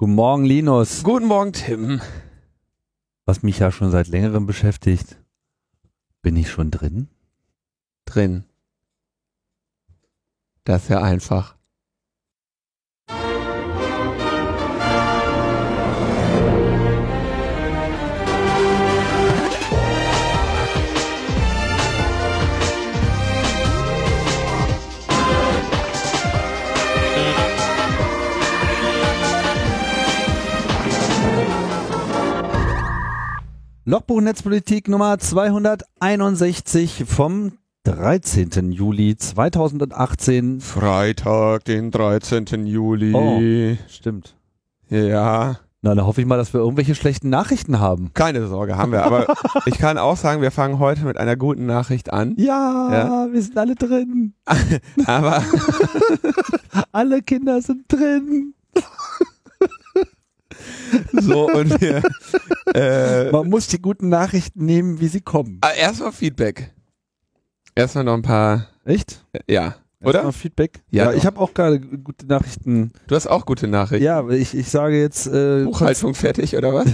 Guten Morgen, Linus. Guten Morgen, Tim. Was mich ja schon seit längerem beschäftigt. Bin ich schon drin? Drin. Das ist ja einfach. Logbuch Netzpolitik Nummer 261 vom 13. Juli 2018. Freitag, den 13. Juli. Oh. Stimmt. Ja. Na, dann hoffe ich mal, dass wir irgendwelche schlechten Nachrichten haben. Keine Sorge, haben wir. Aber ich kann auch sagen, wir fangen heute mit einer guten Nachricht an. Ja, Ja. wir sind alle drin. Aber Alle Kinder sind drin. so und wir. Äh, Man muss die guten Nachrichten nehmen, wie sie kommen. ah, erstmal Feedback. Erstmal noch ein paar. Echt? äh, Ja. Oder? Erstmal Feedback? Ja, Ja, ich habe auch gerade gute Nachrichten. Du hast auch gute Nachrichten. Ja, ich, ich sage jetzt äh, Buchhaltung fertig, oder was?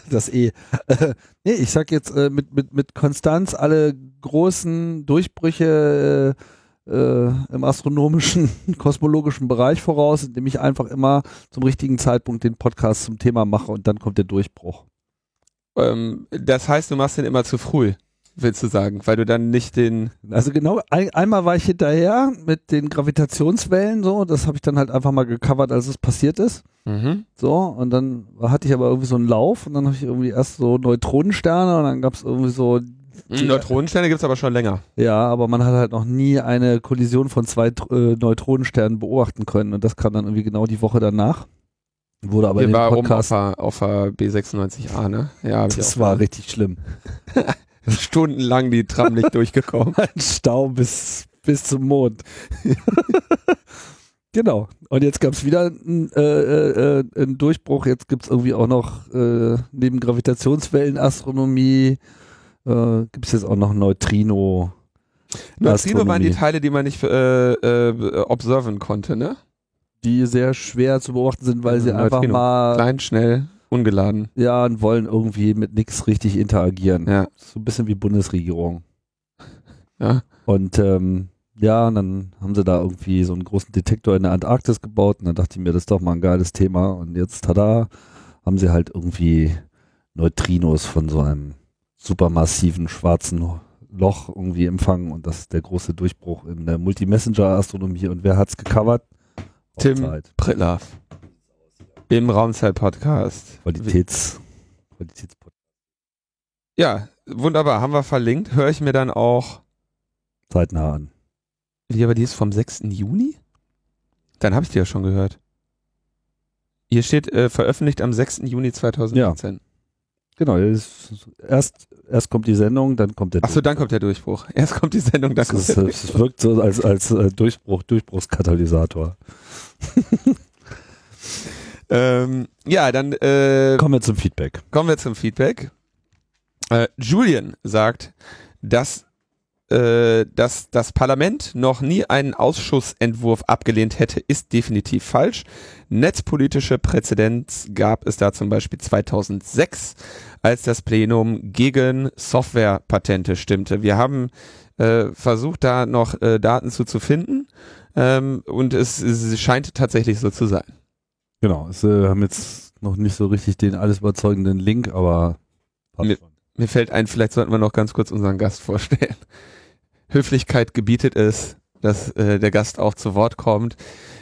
das E. Äh, nee, ich sag jetzt äh, mit, mit, mit Konstanz alle großen Durchbrüche äh, äh, im astronomischen, kosmologischen Bereich voraus, indem ich einfach immer zum richtigen Zeitpunkt den Podcast zum Thema mache und dann kommt der Durchbruch. ähm, das heißt, du machst den immer zu früh, willst du sagen, weil du dann nicht den. Also genau, ein, einmal war ich hinterher mit den Gravitationswellen, so, das habe ich dann halt einfach mal gecovert, als es passiert ist. Mhm. So, und dann hatte ich aber irgendwie so einen Lauf und dann habe ich irgendwie erst so Neutronensterne und dann gab es irgendwie so Neutronensterne gibt's aber schon länger. Ja, aber man hat halt noch nie eine Kollision von zwei äh, Neutronensternen beobachten können und das kam dann irgendwie genau die Woche danach. Wurde aber Hier in dem war oben auf Podcast, der, auf der B96A, ne? Ja, das war gehört. richtig schlimm. stundenlang die Tram nicht durchgekommen. Ein Stau bis, bis zum Mond. genau. Und jetzt gab es wieder einen äh, äh, äh, einen Durchbruch. Jetzt gibt es irgendwie auch noch äh, neben Gravitationswellenastronomie äh, gibt es jetzt auch noch Neutrino. Neutrino waren die. Teile, die man nicht äh, äh, observen konnte, ne? die sehr schwer zu beobachten sind, weil sie Ja, einfach Neutrino. mal Klein, schnell, ungeladen. ja und wollen irgendwie mit nichts richtig interagieren. Ja. So ein bisschen wie Bundesregierung. Ja. Und ähm, ja, und dann haben sie da irgendwie so einen großen Detektor in der Antarktis gebaut und dann dachte ich mir, das ist doch mal ein geiles Thema. Und jetzt, tada, haben sie halt irgendwie Neutrinos von so einem supermassiven schwarzen Loch irgendwie empfangen und das ist der große Durchbruch in der Multi-Messenger-Astronomie. Und wer hat's gecovert? Tim. Prittlaff. Im Raumzeit-Podcast. Qualitäts, Qualitätspodcast. Ja, wunderbar. Haben wir verlinkt. Höre ich mir dann auch. zeitnah an. Wie, aber die ist vom 6. Juni? Dann habe ich die ja schon gehört. Hier steht äh, veröffentlicht am 6. Juni 2019. Genau, erst, erst kommt die Sendung, dann kommt der Achso, dann kommt der Durchbruch. Erst kommt die Sendung, dann Das kommt der es wirkt so als, als äh, Durchbruch, Durchbruchskatalysator. Ähm, ja, dann äh, Kommen wir zum Feedback. kommen wir zum Feedback. Äh, Julian sagt, dass, äh, dass das Parlament noch nie einen Ausschussentwurf abgelehnt hätte, ist definitiv falsch. Netzpolitische Präzedenz gab es da zum Beispiel 2006, als das Plenum gegen Softwarepatente stimmte. Wir haben äh, versucht, da noch äh, Daten zu, zu finden ähm, und es, es scheint tatsächlich so zu sein. Genau, es äh, haben jetzt noch nicht so richtig den alles überzeugenden Link, aber passt schon. Mir fällt ein, vielleicht sollten wir noch ganz kurz unseren Gast vorstellen. Höflichkeit gebietet es, dass äh, der Gast auch zu Wort kommt.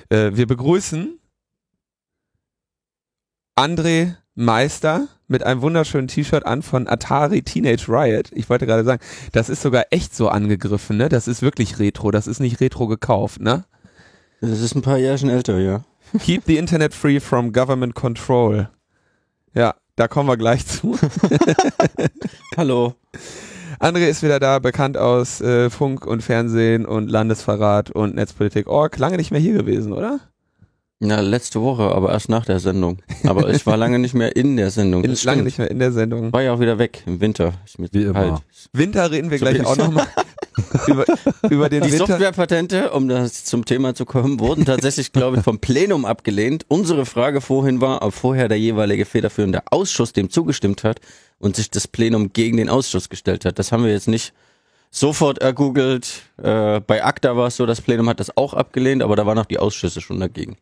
Äh, wir begrüßen André Meister mit einem wunderschönen T-Shirt an von Atari Teenage Riot. Ich wollte gerade sagen, das ist sogar echt so angegriffen, ne? Das ist wirklich Retro, das ist nicht Retro gekauft, ne? Das ist ein paar Jährchen älter, ja. Keep the Internet free from government control. Ja, da kommen wir gleich zu. Hallo. André ist wieder da, bekannt aus äh, Funk und Fernsehen und Landesverrat und Netzpolitik.org. Lange nicht mehr hier gewesen, oder? Ja, letzte Woche, aber erst nach der Sendung. Aber ich war lange nicht mehr in der Sendung. In, lange nicht mehr in der Sendung. War ja auch wieder weg im Winter. Wie immer. Winter reden wir So gleich auch nochmal. über, über den Die. Softwarepatente, um das zum Thema zu kommen, wurden tatsächlich, glaube ich, vom Plenum abgelehnt. Unsere Frage vorhin war, ob vorher der jeweilige federführende Ausschuss dem zugestimmt hat und sich das Plenum gegen den Ausschuss gestellt hat. Das haben wir jetzt nicht sofort ergoogelt. Äh, bei ACTA war es so, das Plenum hat das auch abgelehnt, aber da waren auch die Ausschüsse schon dagegen.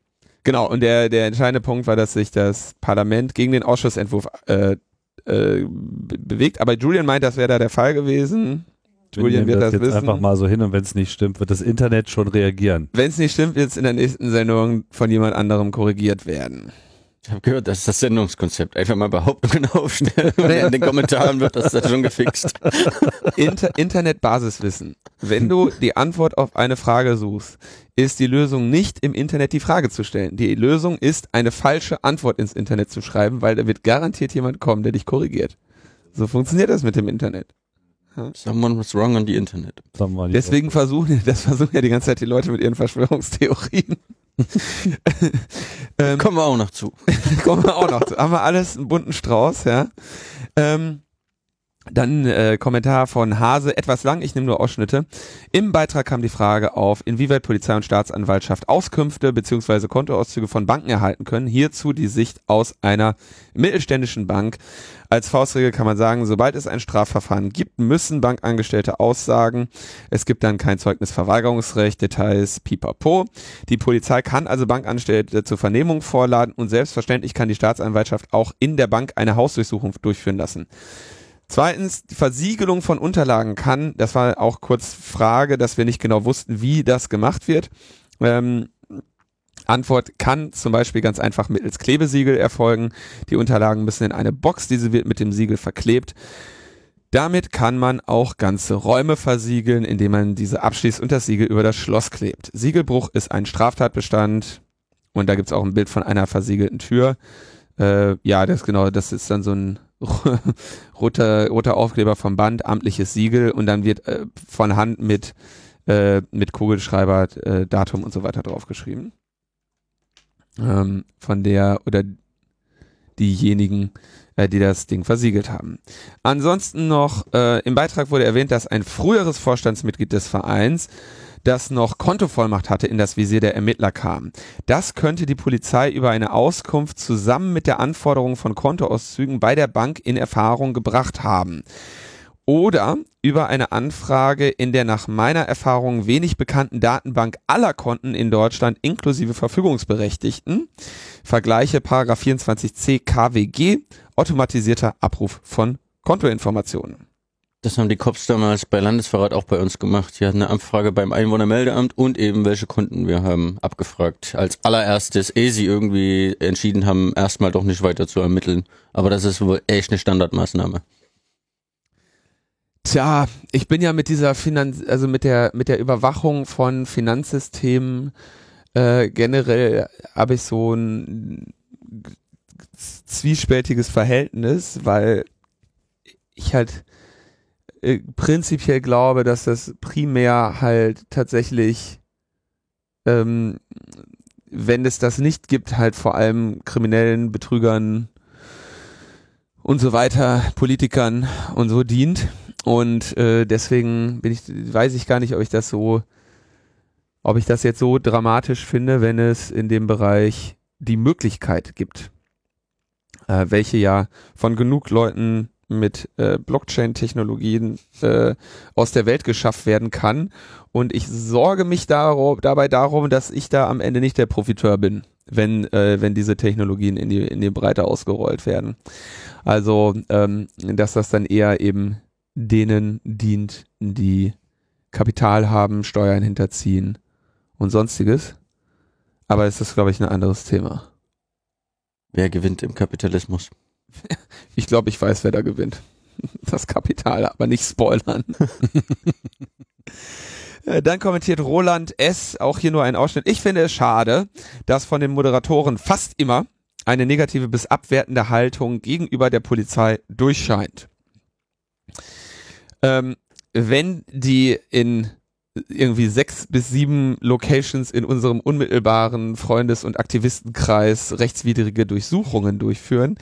Genau, und der, der entscheidende Punkt war, dass sich das Parlament gegen den Ausschussentwurf äh, äh, be- bewegt. Aber Julian meint, das wäre da der Fall gewesen. Julian Wir wird das jetzt wissen. einfach mal so hin und wenn es nicht stimmt, wird das Internet schon reagieren. Wenn es nicht stimmt, wird es in der nächsten Sendung von jemand anderem korrigiert werden. Ich habe gehört, das ist das Sendungskonzept. Einfach mal Behauptungen aufstellen und in den Kommentaren wird das dann schon gefixt. Inter Internet-Basiswissen. Wenn du die Antwort auf eine Frage suchst, ist die Lösung nicht im Internet die Frage zu stellen. Die Lösung ist, eine falsche Antwort ins Internet zu schreiben, weil da wird garantiert jemand kommen, der dich korrigiert. So funktioniert das mit dem Internet. Someone was wrong on the Internet. Deswegen versuchen, das versuchen ja die ganze Zeit die Leute mit ihren Verschwörungstheorien. ähm, Kommen wir auch noch zu. kommen wir auch noch. zu. Haben wir alles einen bunten Strauß, ja. Ähm, dann äh, Kommentar von Hase, etwas lang, ich nehme nur Ausschnitte. Im Beitrag kam die Frage auf, inwieweit Polizei und Staatsanwaltschaft Auskünfte bzw. Kontoauszüge von Banken erhalten können. Hierzu die Sicht aus einer mittelständischen Bank. Als Faustregel kann man sagen, sobald es ein Strafverfahren gibt, müssen Bankangestellte aussagen. Es gibt dann kein Zeugnisverweigerungsrecht, Details, pipapo. Die Polizei kann also Bankangestellte zur Vernehmung vorladen und selbstverständlich kann die Staatsanwaltschaft auch in der Bank eine Hausdurchsuchung durchführen lassen. Zweitens, die Versiegelung von Unterlagen kann, das war auch kurz Frage, dass wir nicht genau wussten, wie das gemacht wird. Ähm, Antwort kann zum Beispiel ganz einfach mittels Klebesiegel erfolgen. Die Unterlagen müssen in eine Box, diese wird mit dem Siegel verklebt. Damit kann man auch ganze Räume versiegeln, indem man diese abschließt und das Siegel über das Schloss klebt. Siegelbruch ist ein Straftatbestand und da gibt's auch ein Bild von einer versiegelten Tür. Äh, ja, das genau, das ist dann so ein roter, roter Aufkleber vom Band, amtliches Siegel und dann wird äh, von Hand mit, äh, mit Kugelschreiber äh, Datum und so weiter draufgeschrieben. Ähm, von der oder diejenigen, äh, die das Ding versiegelt haben. Ansonsten noch, äh, im Beitrag wurde erwähnt, dass ein früheres Vorstandsmitglied des Vereins das noch Kontovollmacht hatte, in das Visier der Ermittler kam. Das könnte die Polizei über eine Auskunft zusammen mit der Anforderung von Kontoauszügen bei der Bank in Erfahrung gebracht haben. Oder über eine Anfrage in der nach meiner Erfahrung wenig bekannten Datenbank aller Konten in Deutschland inklusive Verfügungsberechtigten. Vergleiche Paragraph 24c KWG, automatisierter Abruf von Kontoinformationen. Das haben die Cops damals bei Landesverrat auch bei uns gemacht. Die hatten eine Anfrage beim Einwohnermeldeamt und eben welche Kunden wir haben abgefragt. Als allererstes, ehe sie irgendwie entschieden haben, erstmal doch nicht weiter zu ermitteln. Aber das ist wohl echt eine Standardmaßnahme. Tja, ich bin ja mit dieser Finanz, also mit der mit der Überwachung von Finanzsystemen äh, generell habe ich so ein zwiespältiges Verhältnis, weil ich halt äh, prinzipiell glaube, dass das primär halt tatsächlich, ähm, wenn es das nicht gibt, halt vor allem Kriminellen, Betrügern und so weiter, Politikern und so dient. Und äh, deswegen bin ich, weiß ich gar nicht, ob ich das so, ob ich das jetzt so dramatisch finde, wenn es in dem Bereich die Möglichkeit gibt, äh, welche ja von genug Leuten mit äh, Blockchain-Technologien äh, aus der Welt geschafft werden kann. Und ich sorge mich darum, dabei darum, dass ich da am Ende nicht der Profiteur bin, wenn, äh, wenn diese Technologien in die, in die Breite ausgerollt werden. Also, ähm, dass das dann eher eben denen dient, die Kapital haben, Steuern hinterziehen und sonstiges. Aber es ist, glaube ich, ein anderes Thema. Wer gewinnt im Kapitalismus? Ich glaube, ich weiß, wer da gewinnt. Das Kapital, aber nicht spoilern. Äh, Dann kommentiert Roland S. auch hier nur ein Ausschnitt. Ich finde es schade, dass von den Moderatoren fast immer eine negative bis abwertende Haltung gegenüber der Polizei durchscheint. Ähm, wenn die in irgendwie sechs bis sieben Locations in unserem unmittelbaren Freundes- und Aktivistenkreis rechtswidrige Durchsuchungen durchführen,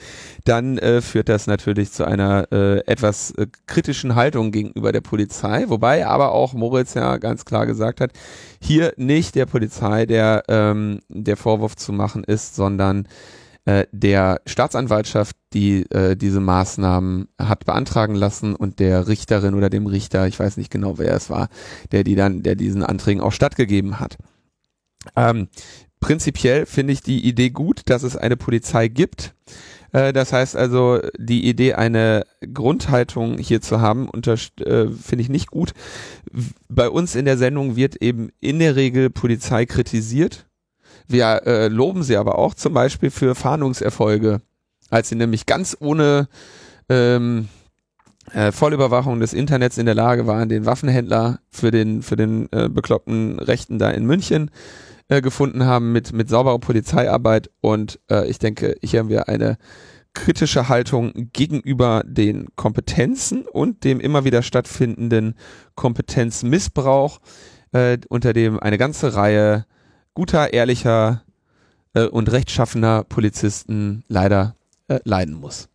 dann äh, führt das natürlich zu einer äh, etwas äh, kritischen Haltung gegenüber der Polizei, wobei aber auch Moritz ja ganz klar gesagt hat, hier nicht der Polizei der, ähm, der Vorwurf zu machen ist, sondern äh, der Staatsanwaltschaft, die äh, diese Maßnahmen hat beantragen lassen und der Richterin oder dem Richter, ich weiß nicht genau, wer es war, der die dann, der diesen Anträgen auch stattgegeben hat. Ähm, prinzipiell finde ich die Idee gut, dass es eine Polizei gibt. Äh, das heißt also, die Idee, eine Grundhaltung hier zu haben, äh, finde ich nicht gut. Bei uns in der Sendung wird eben in der Regel Polizei kritisiert wir äh, loben sie aber auch zum Beispiel für Fahndungserfolge, als sie nämlich ganz ohne ähm, äh, Vollüberwachung des Internets in der Lage waren, den Waffenhändler für den für den äh, bekloppten Rechten da in München äh, gefunden haben mit mit sauberer Polizeiarbeit. Und äh, ich denke, hier haben wir eine kritische Haltung gegenüber den Kompetenzen und dem immer wieder stattfindenden Kompetenzmissbrauch, äh, unter dem eine ganze Reihe guter, ehrlicher äh, und rechtschaffener Polizisten leider äh, leiden muss.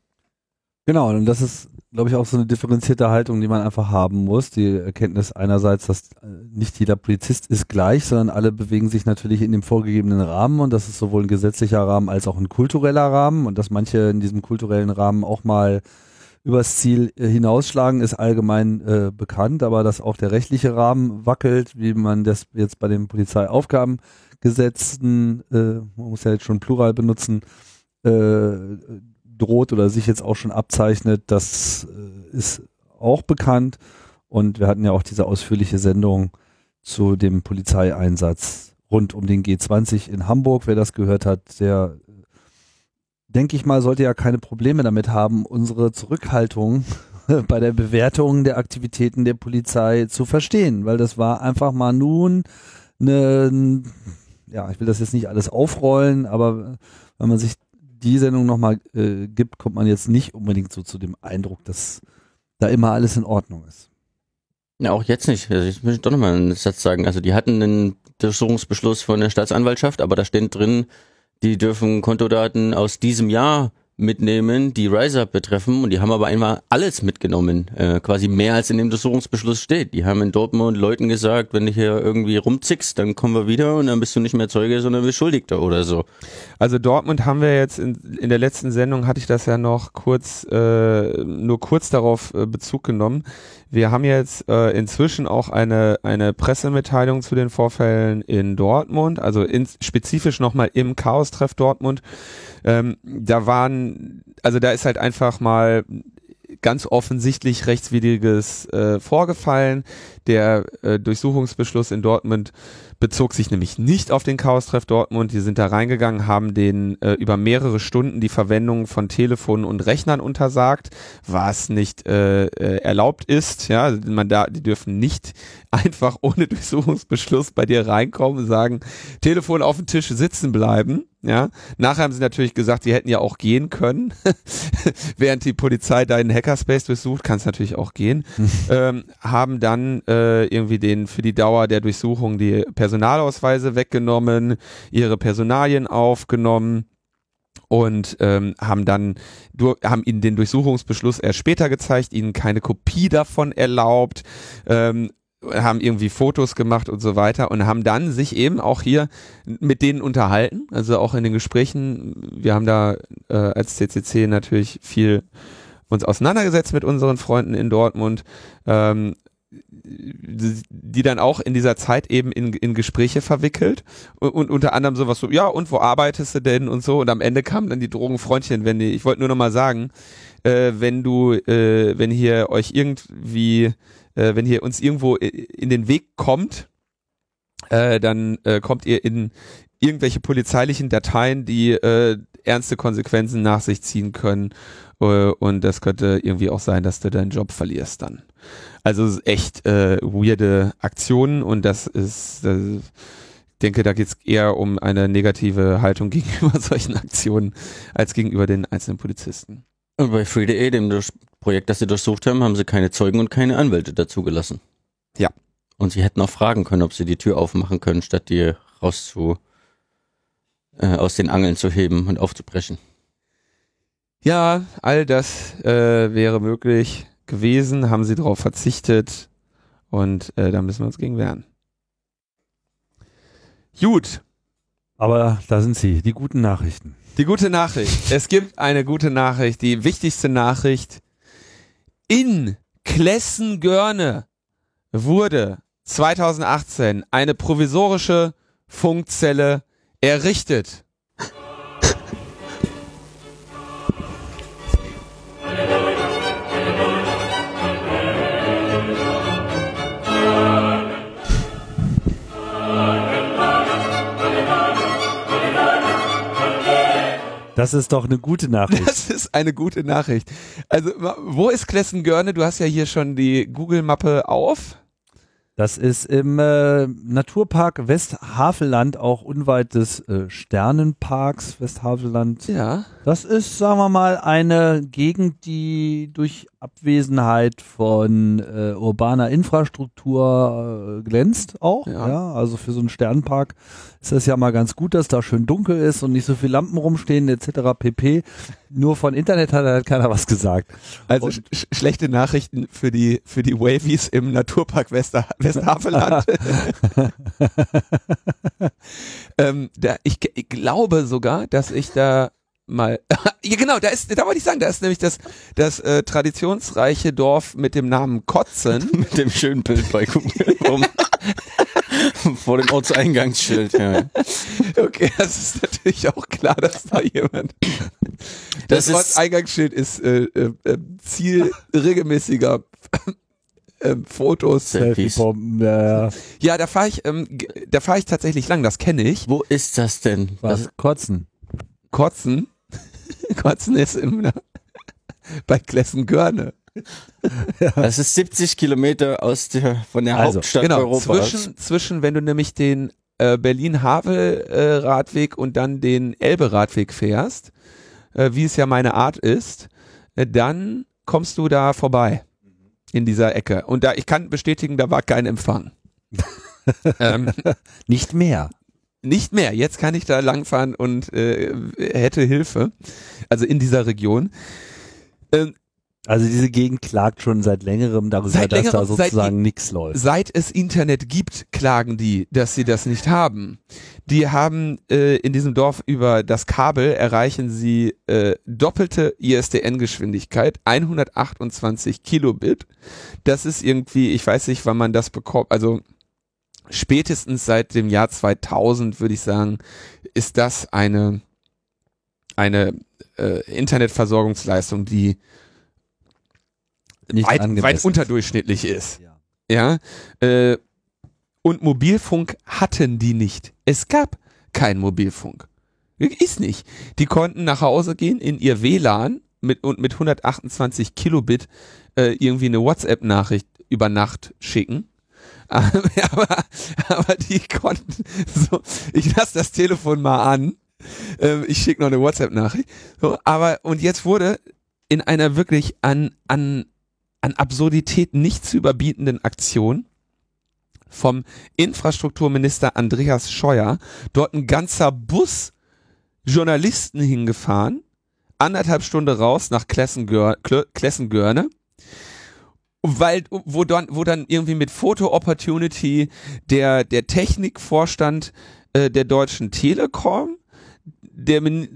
Genau, und das ist, glaube ich, auch so eine differenzierte Haltung, die man einfach haben muss. Die Erkenntnis einerseits, dass äh, nicht jeder Polizist ist gleich, sondern alle bewegen sich natürlich in dem vorgegebenen Rahmen und das ist sowohl ein gesetzlicher Rahmen als auch ein kultureller Rahmen und dass manche in diesem kulturellen Rahmen auch mal übers Ziel äh, hinausschlagen, ist allgemein äh, bekannt, aber dass auch der rechtliche Rahmen wackelt, wie man das jetzt bei den Polizeiaufgabengesetzen, äh, man muss ja jetzt schon Plural benutzen, äh, droht oder sich jetzt auch schon abzeichnet, das äh, ist auch bekannt. Und wir hatten ja auch diese ausführliche Sendung zu dem Polizeieinsatz rund um den G20 in Hamburg. Wer das gehört hat, der denke ich mal, sollte ja keine Probleme damit haben, unsere Zurückhaltung bei der Bewertung der Aktivitäten der Polizei zu verstehen, weil das war einfach mal nun eine, ja, ich will das jetzt nicht alles aufrollen, aber wenn man sich die Sendung nochmal äh, gibt, kommt man jetzt nicht unbedingt so zu dem Eindruck, dass da immer alles in Ordnung ist. Ja, auch jetzt nicht. Also ich möchte doch nochmal einen Satz sagen. Also die hatten einen Durchsuchungsbeschluss von der Staatsanwaltschaft, aber da steht drin, die dürfen Kontodaten aus diesem Jahr mitnehmen, die RiseUp betreffen und die haben aber einmal alles mitgenommen, äh, quasi mehr als in dem Untersuchungsbeschluss steht. Die haben in Dortmund Leuten gesagt, wenn du hier irgendwie rumzickst, dann kommen wir wieder und dann bist du nicht mehr Zeuge, sondern Beschuldigter oder so. Also Dortmund haben wir jetzt in, in der letzten Sendung hatte ich das ja noch kurz, äh, nur kurz darauf äh, Bezug genommen. Wir haben jetzt äh, inzwischen auch eine, eine Pressemitteilung zu den Vorfällen in Dortmund, also in, spezifisch nochmal im Chaos-Treff Dortmund. Ähm, da waren, also da ist halt einfach mal ganz offensichtlich rechtswidriges äh, vorgefallen. Der äh, Durchsuchungsbeschluss in Dortmund bezog sich nämlich nicht auf den Chaos-Treff Dortmund. Die sind da reingegangen, haben den äh, über mehrere Stunden die Verwendung von Telefonen und Rechnern untersagt, was nicht äh, äh, erlaubt ist. Ja, man da, die dürfen nicht einfach ohne Durchsuchungsbeschluss bei dir reinkommen und sagen, Telefon auf dem Tisch sitzen bleiben. Ja, nachher haben sie natürlich gesagt, sie hätten ja auch gehen können. Während die Polizei deinen Hackerspace durchsucht, kann es natürlich auch gehen. ähm, haben dann äh, irgendwie den für die Dauer der Durchsuchung die Personalausweise weggenommen, ihre Personalien aufgenommen und ähm, haben dann haben ihnen den Durchsuchungsbeschluss erst später gezeigt, ihnen keine Kopie davon erlaubt ähm, haben irgendwie Fotos gemacht und so weiter und haben dann sich eben auch hier mit denen unterhalten, also auch in den Gesprächen. Wir haben da äh, als CCC natürlich viel uns auseinandergesetzt mit unseren Freunden in Dortmund, ähm, die dann auch in dieser Zeit eben in, in Gespräche verwickelt und, und, unter anderem sowas so, ja, und wo arbeitest du denn und so und am Ende kamen dann die Drogenfreundchen, wenn die, ich wollte nur noch mal sagen, äh, wenn du, äh, wenn hier euch irgendwie äh, wenn ihr uns irgendwo in den Weg kommt, äh, dann äh, kommt ihr in irgendwelche polizeilichen Dateien, die äh, ernste Konsequenzen nach sich ziehen können. Äh, und das könnte irgendwie auch sein, dass du deinen Job verlierst dann. Also echt äh, weirde Aktionen und das ist, äh, ich denke, da geht es eher um eine negative Haltung gegenüber solchen Aktionen als gegenüber den einzelnen Polizisten. Und bei Free.de, dem Projekt, das sie durchsucht haben, haben sie keine Zeugen und keine Anwälte dazugelassen. Ja. Und sie hätten auch fragen können, ob sie die Tür aufmachen können, statt die raus zu, äh, aus den Angeln zu heben und aufzubrechen. Ja, all das äh, wäre möglich gewesen, haben sie darauf verzichtet und äh, da müssen wir uns gegen wehren. Gut, Aber da sind sie, die guten Nachrichten. Die gute Nachricht. Es gibt eine gute Nachricht, die wichtigste Nachricht. In Klessen-Görne wurde 2018 eine provisorische Funkzelle errichtet. Das ist doch eine gute Nachricht. Das ist eine gute Nachricht. Also, wo ist Klessen-Görne? Du hast ja hier schon die Google-Mappe auf. Das ist im äh, Naturpark Westhavelland, auch unweit des äh, Sternenparks Westhavelland. Ja. Das ist, sagen wir mal, eine Gegend, die durch Abwesenheit von äh, urbaner Infrastruktur äh, glänzt auch. Ja. Ja. also für so einen Sternenpark ist das ja mal ganz gut, dass da schön dunkel ist und nicht so viele Lampen rumstehen etc. pp. Nur von Internet hat halt keiner was gesagt. Also sch sch schlechte Nachrichten für die für die Wavies im Naturpark Wester Westhaveland. ähm, da, ich, ich glaube sogar, dass ich da mal ja, genau, da ist da wollte ich sagen, da ist nämlich das das äh, traditionsreiche Dorf mit dem Namen Kotzen. Mit dem schönen Bild bei Google rum. Vor dem Ortseingangsschild. Ja. Okay, das ist natürlich auch klar, dass da jemand Das das, Ortseingangsschild ist äh, äh, äh, Ziel regelmäßiger äh, Fotos. Selfie-Bomben, ja, ja. Ja, da fahre ich, ähm, da fahre ich tatsächlich lang. Das kenne ich. Wo ist das denn? Was? Kotzen. Kotzen, Kotzen ist im, bei Klessen-Görne. Das ist 70 Kilometer aus der, von der Also, Hauptstadt Genau. Europas. Zwischen, zwischen, wenn du nämlich den äh, Berlin-Havel-Radweg und dann den Elbe-Radweg fährst, äh, wie es ja meine Art ist, äh, dann kommst du da vorbei in dieser Ecke. Und da ich kann bestätigen, da war kein Empfang. ähm, Nicht mehr. Nicht mehr. Jetzt kann ich da langfahren und äh, hätte Hilfe. Also in dieser Region. Ähm, Also diese Gegend klagt schon seit längerem darüber, Seit dass längerem- da sozusagen nichts läuft. seit es Internet gibt, klagen die, dass sie das nicht haben. Die haben äh, in diesem Dorf über das Kabel erreichen sie äh, doppelte ISDN-Geschwindigkeit, 128 Kilobit. Das ist irgendwie, ich weiß nicht, wann man das bekommt, also spätestens seit dem Jahr 2000 würde ich sagen, ist das eine eine äh, Internetversorgungsleistung, die Nicht weit, weit unterdurchschnittlich ist. Ja. Ja. Äh, und Mobilfunk hatten die nicht. Es gab kein Mobilfunk. Ist nicht. Die konnten nach Hause gehen in ihr WLAN mit, und mit 128 Kilobit äh, irgendwie eine WhatsApp-Nachricht über Nacht schicken. aber, aber die konnten so, ich lasse das Telefon mal an. Ähm, ich schicke noch eine WhatsApp-Nachricht. So, aber, und jetzt wurde in einer wirklich an, an, an Absurdität nicht zu überbietenden Aktion vom Infrastrukturminister Andreas Scheuer dort ein ganzer Bus Journalisten hingefahren, anderthalb Stunde raus nach Klessengör, Klessengörne, weil, wo dann, wo dann irgendwie mit Photo Opportunity der, der Technikvorstand äh, der Deutschen Telekom, der ähm,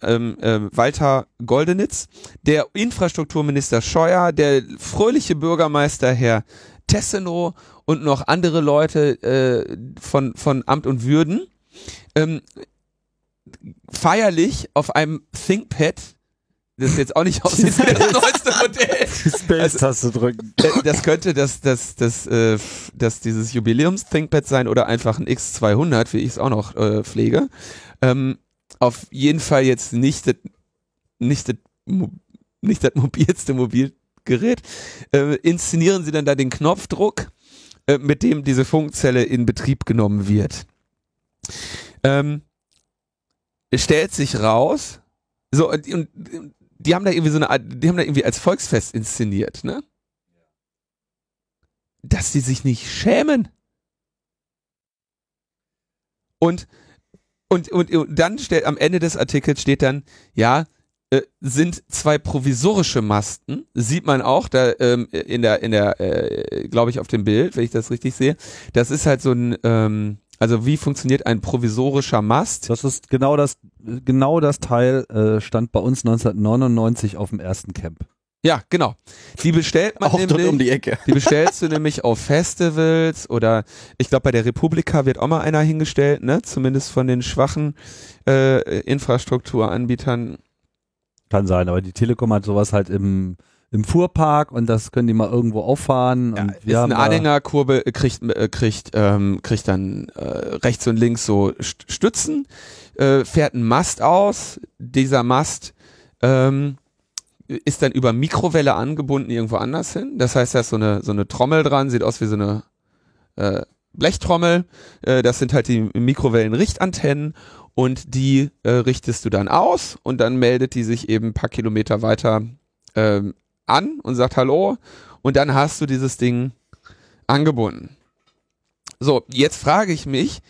ähm, ähm, Walter Goldenitz, der Infrastrukturminister Scheuer, der fröhliche Bürgermeister Herr Tessenow und noch andere Leute äh, von, von Amt und Würden ähm, feierlich auf einem ThinkPad, das jetzt auch nicht aussieht wie das neueste Modell, Space-Taste drücken. äh, das könnte das, das, das, äh, das dieses Jubiläums-ThinkPad sein oder einfach ein X200, wie ich es auch noch äh, pflege. Ähm, auf jeden Fall jetzt nicht das, nicht das, nicht das mobilste Mobilgerät. Äh, inszenieren sie dann da den Knopfdruck, äh, mit dem diese Funkzelle in Betrieb genommen wird. Ähm, es stellt sich raus, so, und, und die haben da irgendwie so eine Art, die haben da irgendwie als Volksfest inszeniert, ne? dass sie sich nicht schämen. Und, und, und, und dann steht am Ende des Artikels steht dann, ja, äh, sind zwei provisorische Masten, sieht man auch da ähm, in der, in der, äh, glaube ich, auf dem Bild, wenn ich das richtig sehe. Das ist halt so ein, ähm, also wie funktioniert ein provisorischer Mast? Das ist genau das, genau das Teil äh, stand bei uns 1999 auf dem ersten Camp. Ja, genau. Die bestellt man Auch dort nämlich. um die Ecke. Die bestellst du nämlich auf Festivals oder ich glaube bei der Republika wird auch mal einer hingestellt, ne? Zumindest von den schwachen äh, Infrastrukturanbietern. Kann sein, aber die Telekom hat sowas halt im, im Fuhrpark und das können die mal irgendwo auffahren. Ja, und ist eine Anhängerkurve, äh, kriegt, äh, kriegt, ähm, kriegt dann äh, rechts und links so St- Stützen, äh, fährt ein Mast aus. Dieser Mast ähm, ist dann über Mikrowelle angebunden irgendwo anders hin. Das heißt, da ist so eine, so eine Trommel dran, sieht aus wie so eine äh, Blechtrommel. Äh, das sind halt die Mikrowellenrichtantennen und die äh, richtest du dann aus und dann meldet die sich eben ein paar Kilometer weiter ähm, an und sagt Hallo und dann hast du dieses Ding angebunden. So, jetzt frage ich mich,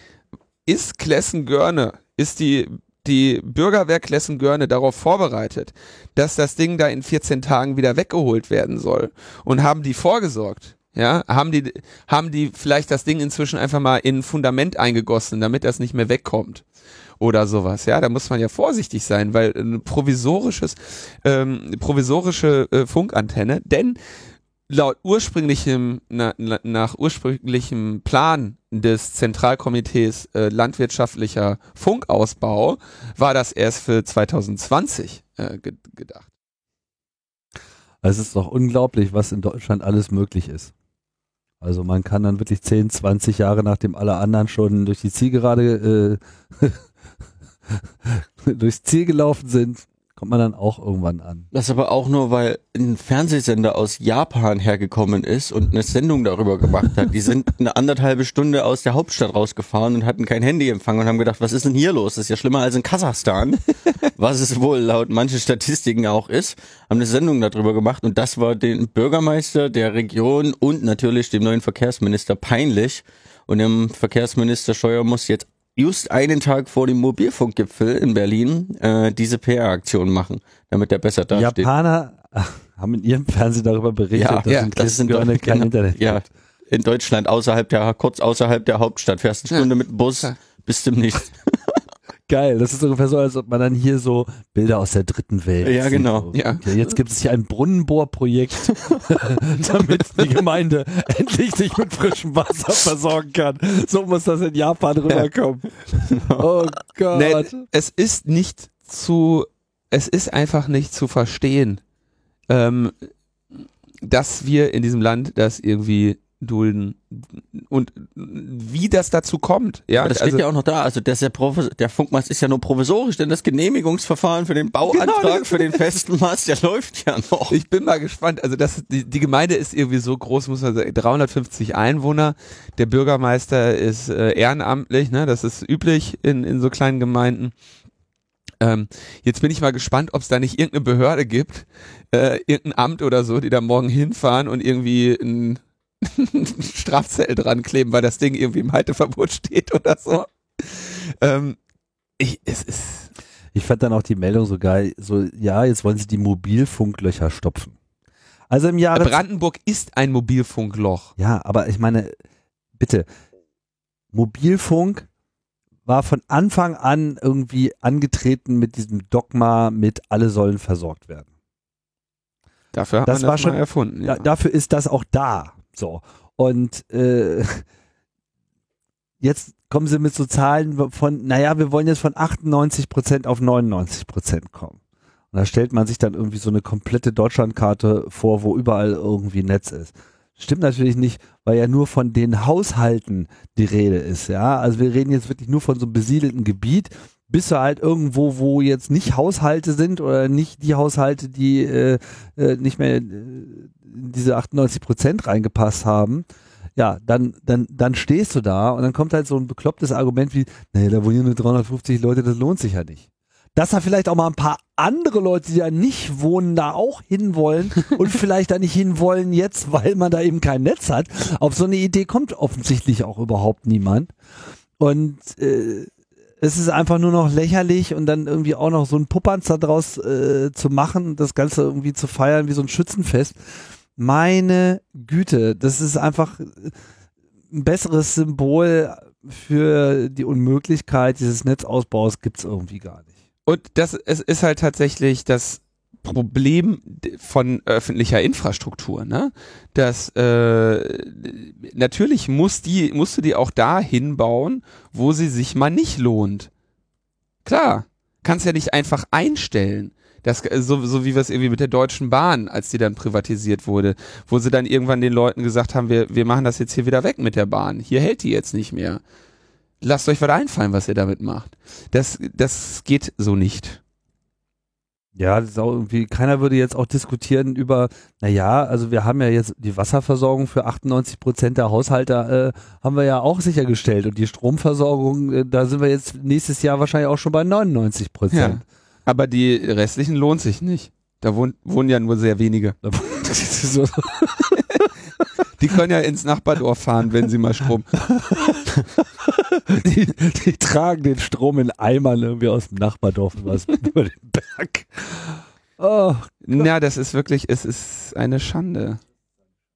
ist Klessen-Görne, ist die, die Bürgerwehr Klessen-Görne darauf vorbereitet, dass das Ding da in 14 Tagen wieder weggeholt werden soll? Und haben die vorgesorgt? Ja, haben die, haben die vielleicht das Ding inzwischen einfach mal in ein Fundament eingegossen, damit das nicht mehr wegkommt? Oder sowas, ja, da muss man ja vorsichtig sein, weil ein provisorisches, ähm, provisorische äh, Funkantenne, denn laut ursprünglichem, na, na, nach ursprünglichem Plan des Zentralkomitees äh, landwirtschaftlicher Funkausbau war das erst für 2020 äh, ge gedacht. Es ist doch unglaublich, was in Deutschland alles möglich ist. Also man kann dann wirklich 10, 20 Jahre, nachdem alle anderen schon durch die Zielgerade äh, durchs Ziel gelaufen sind, kommt man dann auch irgendwann an. Das aber auch nur, weil ein Fernsehsender aus Japan hergekommen ist und eine Sendung darüber gemacht hat. Die sind eine anderthalbe Stunde aus der Hauptstadt rausgefahren und hatten kein Handyempfang und haben gedacht, was ist denn hier los? Das ist ja schlimmer als in Kasachstan, was es wohl laut manchen Statistiken auch ist. Haben eine Sendung darüber gemacht und das war den Bürgermeister der Region und natürlich dem neuen Verkehrsminister peinlich. Und dem Verkehrsminister Scheuer muss jetzt just einen Tag vor dem Mobilfunkgipfel in Berlin äh, diese PR-Aktion machen, damit er besser Die dasteht. Japaner haben in ihrem Fernsehen darüber berichtet, Ja, dass ja, in das sind kein genau, Internet ja. gibt. In Deutschland außerhalb der, kurz außerhalb der Hauptstadt, fährst eine Stunde mit dem Bus, Ja. bist im Nichts. Geil, das ist ungefähr so, als ob man dann hier so Bilder aus der dritten Welt Ja, genau. Okay, Ja. Jetzt gibt es hier ein Brunnenbohrprojekt, damit die Gemeinde endlich sich mit frischem Wasser versorgen kann. So muss das in Japan rüberkommen. Oh Gott. Nee, es ist nicht zu, es ist einfach nicht zu verstehen, ähm, dass wir in diesem Land das irgendwie dulden und wie das dazu kommt. Ja, Aber das steht also, ja auch noch da. Also der, der Funkmast ist ja nur provisorisch, denn das Genehmigungsverfahren für den Bauantrag Genau, für den festen Mast, der läuft ja noch. ich bin mal gespannt. Also das, die, die Gemeinde ist irgendwie so groß, muss man sagen, 350 Einwohner. Der Bürgermeister ist äh, ehrenamtlich, ne? Das ist üblich in, in so kleinen Gemeinden. Ähm, jetzt bin ich mal gespannt, ob es da nicht irgendeine Behörde gibt, äh, irgendein Amt oder so, die da morgen hinfahren und irgendwie ein Strafzettel dran kleben, weil das Ding irgendwie im Halteverbot steht oder so. Ähm, ich, es ist Ich fand dann auch die Meldung so geil, so, ja, jetzt wollen sie die Mobilfunklöcher stopfen. Also im Jahre Brandenburg ist ein Mobilfunkloch. Ja, aber ich meine, bitte, Mobilfunk war von Anfang an irgendwie angetreten mit diesem Dogma mit alle sollen versorgt werden. Dafür hat Das man das schon- erfunden. Ja. Da, dafür ist das auch da. So. Und äh, jetzt kommen sie mit so Zahlen von, naja, wir wollen jetzt von 98 Prozent auf 99 Prozent kommen. Und da stellt man sich dann irgendwie so eine komplette Deutschlandkarte vor, wo überall irgendwie Netz ist. Stimmt natürlich nicht, weil ja nur von den Haushalten die Rede ist, ja. Also wir reden jetzt wirklich nur von so einem besiedelten Gebiet, bis du halt irgendwo, wo jetzt nicht Haushalte sind oder nicht die Haushalte, die äh, äh, nicht mehr äh, in diese 98 Prozent reingepasst haben, ja, dann, dann, dann stehst du da und dann kommt halt so ein beklopptes Argument wie, naja, da wohnen nur 350 Leute, das lohnt sich ja nicht. dass da vielleicht auch mal ein paar andere Leute, die da nicht wohnen, da auch hinwollen und vielleicht da nicht hinwollen jetzt, weil man da eben kein Netz hat. Auf so eine Idee kommt offensichtlich auch überhaupt niemand. Und äh, es ist einfach nur noch lächerlich und dann irgendwie auch noch so ein Puppanzer draus äh, zu machen, das Ganze irgendwie zu feiern wie so ein Schützenfest. Meine Güte, das ist einfach ein besseres Symbol für die Unmöglichkeit dieses Netzausbaus gibt's irgendwie gar nicht. Und das es ist halt tatsächlich das Problem von öffentlicher Infrastruktur, ne? Dass äh, natürlich muss die, musst du die auch da hinbauen, wo sie sich mal nicht lohnt. Klar, kannst ja nicht einfach einstellen. Das, so, so wie es irgendwie mit der Deutschen Bahn, als die dann privatisiert wurde, wo sie dann irgendwann den Leuten gesagt haben, wir, wir machen das jetzt hier wieder weg mit der Bahn. Hier hält die jetzt nicht mehr. Lasst euch was einfallen, was ihr damit macht. Das, das geht so nicht. Ja, das ist auch irgendwie, keiner würde jetzt auch diskutieren über, naja, also wir haben ja jetzt die Wasserversorgung für 98 Prozent der Haushalte, äh, haben wir ja auch sichergestellt und die Stromversorgung, äh, da sind wir jetzt nächstes Jahr wahrscheinlich auch schon bei 99 Prozent. Ja. Aber die restlichen lohnt sich nicht. Da wohnen, wohnen ja nur sehr wenige. Die können ja ins Nachbardorf fahren, wenn sie mal Strom. die, die tragen den Strom in Eimern irgendwie aus dem Nachbardorf was über den Berg. Oh, Ja, das ist wirklich, es ist eine Schande.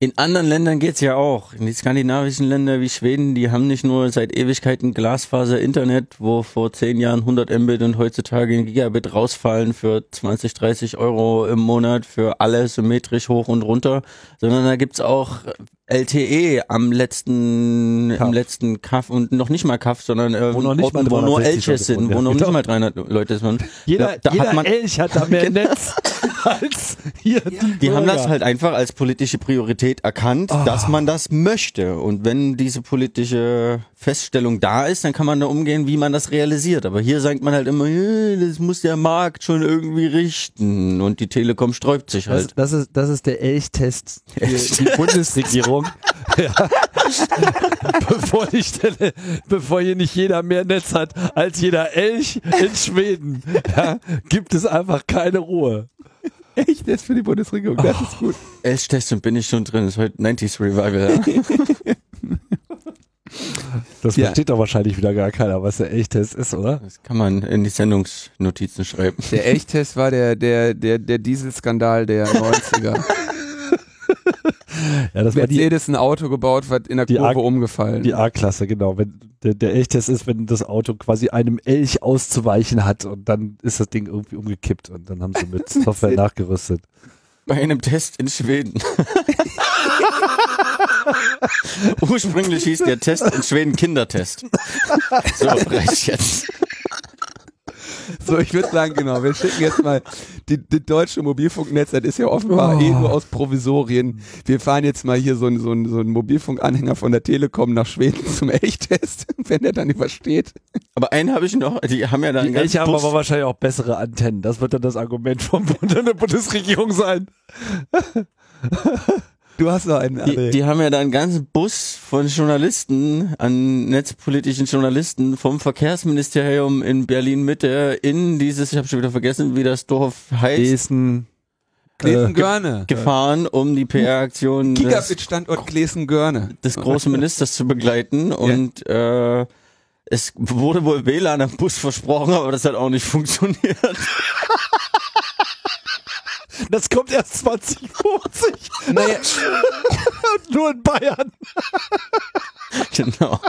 In anderen Ländern geht's ja auch. In die skandinavischen Länder wie Schweden, die haben nicht nur seit Ewigkeiten Glasfaser-Internet, wo vor zehn Jahren 100 Mbit und heutzutage ein Gigabit rausfallen für 20, 30 Euro im Monat für alle symmetrisch hoch und runter, sondern da gibt's auch LTE am letzten, Kaff. im letzten Kaff und noch nicht mal Kaff, sondern äh, Wo noch nicht mal wo nur 360 Elches sind, wo noch nicht mal 300 Leute sind. jeder, da jeder hat man- Elch hat da mehr Netz als hier die, Die haben das halt einfach als politische Priorität erkannt, Ah. dass man das möchte. Und wenn diese politische Feststellung da ist, dann kann man da umgehen, wie man das realisiert. Aber hier sagt man halt immer, "Äh, das muss der Markt schon irgendwie richten. Und die Telekom sträubt sich Das, halt. das, ist, das ist der Elchtest für die Bundesregierung. ja. bevor, die Stelle, bevor hier nicht jeder mehr Netz hat als jeder Elch in Schweden, ja, gibt es einfach keine Ruhe. Echt, das ist für die Bundesregierung, das ist gut. Elchtest und bin ich schon drin. Das ist heute 90s Revival. Ja? Das Ja. versteht doch wahrscheinlich wieder gar keiner, was der Elchtest ist, oder? Das kann man in die Sendungsnotizen schreiben. Der Elchtest war der, der, der, der Dieselskandal der 90er. Ja, das war die, Mercedes ein Auto gebaut, wird in der Kurve A- umgefallen. die A-Klasse, genau. Wenn der, der Elchtest ist, wenn das Auto quasi einem Elch auszuweichen hat und dann ist das Ding irgendwie umgekippt und dann haben sie mit Software nachgerüstet. Bei einem Test in Schweden. Ursprünglich hieß der Test in Schweden Kindertest. So, reicht jetzt. So, ich würde sagen, genau, wir schicken jetzt mal die, die deutsche Mobilfunknetz, das ist ja offenbar Oh. eh nur aus Provisorien. Wir fahren jetzt mal hier so einen so einen- so einen Mobilfunkanhänger von der Telekom nach Schweden zum Elchtest, wenn der dann übersteht. Aber einen habe ich noch, die haben ja da Die Elche haben Bus, aber wahrscheinlich auch bessere Antennen. Das wird dann das Argument vom Bund und der Bundesregierung sein. Du hast noch einen, die, die haben ja da einen ganzen Bus von Journalisten, an netzpolitischen Journalisten vom Verkehrsministerium in Berlin Mitte in dieses, ich habe schon wieder vergessen, wie das Dorf heißt, Gießen. Klesen-Görne. gefahren, um die PR-Aktion des, Gigabit-Standort Klesen-Görne. des großen Ministers zu begleiten und äh, es wurde wohl WLAN am Bus versprochen, aber das hat auch nicht funktioniert. Das kommt erst 2050. Naja, Nur in Bayern. Genau.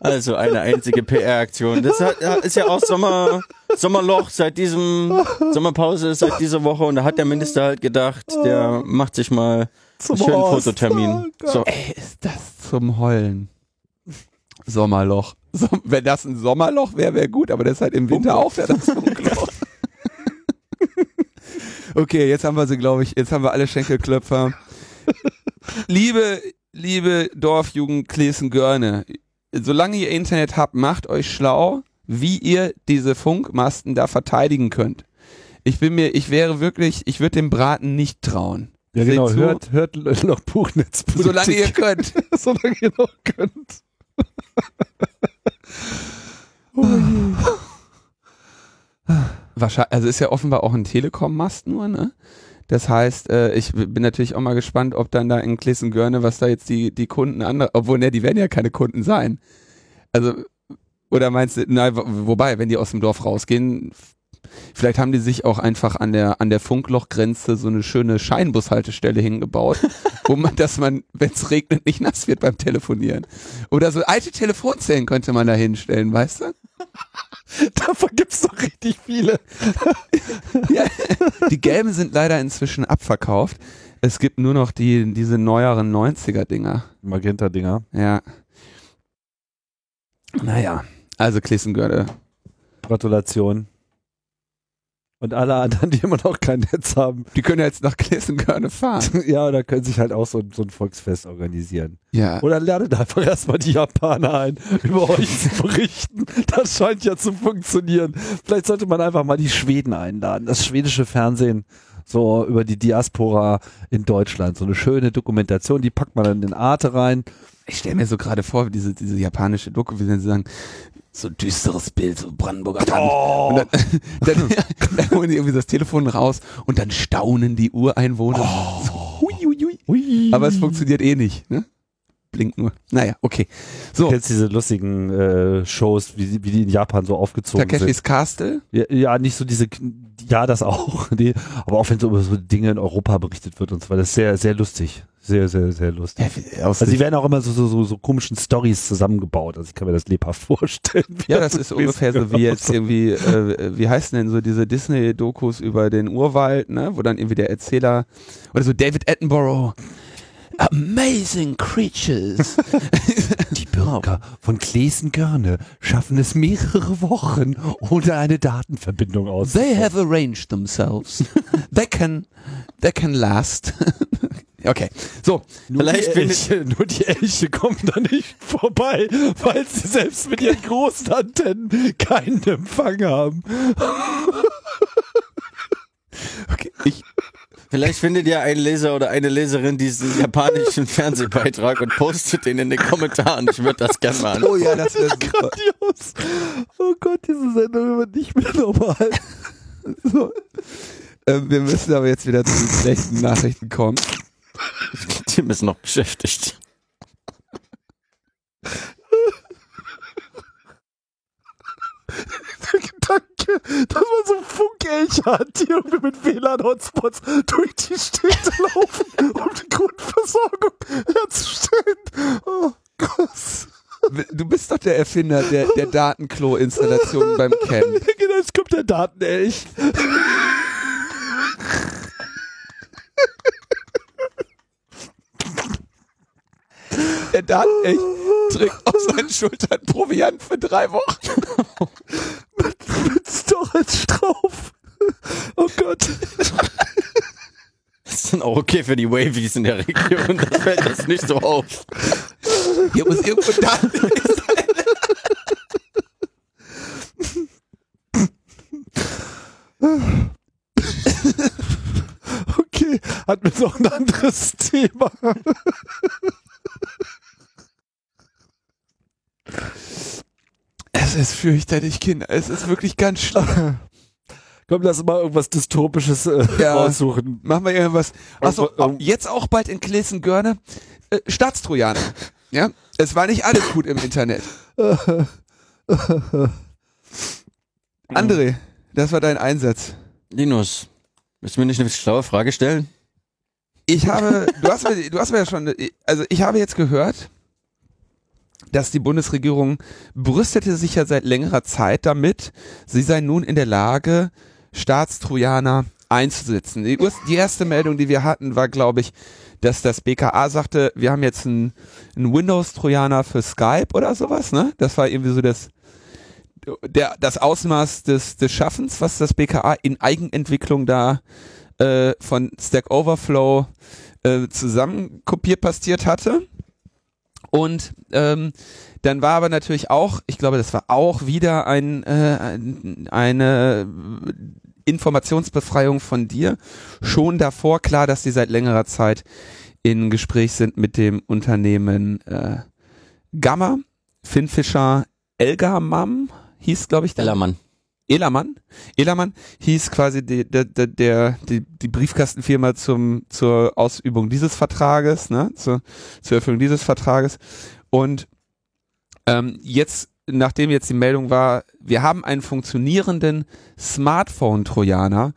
Also eine einzige PR-Aktion. Das hat, ist ja auch Sommer, Sommerloch seit diesem Sommerpause ist seit dieser Woche und da hat der Minister halt gedacht, der macht sich mal Zum einen schönen Horst. Fototermin. Oh So, ey, ist das zum Heulen. Sommerloch. So, wenn das ein Sommerloch wäre, wäre gut, aber das ist halt im Winter auch wieder das Funkloch. Okay, jetzt haben wir sie, glaube ich, jetzt haben wir alle Schenkelklöpfer. liebe, liebe Dorfjugend Klesen-Görne, solange ihr Internet habt, macht euch schlau, wie ihr diese Funkmasten da verteidigen könnt. Ich bin mir, ich wäre wirklich, ich würde dem Braten nicht trauen. Ja, Seht genau. zu, Hört, hört noch Buchnetzpolitik. solange ihr könnt. Solange ihr noch könnt. Wahrscheinlich, also ist ja offenbar auch ein Telekom-Mast nur, ne? Das heißt, äh, ich bin natürlich auch mal gespannt, ob dann da in Klessengörne, was da jetzt die, die Kunden andere, obwohl, ne, die werden ja keine Kunden sein. Also, oder meinst du, nein, wobei, wenn die aus dem Dorf rausgehen, vielleicht haben die sich auch einfach an der, an der Funklochgrenze so eine schöne Scheinbushaltestelle hingebaut, wo man, dass man, wenn es regnet, nicht nass wird beim Telefonieren. Oder so alte Telefonzellen könnte man da hinstellen, weißt du? Davon gibt's doch richtig viele. ja, die gelben sind leider inzwischen abverkauft. Es gibt nur noch die, diese neueren 90er-Dinger. Magenta-Dinger. Ja. Naja, also Klissengörde. Gratulation. Und alle anderen, die immer noch kein Netz haben. Die können jetzt nach Klissengörne fahren. ja, oder können sich halt auch so, so ein Volksfest organisieren. Ja. Oder lernet einfach erstmal die Japaner ein, über euch zu berichten. Das scheint ja zu funktionieren. Vielleicht sollte man einfach mal die Schweden einladen. Das schwedische Fernsehen so über die Diaspora in Deutschland. So eine schöne Dokumentation, die packt man dann in Arte rein. Ich stelle mir so gerade vor, diese, diese japanische Doku, wie sie sagen, so ein düsteres Bild, so Brandenburger Land. Oh. Und dann, dann, dann holen die irgendwie das Telefon raus und dann staunen die Ureinwohner. Oh. So, hui, hui, hui. Ui. Aber es funktioniert eh nicht, ne? Blinkt nur. Naja, okay. So, Du kennst diese lustigen äh, Shows, wie, wie die in Japan so aufgezogen sind. Takeshis Castle. Ja, ja, nicht so diese, ja, das auch, die, aber auch wenn so über so Dinge in Europa berichtet wird und so weiter. Das ist sehr, sehr lustig. Sehr, sehr, sehr lustig. Ja, Also die werden auch immer so, so, so, so komischen Stories zusammengebaut. Also ich kann mir das lebhaft vorstellen. Ja, das ist so ungefähr so wie jetzt irgendwie, äh, wie heißen denn so diese Disney-Dokus über den Urwald, ne? Wo dann irgendwie der Erzähler oder so David Attenborough. Amazing creatures. Die Bürger von Klesengörne schaffen es mehrere Wochen ohne eine Datenverbindung aus. They have arranged themselves. They can, they can last. Okay, so. Nur Vielleicht die Elche, nur die Elche kommen da nicht vorbei, weil sie selbst mit ihren großen Antennen keinen Empfang haben. okay ich, Vielleicht findet ja ein Leser oder eine Leserin diesen japanischen Fernsehbeitrag und postet den in den Kommentaren. Ich würde das gerne mal oh ja, das wäre. Grandios. Oh Gott, diese Sendung wird nicht mehr normal. So. Ähm, wir müssen aber jetzt wieder zu den schlechten Nachrichten kommen. Tim ist noch beschäftigt. Der Gedanke, dass man so Funkelche hat, die irgendwie mit WLAN-Hotspots durch die Städte laufen, um die Grundversorgung herzustellen. Oh Gott. Du bist doch der Erfinder der, der Datenklo-Installation beim Camp. Genau, jetzt kommt der Datenelch. Der Datenecht trägt auf seinen Schultern Proviant für drei Wochen. Mit Storage drauf. Oh Gott. Das ist dann auch okay für die Wavies in der Region. Da fällt das nicht so auf. Hier muss irgendwo Datenecht sein. Okay, hat mir noch ein anderes Thema. Es ist fürchterlich, Kinder. Es ist wirklich ganz schlimm. Komm, lass mal irgendwas Dystopisches äh, Ja. raussuchen. Machen wir irgendwas. Achso, Ähm, jetzt auch bald in Klessengörne. Äh, Staatstrojaner. Ja, es war nicht alles gut im Internet. André, das war dein Einsatz. Linus, willst du mir nicht eine schlaue Frage stellen? Ich habe, du hast mir, du hast mir ja schon, also ich habe jetzt gehört, dass die Bundesregierung brüstete sich ja seit längerer Zeit damit, sie sei nun in der Lage, Staatstrojaner einzusetzen. Die, die erste Meldung, die wir hatten, war, glaube ich, dass das BKA sagte, wir haben jetzt einen, einen Windows-Trojaner für Skype oder sowas, ne? Das war irgendwie so das, der, das Ausmaß des, des Schaffens, was das BKA in Eigenentwicklung da äh, von Stack Overflow äh, zusammen kopiert pastiert hatte. Und ähm, dann war aber natürlich auch, ich glaube, das war auch wieder ein, äh, ein, eine Informationsbefreiung von dir. Schon davor klar, dass die seit längerer Zeit in Gespräch sind mit dem Unternehmen äh, Gamma, Finn Fischer, Elgamam hieß, glaube ich, Ellermann. Elermann. Elermann hieß quasi die, der, der, der, die, die Briefkastenfirma zum, zur Ausübung dieses Vertrages, ne, zur, zur Erfüllung dieses Vertrages. Und ähm, jetzt, nachdem jetzt die Meldung war, wir haben einen funktionierenden Smartphone-Trojaner,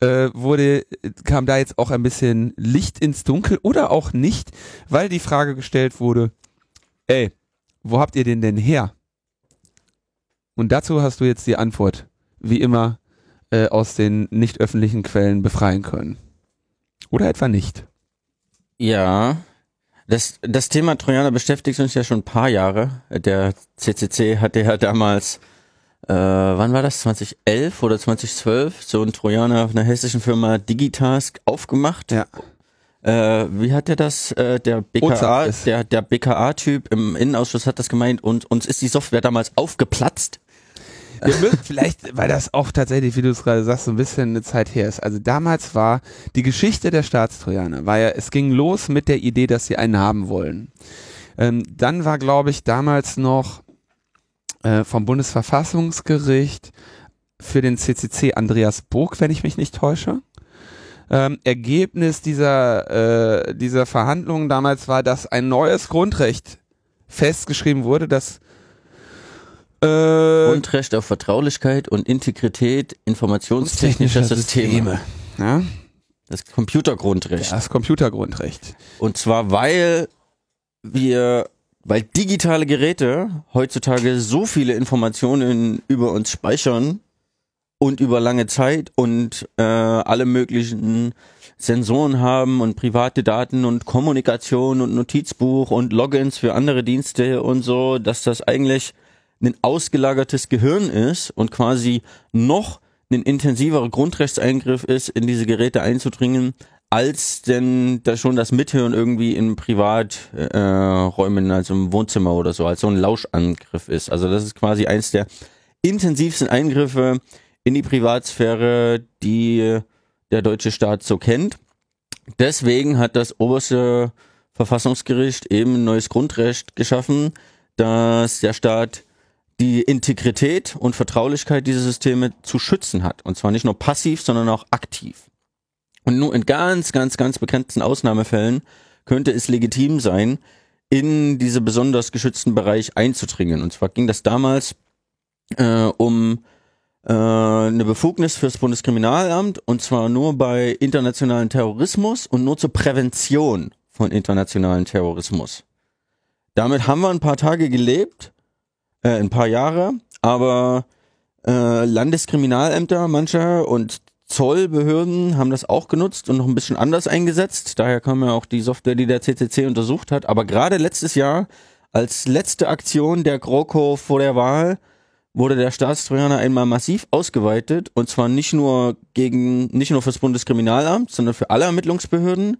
äh, wurde, kam da jetzt auch ein bisschen Licht ins Dunkel oder auch nicht, weil die Frage gestellt wurde, ey, wo habt ihr den denn her? Und dazu hast du jetzt die Antwort wie immer äh, aus den nicht öffentlichen Quellen befreien können. Oder etwa nicht. Ja, das, das Thema Trojaner beschäftigt uns ja schon ein paar Jahre. Der CCC hatte ja damals, äh, wann war das, 2011 oder 2012, so ein Trojaner von der hessischen Firma Digitask aufgemacht. Ja. Äh, wie hat der das? Äh, der BKA, der, der BKA-Typ im Innenausschuss hat das gemeint und uns ist die Software damals aufgeplatzt. Wir müssen vielleicht, weil das auch tatsächlich, wie du es gerade sagst, so ein bisschen eine Zeit her ist. Also damals war die Geschichte der Staatstrojaner, war ja, es ging los mit der Idee, dass sie einen haben wollen. Ähm, dann war, glaube ich, damals noch äh, vom Bundesverfassungsgericht für den CCC Andreas Burg, wenn ich mich nicht täusche. Ähm, Ergebnis dieser, äh, dieser Verhandlungen damals war, dass ein neues Grundrecht festgeschrieben wurde, das äh, Grundrecht auf Vertraulichkeit und Integrität informationstechnischer Systeme. Ja, Das Computergrundrecht. das Computergrundrecht. Und zwar, weil wir, weil digitale Geräte heutzutage so viele Informationen über uns speichern und über lange Zeit und äh, alle möglichen Sensoren haben und private Daten und Kommunikation und Notizbuch und Logins für andere Dienste und so, dass das eigentlich ein ausgelagertes Gehirn ist und quasi noch ein intensiverer Grundrechtseingriff ist, in diese Geräte einzudringen, als denn da schon das Mithören irgendwie in Privaträumen, äh, also im Wohnzimmer oder so, als so ein Lauschangriff ist. Also das ist quasi eins der intensivsten Eingriffe in die Privatsphäre, die der deutsche Staat so kennt. Deswegen hat das oberste Verfassungsgericht eben ein neues Grundrecht geschaffen, dass der Staat die Integrität und Vertraulichkeit dieser Systeme zu schützen hat. Und zwar nicht nur passiv, sondern auch aktiv. Und nur in ganz, ganz, ganz begrenzten Ausnahmefällen könnte es legitim sein, in diese besonders geschützten Bereich einzudringen. Und zwar ging das damals äh, um äh, eine Befugnis fürs Bundeskriminalamt und zwar nur bei internationalen Terrorismus und nur zur Prävention von internationalen Terrorismus. Damit haben wir ein paar Tage gelebt, äh, ein paar Jahre, aber äh, Landeskriminalämter mancher und Zollbehörden haben das auch genutzt und noch ein bisschen anders eingesetzt. Daher kam ja auch die Software, die der CCC untersucht hat. Aber gerade letztes Jahr, als letzte Aktion der GroKo vor der Wahl, wurde der Staatstrojaner einmal massiv ausgeweitet und zwar nicht nur gegen, nicht nur fürs Bundeskriminalamt, sondern für alle Ermittlungsbehörden,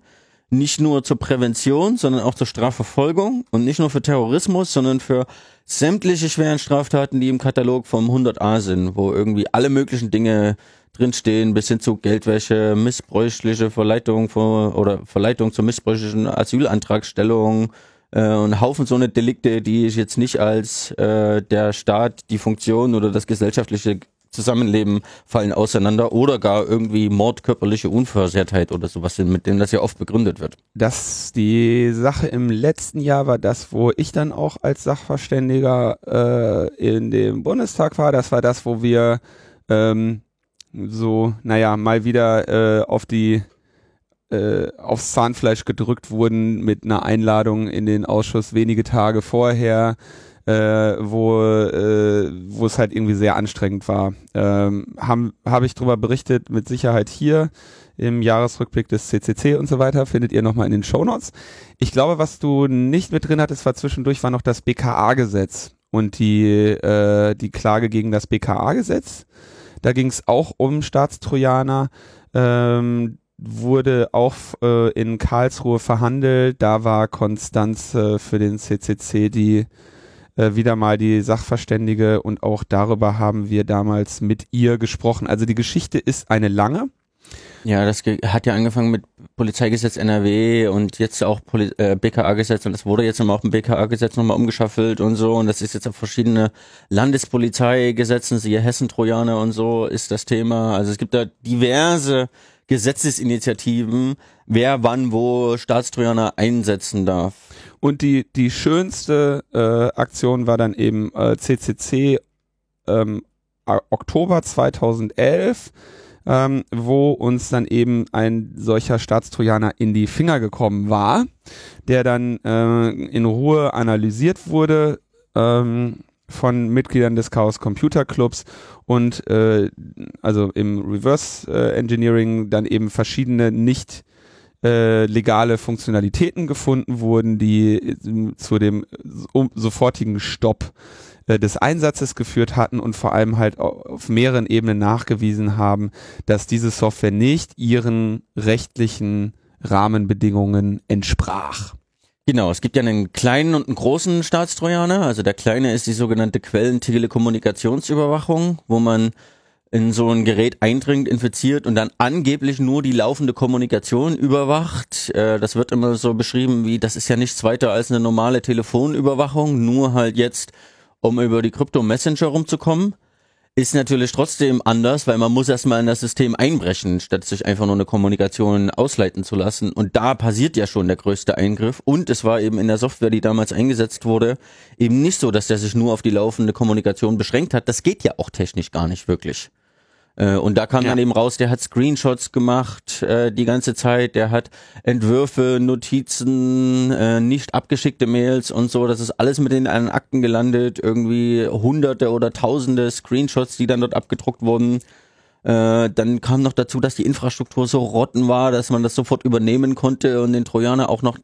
nicht nur zur Prävention, sondern auch zur Strafverfolgung und nicht nur für Terrorismus, sondern für sämtliche schweren Straftaten, die im Katalog vom 100a sind, wo irgendwie alle möglichen Dinge drinstehen, bis hin zu Geldwäsche, missbräuchliche Verleitung vor, oder Verleitung zur missbräuchlichen Asylantragstellung, äh, und Haufen so eine Delikte, die ich jetzt nicht als äh, der Staat, die Funktion oder das gesellschaftliche Zusammenleben fallen auseinander oder gar irgendwie Mord, körperliche Unversehrtheit oder sowas sind, mit denen das ja oft begründet wird. Das, die Sache im letzten Jahr war das, wo ich dann auch als Sachverständiger äh, in dem Bundestag war. Das war das, wo wir ähm, so, naja, mal wieder äh, auf die äh, aufs Zahnfleisch gedrückt wurden mit einer Einladung in den Ausschuss wenige Tage vorher, äh, wo, äh, wo es halt irgendwie sehr anstrengend war. Ähm, Habe hab ich drüber berichtet, mit Sicherheit hier im Jahresrückblick des CCC und so weiter, findet ihr nochmal in den Shownotes. Ich glaube, was du nicht mit drin hattest, war zwischendurch war noch das BKA-Gesetz und die, äh, die Klage gegen das BKA-Gesetz. Da ging es auch um Staatstrojaner. Ähm, wurde auch äh, in Karlsruhe verhandelt. Da war Konstanz äh, für den CCC die äh, wieder mal die Sachverständige und auch darüber haben wir damals mit ihr gesprochen. Also die Geschichte ist eine lange. Ja, das hat ja angefangen mit Polizeigesetz NRW und jetzt auch Poli äh, BKA-Gesetz und es wurde jetzt immer auch im BKA-Gesetz nochmal umgeschaffelt und so und das ist jetzt auf verschiedene Landespolizeigesetzen, siehe Hessen-Trojaner und so ist das Thema. Also es gibt da diverse Gesetzesinitiativen, wer wann wo Staatstrojaner einsetzen darf. Und die, die schönste äh, Aktion war dann eben äh, CCC ähm, Oktober 2011, ähm, wo uns dann eben ein solcher Staatstrojaner in die Finger gekommen war, der dann äh, in Ruhe analysiert wurde ähm, von Mitgliedern des Chaos Computer Clubs und äh, also im Reverse äh, Engineering dann eben verschiedene nicht äh, legale Funktionalitäten gefunden wurden, die äh, zu dem so- sofortigen Stopp äh, des Einsatzes geführt hatten und vor allem halt au- auf mehreren Ebenen nachgewiesen haben, dass diese Software nicht ihren rechtlichen Rahmenbedingungen entsprach. Genau, es gibt ja einen kleinen und einen großen Staatstrojaner. Also der kleine ist die sogenannte Quellentelekommunikationsüberwachung, wo man in so ein Gerät eindringt, infiziert und dann angeblich nur die laufende Kommunikation überwacht. Äh, das wird immer so beschrieben wie, das ist ja nichts weiter als eine normale Telefonüberwachung, nur halt jetzt, um über die Krypto-Messenger rumzukommen. Ist natürlich trotzdem anders, weil man muss erstmal in das System einbrechen, statt sich einfach nur eine Kommunikation ausleiten zu lassen. Und da passiert ja schon der größte Eingriff. Und es war eben in der Software, die damals eingesetzt wurde, eben nicht so, dass der sich nur auf die laufende Kommunikation beschränkt hat. Das geht ja auch technisch gar nicht wirklich. Äh, Und da kam Ja. dann eben raus, der hat Screenshots gemacht äh, die ganze Zeit, der hat Entwürfe, Notizen, äh, nicht abgeschickte Mails und so. Das ist alles mit in einen Akten gelandet, irgendwie hunderte oder tausende Screenshots, die dann dort abgedruckt wurden. Äh, dann kam noch dazu, dass die Infrastruktur so rotten war, dass man das sofort übernehmen konnte und den Trojaner auch noch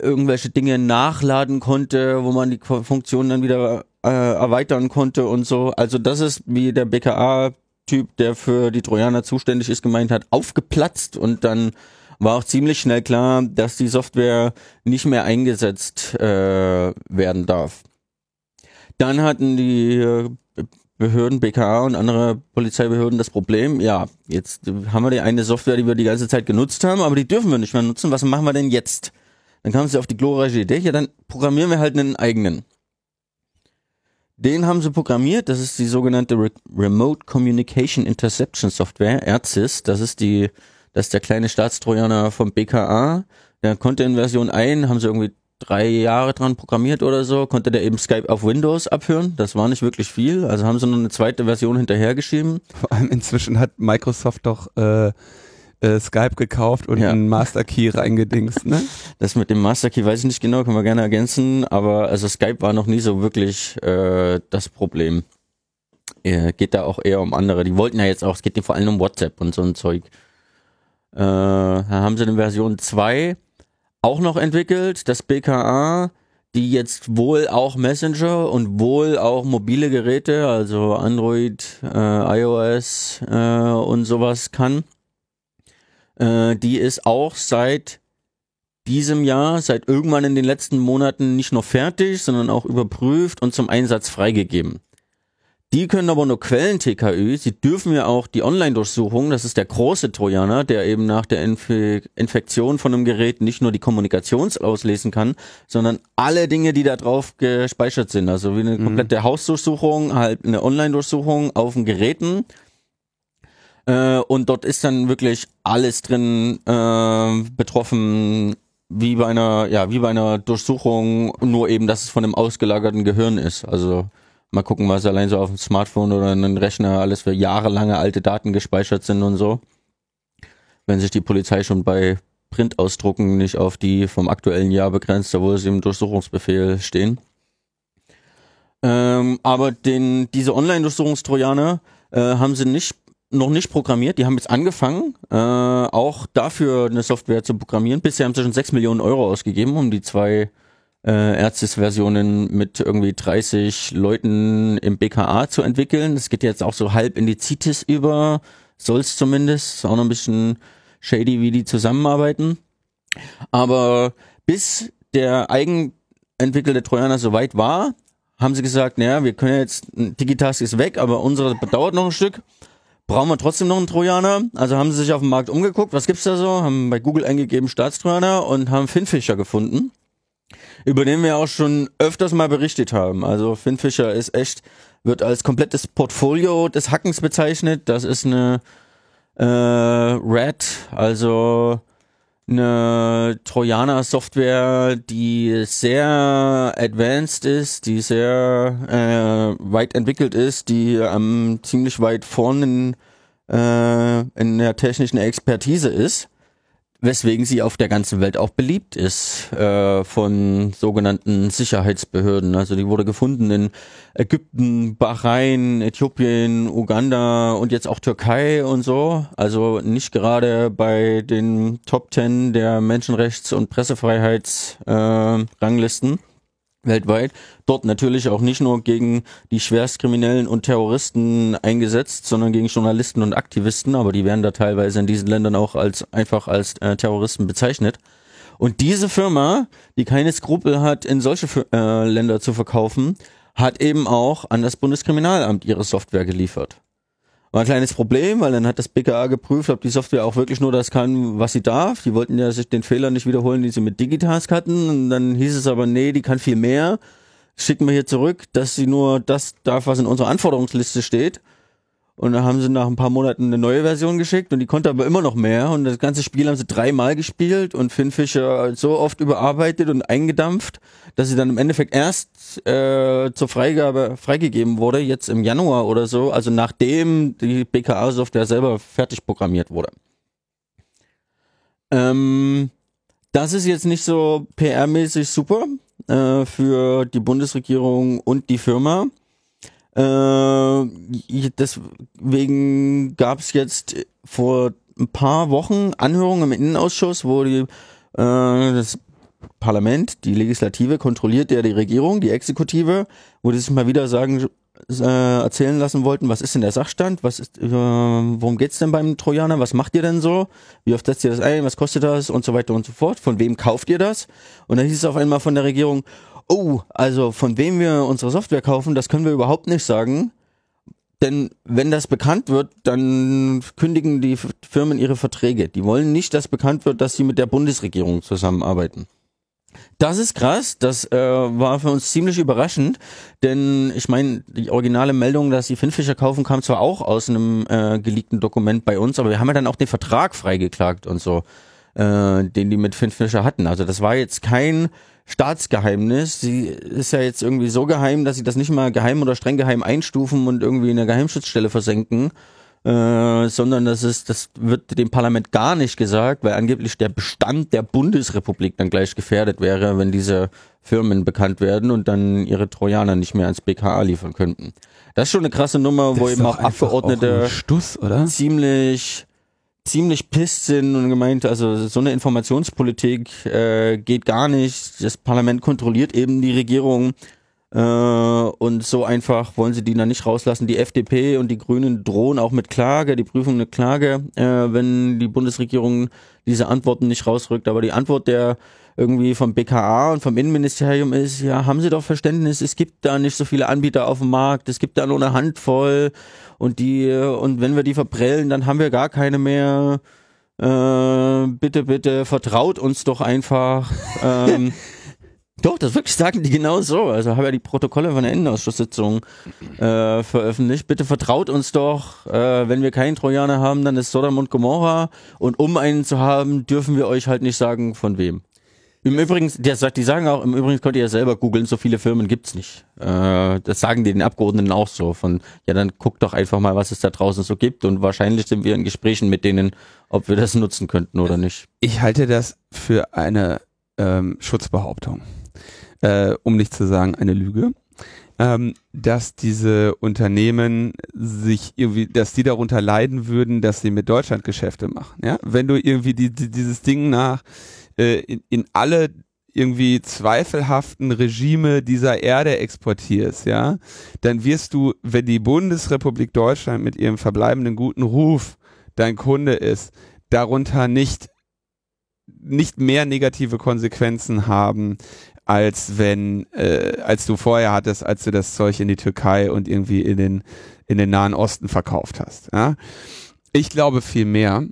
irgendwelche Dinge nachladen konnte, wo man die Funktionen dann wieder äh, erweitern konnte und so. Also das ist, wie der BKA-Typ, der für die Trojaner zuständig ist, gemeint hat, aufgeplatzt und dann war auch ziemlich schnell klar, dass die Software nicht mehr eingesetzt äh, werden darf. Dann hatten die äh, Behörden, BKA und andere Polizeibehörden das Problem, ja, jetzt haben wir die eine Software, die wir die ganze Zeit genutzt haben, aber die dürfen wir nicht mehr nutzen. Was machen wir denn jetzt? Dann kamen sie auf die glorreiche Idee, ja, dann programmieren wir halt einen eigenen. Den haben sie programmiert, das ist die sogenannte Re Remote Communication Interception Software, RCIS, das ist die, das ist der kleine Staatstrojaner vom BKA. Der konnte in Version 1, haben sie irgendwie drei Jahre dran programmiert oder so, konnte der eben Skype auf Windows abhören. Das war nicht wirklich viel, also haben sie noch eine zweite Version hinterhergeschrieben. Vor allem inzwischen hat Microsoft doch äh, äh, Skype gekauft und Ja. einen Master Key reingedingst, ne? Das mit dem Master Key weiß ich nicht genau, können wir gerne ergänzen, aber also Skype war noch nie so wirklich äh, das Problem. Äh, geht da auch eher um andere. Die wollten ja jetzt auch, es geht vor allem um WhatsApp und so ein Zeug. Äh, da haben sie eine Version 2 auch noch entwickelt, das BKA, die jetzt wohl auch Messenger und wohl auch mobile Geräte, also Android, äh, iOS äh, und sowas kann. Äh, die ist auch seit diesem Jahr, seit irgendwann in den letzten Monaten nicht nur fertig, sondern auch überprüft und zum Einsatz freigegeben. Die können aber nur Quellen-TKÜ, sie dürfen ja auch die Online-Durchsuchung, das ist der große Trojaner, der eben nach der Infe Infektion von einem Gerät nicht nur die Kommunikations auslesen kann, sondern alle Dinge, die da drauf gespeichert sind. Also wie eine komplette Hausdurchsuchung, halt eine Online-Durchsuchung auf den Geräten. Äh, und dort ist dann wirklich alles drin äh, betroffen, wie bei einer, ja, wie bei einer Durchsuchung, nur eben, dass es von einem ausgelagerten Gehirn ist. Also mal gucken, was allein so auf dem Smartphone oder einem Rechner alles für jahrelange alte Daten gespeichert sind und so. Wenn sich die Polizei schon bei Printausdrucken nicht auf die vom aktuellen Jahr begrenzt, wo sie im Durchsuchungsbefehl stehen. Ähm, aber den, diese Online-Durchsuchungstrojaner äh, haben sie nicht noch nicht programmiert. Die haben jetzt angefangen, äh, auch dafür eine Software zu programmieren. Bisher haben sie schon 6 Millionen Euro ausgegeben, um die zwei äh, Erzis-Versionen mit irgendwie 30 Leuten im BKA zu entwickeln. Das geht jetzt auch so halb in die CITES über, soll's zumindest. Ist auch noch ein bisschen shady, wie die zusammenarbeiten. Aber bis der eigenentwickelte Trojaner soweit war, haben sie gesagt, naja, wir können jetzt, Digitask ist weg, aber unsere dauert noch ein Stück Brauchen wir trotzdem noch einen Trojaner? Also haben sie sich auf dem Markt umgeguckt, was gibt's da so? Haben bei Google eingegeben Staatstrojaner und haben Finfisher gefunden, über den wir auch schon öfters mal berichtet haben. Also Finfisher ist echt, wird als komplettes Portfolio des Hackens bezeichnet. Das ist eine äh, Red, also eine Trojaner-Software, die sehr advanced ist, die sehr äh, weit entwickelt ist, die ähm, ziemlich weit vorne in, äh, in der technischen Expertise ist weswegen sie auf der ganzen Welt auch beliebt ist äh, von sogenannten Sicherheitsbehörden. Also die wurde gefunden in Ägypten, Bahrain, Äthiopien, Uganda und jetzt auch Türkei und so. Also nicht gerade bei den Top Ten der Menschenrechts- und Pressefreiheitsranglisten. Äh, weltweit. Dort natürlich auch nicht nur gegen die Schwerstkriminellen und Terroristen eingesetzt, sondern gegen Journalisten und Aktivisten, aber die werden da teilweise in diesen Ländern auch als einfach als äh, Terroristen bezeichnet. Und diese Firma, die keine Skrupel hat, in solche äh, Länder zu verkaufen, hat eben auch an das Bundeskriminalamt ihre Software geliefert. War ein kleines Problem, weil dann hat das BKA geprüft, ob die Software auch wirklich nur das kann, was sie darf. Die wollten ja sich den Fehler nicht wiederholen, die sie mit Digitask hatten. Und dann hieß es aber, nee, die kann viel mehr. Schicken wir hier zurück, dass sie nur das darf, was in unserer Anforderungsliste steht. Und dann haben sie nach ein paar Monaten eine neue Version geschickt und die konnte aber immer noch mehr. Und das ganze Spiel haben sie dreimal gespielt und Finn Fischer so oft überarbeitet und eingedampft, dass sie dann im Endeffekt erst äh, zur Freigabe freigegeben wurde, jetzt im Januar oder so, also nachdem die BKA-Software selber fertig programmiert wurde. Ähm, das ist jetzt nicht so PR-mäßig super äh, für die Bundesregierung und die Firma. Äh, deswegen gab es jetzt vor ein paar Wochen Anhörungen im Innenausschuss, wo die, äh, das Parlament, die Legislative, kontrolliert ja die Regierung, die Exekutive, wo die sich mal wieder sagen, äh, erzählen lassen wollten, was ist denn der Sachstand, was ist, äh, worum geht's denn beim Trojaner, was macht ihr denn so, wie oft setzt ihr das ein, was kostet das? Und so weiter und so fort, von wem kauft ihr das? Und dann hieß es auf einmal von der Regierung, oh, also von wem wir unsere Software kaufen, das können wir überhaupt nicht sagen. Denn wenn das bekannt wird, dann kündigen die Firmen ihre Verträge. Die wollen nicht, dass bekannt wird, dass sie mit der Bundesregierung zusammenarbeiten. Das ist krass, das äh, war für uns ziemlich überraschend, denn ich meine, die originale Meldung, dass sie Finnfischer kaufen, kam zwar auch aus einem äh, geleakten Dokument bei uns, aber wir haben ja dann auch den Vertrag freigeklagt und so, äh, den die mit Finnfischer hatten. Also das war jetzt kein Staatsgeheimnis. Sie ist ja jetzt irgendwie so geheim, dass sie das nicht mal geheim oder streng geheim einstufen und irgendwie in der Geheimschutzstelle versenken, äh, sondern das ist, das wird dem Parlament gar nicht gesagt, weil angeblich der Bestand der Bundesrepublik dann gleich gefährdet wäre, wenn diese Firmen bekannt werden und dann ihre Trojaner nicht mehr ans BKA liefern könnten. Das ist schon eine krasse Nummer, das wo eben auch Abgeordnete auch Stuss, ziemlich ziemlich pisst sind und gemeint, also so eine Informationspolitik äh, geht gar nicht. Das Parlament kontrolliert eben die Regierung äh, und so einfach wollen sie die dann nicht rauslassen. Die FDP und die Grünen drohen auch mit Klage, die prüfen eine Klage, äh, wenn die Bundesregierung diese Antworten nicht rausrückt. Aber die Antwort der irgendwie vom BKA und vom Innenministerium ist, ja, haben Sie doch Verständnis, es gibt da nicht so viele Anbieter auf dem Markt, es gibt da nur eine Handvoll und die, und wenn wir die verprellen, dann haben wir gar keine mehr. Äh, bitte, bitte, vertraut uns doch einfach. ähm, doch, das wirklich sagen die genau so. Also habe ja die Protokolle von der Innenausschusssitzung äh, veröffentlicht. Bitte vertraut uns doch. Äh, wenn wir keinen Trojaner haben, dann ist Sodom und Gomorra. Und um einen zu haben, dürfen wir euch halt nicht sagen, von wem. Im Übrigen, der sagt, die sagen auch, im Übrigen könnt ihr ja selber googeln, so viele Firmen gibt's nicht. Äh, das sagen die den Abgeordneten auch so von, ja, dann guckt doch einfach mal, was es da draußen so gibt und wahrscheinlich sind wir in Gesprächen mit denen, ob wir das nutzen könnten oder nicht. Ich halte das für eine ähm, Schutzbehauptung, äh, um nicht zu sagen eine Lüge. Ähm, dass diese Unternehmen sich irgendwie, dass die darunter leiden würden, dass sie mit Deutschland Geschäfte machen. Ja, wenn du irgendwie die, die, dieses Ding nach äh, in, in alle irgendwie zweifelhaften Regime dieser Erde exportierst, ja, dann wirst du, wenn die Bundesrepublik Deutschland mit ihrem verbleibenden guten Ruf dein Kunde ist, darunter nicht nicht mehr negative Konsequenzen haben, als wenn, äh, als du vorher hattest, als du das Zeug in die Türkei und irgendwie in den, in den Nahen Osten verkauft hast. Ja? Ich glaube vielmehr,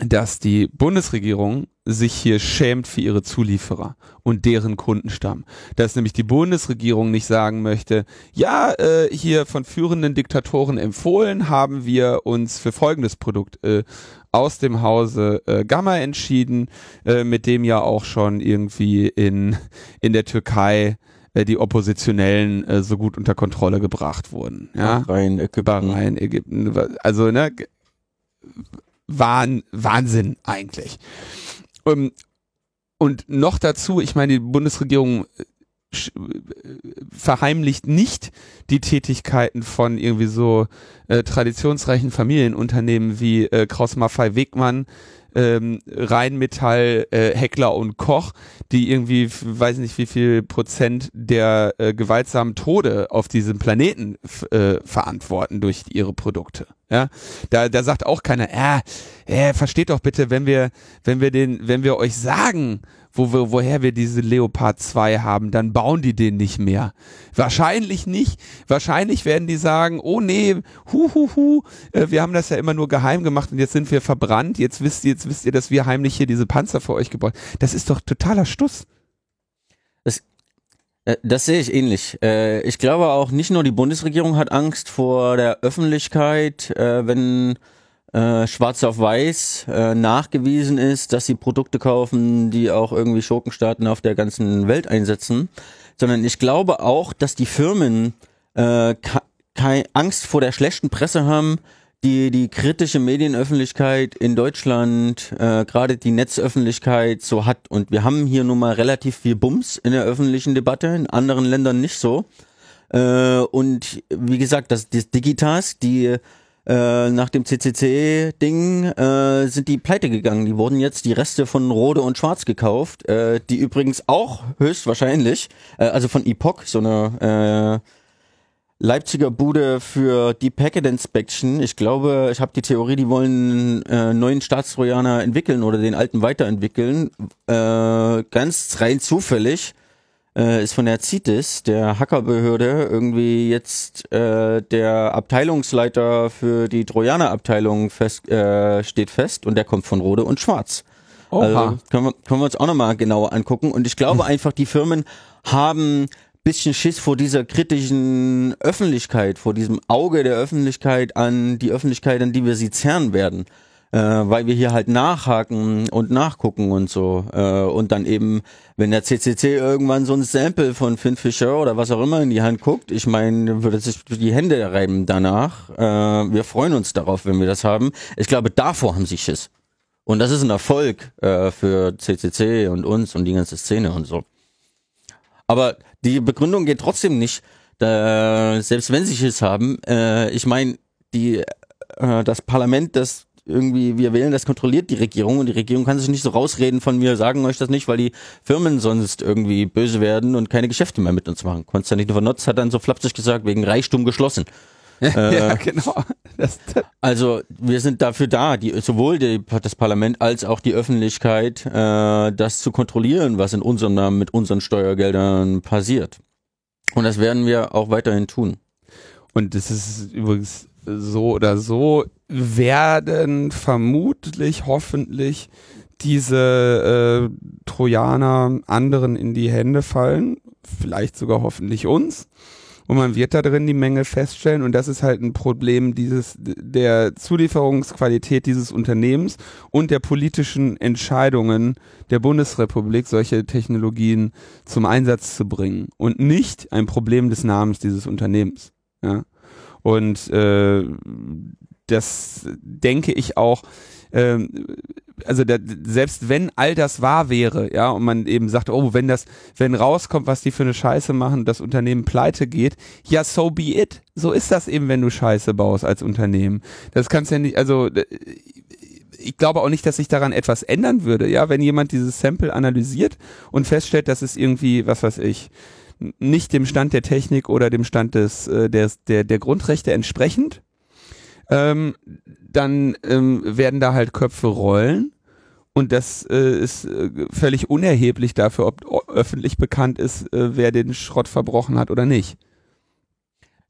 dass die Bundesregierung sich hier schämt für ihre Zulieferer und deren Kundenstamm. Dass nämlich die Bundesregierung nicht sagen möchte, ja, äh, hier von führenden Diktatoren empfohlen, haben wir uns für folgendes Produkt äh, aus dem Hause äh, Gamma entschieden, äh, mit dem ja auch schon irgendwie in, in der Türkei äh, die Oppositionellen äh, so gut unter Kontrolle gebracht wurden. Ja? Bahrain, Ägypten. Bahrain, Ägypten, also ne, Wahn, Wahnsinn eigentlich. Um, und noch dazu, ich meine, die Bundesregierung äh, verheimlicht nicht die Tätigkeiten von irgendwie so äh, traditionsreichen Familienunternehmen wie äh, Kraus Maffei Wegmann, ähm, Rheinmetall, äh, Heckler und Koch, die irgendwie, weiß nicht wie viel Prozent der äh, gewaltsamen Tode auf diesem Planeten äh, verantworten durch ihre Produkte. Ja, da, da sagt auch keiner, äh, äh, versteht doch bitte, wenn wir, wenn wir den, wenn wir euch sagen, wo wir, woher wir diese Leopard 2 haben, dann bauen die den nicht mehr. Wahrscheinlich nicht. Wahrscheinlich werden die sagen, oh nee, hu, hu, hu, äh, wir haben das ja immer nur geheim gemacht und jetzt sind wir verbrannt. Jetzt wisst ihr, jetzt wisst ihr, dass wir heimlich hier diese Panzer für euch gebaut. Das ist doch totaler Stuss. Das, äh, das sehe ich ähnlich. Äh, ich glaube auch nicht nur die Bundesregierung hat Angst vor der Öffentlichkeit, äh, wenn äh, schwarz auf weiß äh, nachgewiesen ist, dass sie Produkte kaufen, die auch irgendwie Schurkenstaaten auf der ganzen Welt einsetzen, sondern ich glaube auch, dass die Firmen äh, keine Angst vor der schlechten Presse haben, die die kritische Medienöffentlichkeit in Deutschland, äh, gerade die Netzöffentlichkeit so hat. Und wir haben hier nun mal relativ viel Bums in der öffentlichen Debatte, in anderen Ländern nicht so. Äh, und wie gesagt, das, das Digitas, die äh, nach dem CCC-Ding äh, sind die pleite gegangen. Die wurden jetzt die Reste von Rode und Schwarz gekauft, äh, die übrigens auch höchstwahrscheinlich, äh, also von Epoch, so eine äh, Leipziger Bude für die Packet Inspection. Ich glaube, ich habe die Theorie, die wollen äh, neuen Staatstrojaner entwickeln oder den alten weiterentwickeln. Äh, ganz rein zufällig äh, ist von der CITES, der Hackerbehörde, irgendwie jetzt äh, der Abteilungsleiter für die Trojaner-Abteilung fest, äh, steht fest und der kommt von Rode und Schwarz. Oha. Also können wir, können wir uns auch nochmal genauer angucken. Und ich glaube einfach, die Firmen haben bisschen Schiss vor dieser kritischen Öffentlichkeit, vor diesem Auge der Öffentlichkeit an die Öffentlichkeit, an die wir sie zerren werden äh, weil wir hier halt nachhaken und nachgucken und so. Äh, und dann eben, wenn der CCC irgendwann so ein Sample von Finn Fischer oder was auch immer in die Hand guckt, ich meine, würde sich die Hände reiben danach. Äh, wir freuen uns darauf, wenn wir das haben. Ich glaube, davor haben sie Schiss. Und das ist ein Erfolg äh, für CCC und uns und die ganze Szene und so. Aber die Begründung geht trotzdem nicht, da, selbst wenn sie Schiss haben. Äh, ich meine, die äh, das Parlament, das irgendwie, wir wählen, das kontrolliert die Regierung und die Regierung kann sich nicht so rausreden von wir sagen euch das nicht, weil die Firmen sonst irgendwie böse werden und keine Geschäfte mehr mit uns machen. Konstantin von Notz hat dann so flapsig gesagt, wegen Reichtum geschlossen. äh, ja, genau. Das, das also wir sind dafür da, die, sowohl die, das Parlament als auch die Öffentlichkeit, äh, das zu kontrollieren, was in unserem Namen mit unseren Steuergeldern passiert. Und das werden wir auch weiterhin tun. Und das ist übrigens so oder so werden vermutlich, hoffentlich diese äh, Trojaner anderen in die Hände fallen, vielleicht sogar hoffentlich uns. Und man wird da drin die Menge feststellen und das ist halt ein Problem dieses der Zulieferungsqualität dieses Unternehmens und der politischen Entscheidungen der Bundesrepublik, solche Technologien zum Einsatz zu bringen und nicht ein Problem des Namens dieses Unternehmens. Ja. Und äh, das denke ich auch, ähm, also der, selbst wenn all das wahr wäre, ja, und man eben sagt, oh, wenn das, wenn rauskommt, was die für eine Scheiße machen, das Unternehmen pleite geht, ja, so be it. So ist das eben, wenn du Scheiße baust als Unternehmen. Das kannst ja nicht, also ich glaube auch nicht, dass sich daran etwas ändern würde, ja, wenn jemand dieses Sample analysiert und feststellt, dass es irgendwie, was weiß ich, nicht dem Stand der Technik oder dem Stand des, äh, der, der, der Grundrechte entsprechend, ähm, dann ähm, werden da halt Köpfe rollen Und das äh, ist äh, völlig unerheblich dafür, ob öffentlich bekannt ist, äh, wer den Schrott verbrochen hat oder nicht.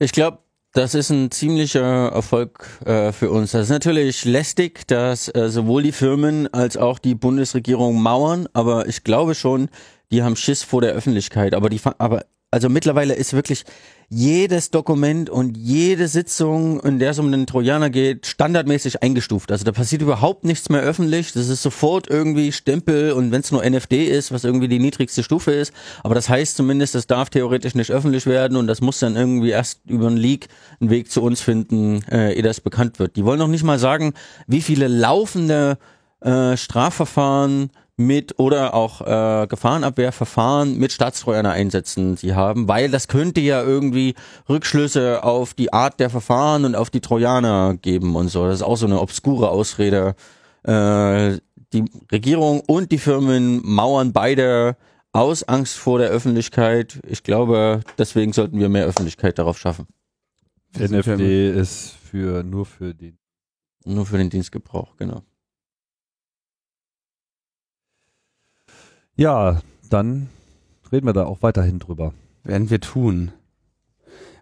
Ich glaube, das ist ein ziemlicher Erfolg äh, für uns. Das ist natürlich lästig, dass äh, sowohl die Firmen als auch die Bundesregierung mauern, aber ich glaube schon, die haben Schiss vor der Öffentlichkeit. Aber die, aber also mittlerweile ist wirklich jedes Dokument und jede Sitzung, in der es um den Trojaner geht, standardmäßig eingestuft. Also da passiert überhaupt nichts mehr öffentlich. Das ist sofort irgendwie Stempel und wenn es nur NFD ist, was irgendwie die niedrigste Stufe ist. Aber das heißt zumindest, das darf theoretisch nicht öffentlich werden und das muss dann irgendwie erst über einen Leak einen Weg zu uns finden, äh, ehe das bekannt wird. Die wollen noch nicht mal sagen, wie viele laufende äh, Strafverfahren mit oder auch äh, Gefahrenabwehrverfahren mit Staatstrojaner-Einsätzen sie haben, weil das könnte ja irgendwie Rückschlüsse auf die Art der Verfahren und auf die Trojaner geben und so. Das ist auch so eine obskure Ausrede. Äh, die Regierung und die Firmen mauern beide aus Angst vor der Öffentlichkeit. Ich glaube, deswegen sollten wir mehr Öffentlichkeit darauf schaffen. NFD ist für nur für den. Nur für den Dienstgebrauch, genau. Ja, dann reden wir da auch weiterhin drüber. Werden wir tun.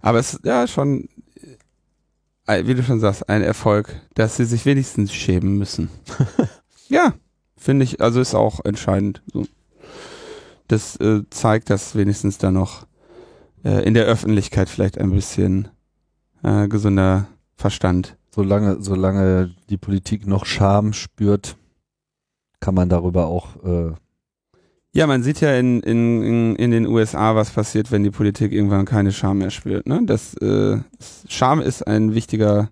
Aber es ist ja schon, äh, wie du schon sagst, ein Erfolg, dass sie sich wenigstens schämen müssen. ja, finde ich, also ist auch entscheidend. Das äh, zeigt, dass wenigstens da noch äh, in der Öffentlichkeit vielleicht ein bisschen äh, gesunder Verstand. Solange, solange die Politik noch Scham spürt, kann man darüber auch äh, Ja, man sieht ja in, in, in, den USA, was passiert, wenn die Politik irgendwann keine Scham mehr spürt. Ne? Das, äh, Scham ist ein wichtiger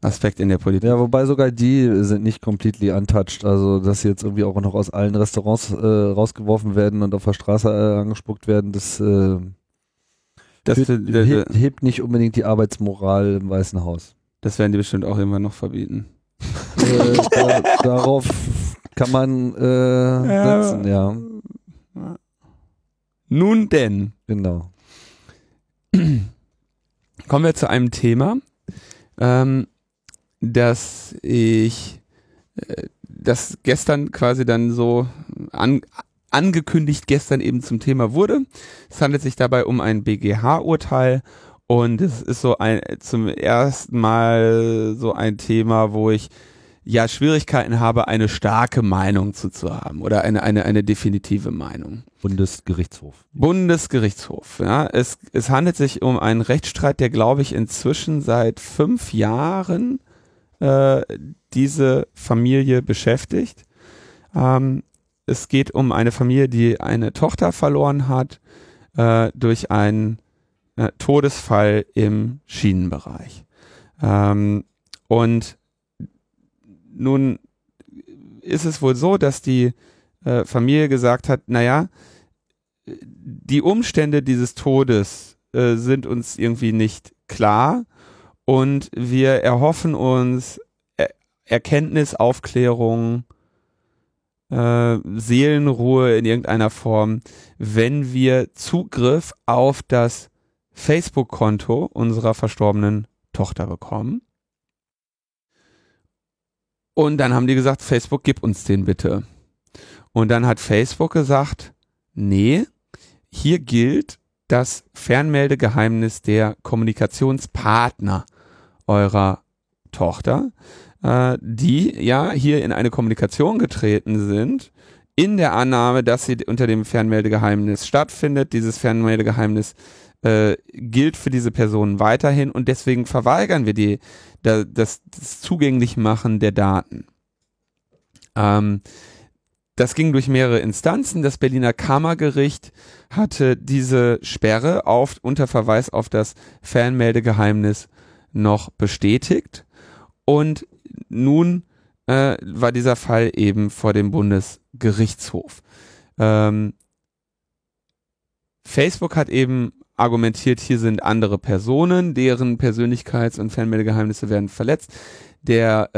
Aspekt in der Politik. Ja, wobei sogar die sind nicht completely untouched. Also, dass sie jetzt irgendwie auch noch aus allen Restaurants äh, rausgeworfen werden und auf der Straße äh, angespuckt werden, das, äh, Das, hebt, äh, hebt, hebt nicht unbedingt die Arbeitsmoral im Weißen Haus. das werden die bestimmt auch irgendwann noch verbieten. äh, da, darauf kann man äh, Ja. setzen, ja, Nun denn, genau. kommen wir zu einem Thema, ähm, das ich, äh, das gestern quasi dann so an, angekündigt gestern eben zum Thema wurde. Es handelt sich dabei um ein BGH-Urteil und es ist so ein zum ersten Mal so ein Thema, wo ich ja Schwierigkeiten habe, eine starke Meinung zu, zu haben oder eine, eine, eine definitive Meinung. Bundesgerichtshof. Bundesgerichtshof. Ja, es, es handelt sich um einen Rechtsstreit, der, glaube ich, inzwischen seit fünf Jahren äh, diese Familie beschäftigt. Ähm, es geht um eine Familie, die eine Tochter verloren hat äh, durch einen äh, Todesfall im Schienenbereich. Ähm, und nun ist es wohl so, dass die äh, Familie gesagt hat, naja, die Umstände dieses Todes äh, sind uns irgendwie nicht klar und wir erhoffen uns er Erkenntnis, Aufklärung, äh, Seelenruhe in irgendeiner Form, wenn wir Zugriff auf das Facebook-Konto unserer verstorbenen Tochter bekommen. Und dann haben die gesagt, Facebook, gib uns den bitte. Und dann hat Facebook gesagt, nee, hier gilt das Fernmeldegeheimnis der Kommunikationspartner eurer Tochter, äh, die ja hier in eine Kommunikation getreten sind, in der Annahme, dass sie unter dem Fernmeldegeheimnis stattfindet. Dieses Fernmeldegeheimnis äh, gilt für diese Personen weiterhin und deswegen verweigern wir die, da, das, das Zugänglichmachen der Daten. Ähm, das ging durch mehrere Instanzen. Das Berliner Kammergericht hatte diese Sperre auf, unter Verweis auf das Fernmeldegeheimnis noch bestätigt. Und nun äh, war dieser Fall eben vor dem Bundesgerichtshof. Ähm, Facebook hat eben argumentiert, hier sind andere Personen, deren Persönlichkeits- und Fernmeldegeheimnisse werden verletzt. Der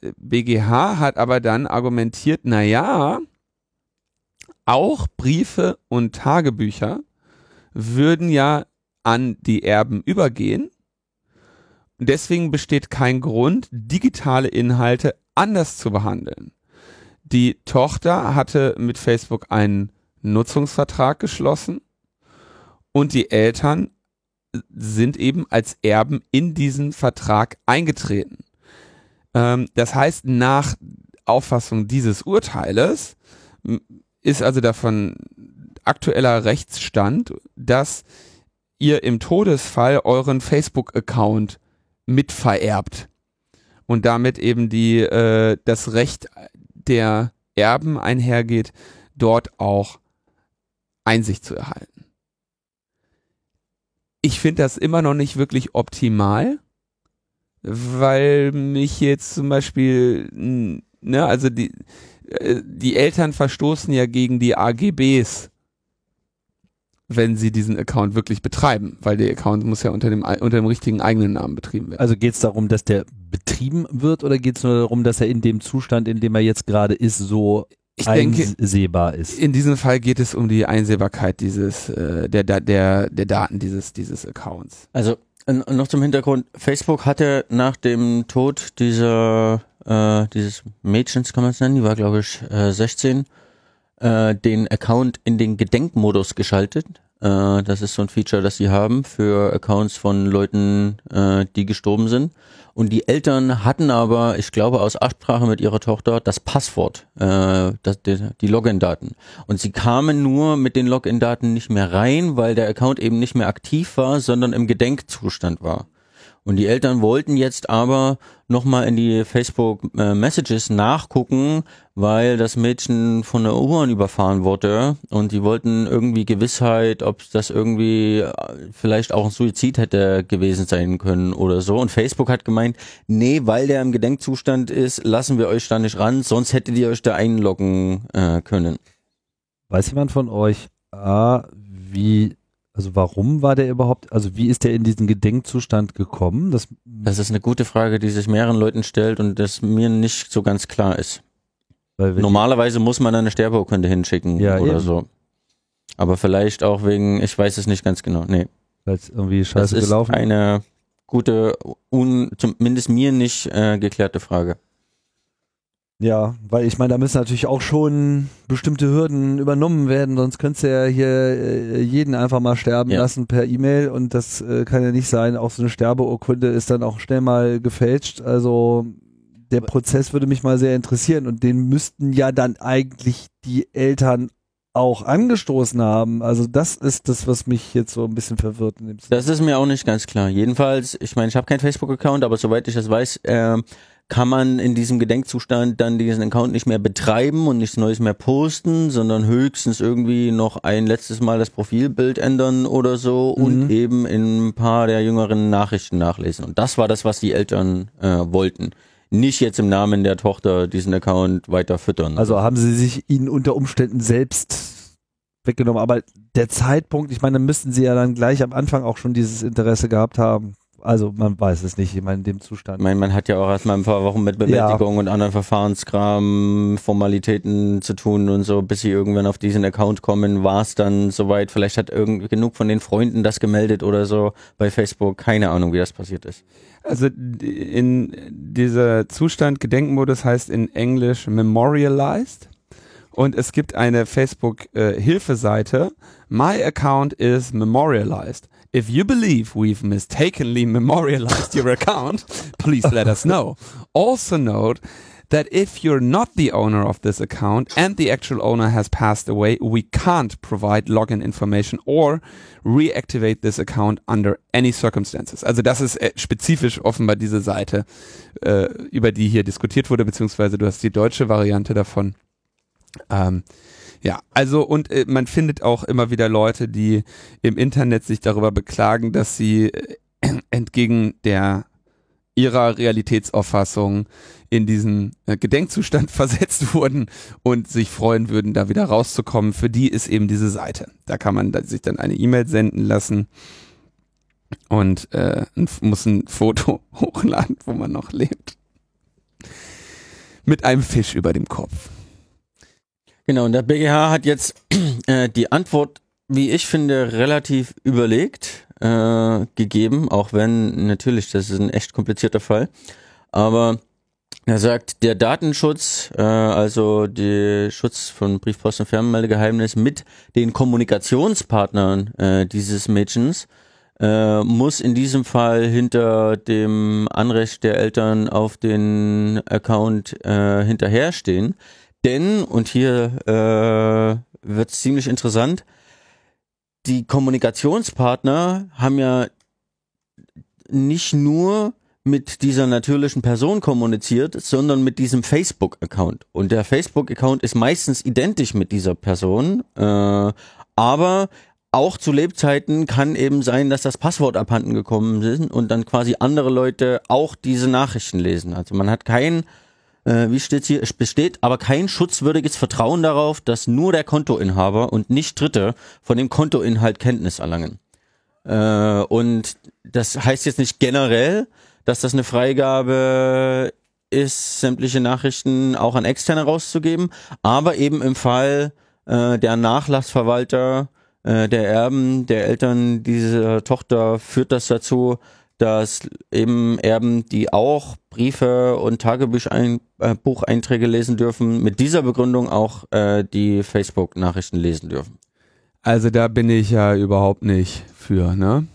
äh, BGH hat aber dann argumentiert, na ja, auch Briefe und Tagebücher würden ja an die Erben übergehen. Deswegen besteht kein Grund, digitale Inhalte anders zu behandeln. Die Tochter hatte mit Facebook einen Nutzungsvertrag geschlossen und die Eltern sind eben als Erben in diesen Vertrag eingetreten. Ähm, das heißt, nach Auffassung dieses Urteiles ist also davon aktueller Rechtsstand, dass ihr im Todesfall euren Facebook-Account mitvererbt und damit eben die äh, das Recht der Erben einhergeht, dort auch Einsicht zu erhalten. Ich finde das immer noch nicht wirklich optimal, weil mich jetzt zum Beispiel, ne, also die, äh, die Eltern verstoßen ja gegen die AGBs, wenn sie diesen Account wirklich betreiben, weil der Account muss ja unter dem, unter dem richtigen eigenen Namen betrieben werden. Also geht es darum, dass der betrieben wird oder geht es nur darum, dass er in dem Zustand, in dem er jetzt gerade ist, so ich denke, einsehbar ist? In diesem Fall geht es um die Einsehbarkeit dieses, äh, der, der, der, der Daten dieses, dieses Accounts. Also noch zum Hintergrund, Facebook hatte nach dem Tod dieser äh, dieses Mädchens, kann man es nennen, die war glaube ich äh, 16, äh, den Account in den Gedenkmodus geschaltet. Äh, das ist so ein Feature, das sie haben für Accounts von Leuten, äh, die gestorben sind. Und die Eltern hatten aber, ich glaube, aus Absprache mit ihrer Tochter das Passwort, äh, das, die, die Login-Daten. Und sie kamen nur mit den Login-Daten nicht mehr rein, weil der Account eben nicht mehr aktiv war, sondern im Gedenkzustand war. Und die Eltern wollten jetzt aber nochmal in die Facebook äh, Messages nachgucken, weil das Mädchen von der U-Bahn überfahren wurde und die wollten irgendwie Gewissheit, ob das irgendwie äh, vielleicht auch ein Suizid hätte gewesen sein können oder so. Und Facebook hat gemeint, nee, weil der im Gedenkzustand ist, lassen wir euch da nicht ran, sonst hättet ihr euch da einloggen äh, können. Weiß jemand von euch, A, wie also warum war der überhaupt, also wie ist der in diesen Gedenkzustand gekommen? Das, das ist eine gute Frage, die sich mehreren Leuten stellt und das mir nicht so ganz klar ist. Normalerweise muss man eine Sterbeurkunde hinschicken ja, oder eben. so. Aber vielleicht auch wegen, ich weiß es nicht ganz genau. Nee. Weil es irgendwie scheiße das gelaufen ist. Eine gute, un, zumindest mir nicht äh, geklärte Frage. Ja, weil ich meine, da müssen natürlich auch schon bestimmte Hürden übernommen werden, sonst könntest du ja hier äh, jeden einfach mal sterben ja. lassen per E-Mail und das äh, kann ja nicht sein. Auch so eine Sterbeurkunde ist dann auch schnell mal gefälscht. Also der Prozess würde mich mal sehr interessieren und den müssten ja dann eigentlich die Eltern auch angestoßen haben. Also das ist das, was mich jetzt so ein bisschen verwirrt. das ist mir auch nicht ganz klar. Jedenfalls, ich meine, ich habe keinen Facebook-Account, aber soweit ich das weiß, äh, kann man in diesem Gedenkzustand dann diesen Account nicht mehr betreiben und nichts Neues mehr posten, sondern höchstens irgendwie noch ein letztes Mal das Profilbild ändern oder so mhm. und eben in ein paar der jüngeren Nachrichten nachlesen. Und das war das, was die Eltern äh, wollten. Nicht jetzt im Namen der Tochter diesen Account weiter füttern. Also haben sie sich ihn unter Umständen selbst weggenommen. Aber der Zeitpunkt, ich meine, müssten sie ja dann gleich am Anfang auch schon dieses Interesse gehabt haben. Also man weiß es nicht, ich meine in dem Zustand. Ich meine, man hat ja auch erstmal ein paar Wochen mit Bewältigung ja. und anderen Verfahrenskram, Formalitäten zu tun und so, bis sie irgendwann auf diesen Account kommen, war es dann soweit. Vielleicht hat irgend genug von den Freunden das gemeldet oder so bei Facebook. Keine Ahnung, wie das passiert ist. Also in dieser Zustand Gedenkmodus heißt in Englisch memorialized. Und es gibt eine Facebook-Hilfeseite. Äh, My account is memorialized. If you believe we've mistakenly memorialized your account, please let us know. Also note that if you're not the owner of this account and the actual owner has passed away, we can't provide login information or reactivate this account under any circumstances. Also das ist äh, spezifisch offenbar diese Seite, äh, über die hier diskutiert wurde, beziehungsweise du hast die deutsche Variante davon. Ähm, ja, also und äh, man findet auch immer wieder Leute, die im Internet sich darüber beklagen, dass sie äh, entgegen der ihrer Realitätsauffassung in diesen äh, Gedenkzustand versetzt wurden und sich freuen würden, da wieder rauszukommen. Für die ist eben diese Seite. Da kann man da sich dann eine E-Mail senden lassen und äh, muss ein Foto hochladen, wo man noch lebt. Mit einem Fisch über dem Kopf. Genau, und der BGH hat jetzt äh, die Antwort, wie ich finde, relativ überlegt äh, gegeben, auch wenn natürlich, das ist ein echt komplizierter Fall. Aber Er sagt, der Datenschutz, äh, also der Schutz von Briefpost- und Fernmeldegeheimnis mit den Kommunikationspartnern äh, dieses Mädchens äh, muss in diesem Fall hinter dem Anrecht der Eltern auf den Account äh, hinterherstehen. Denn, und hier äh, wird es ziemlich interessant, die Kommunikationspartner haben ja nicht nur mit dieser natürlichen Person kommuniziert, sondern mit diesem Facebook-Account. Und der Facebook-Account ist meistens identisch mit dieser Person, äh, aber auch zu Lebzeiten kann eben sein, dass das Passwort abhanden gekommen ist und dann quasi andere Leute auch diese Nachrichten lesen. Also man hat kein, äh, wie steht's hier, es besteht aber kein schutzwürdiges Vertrauen darauf, dass nur der Kontoinhaber und nicht Dritte von dem Kontoinhalt Kenntnis erlangen. Äh, und das heißt jetzt nicht generell, dass das eine Freigabe ist, sämtliche Nachrichten auch an Externe rauszugeben, aber eben im Fall äh, der Nachlassverwalter äh, der Erben, der Eltern dieser Tochter führt das dazu, dass eben Erben, die auch Briefe und Tagebucheinträge äh, lesen dürfen, mit dieser Begründung auch äh, die Facebook-Nachrichten lesen dürfen. Also da bin ich ja überhaupt nicht für, ne?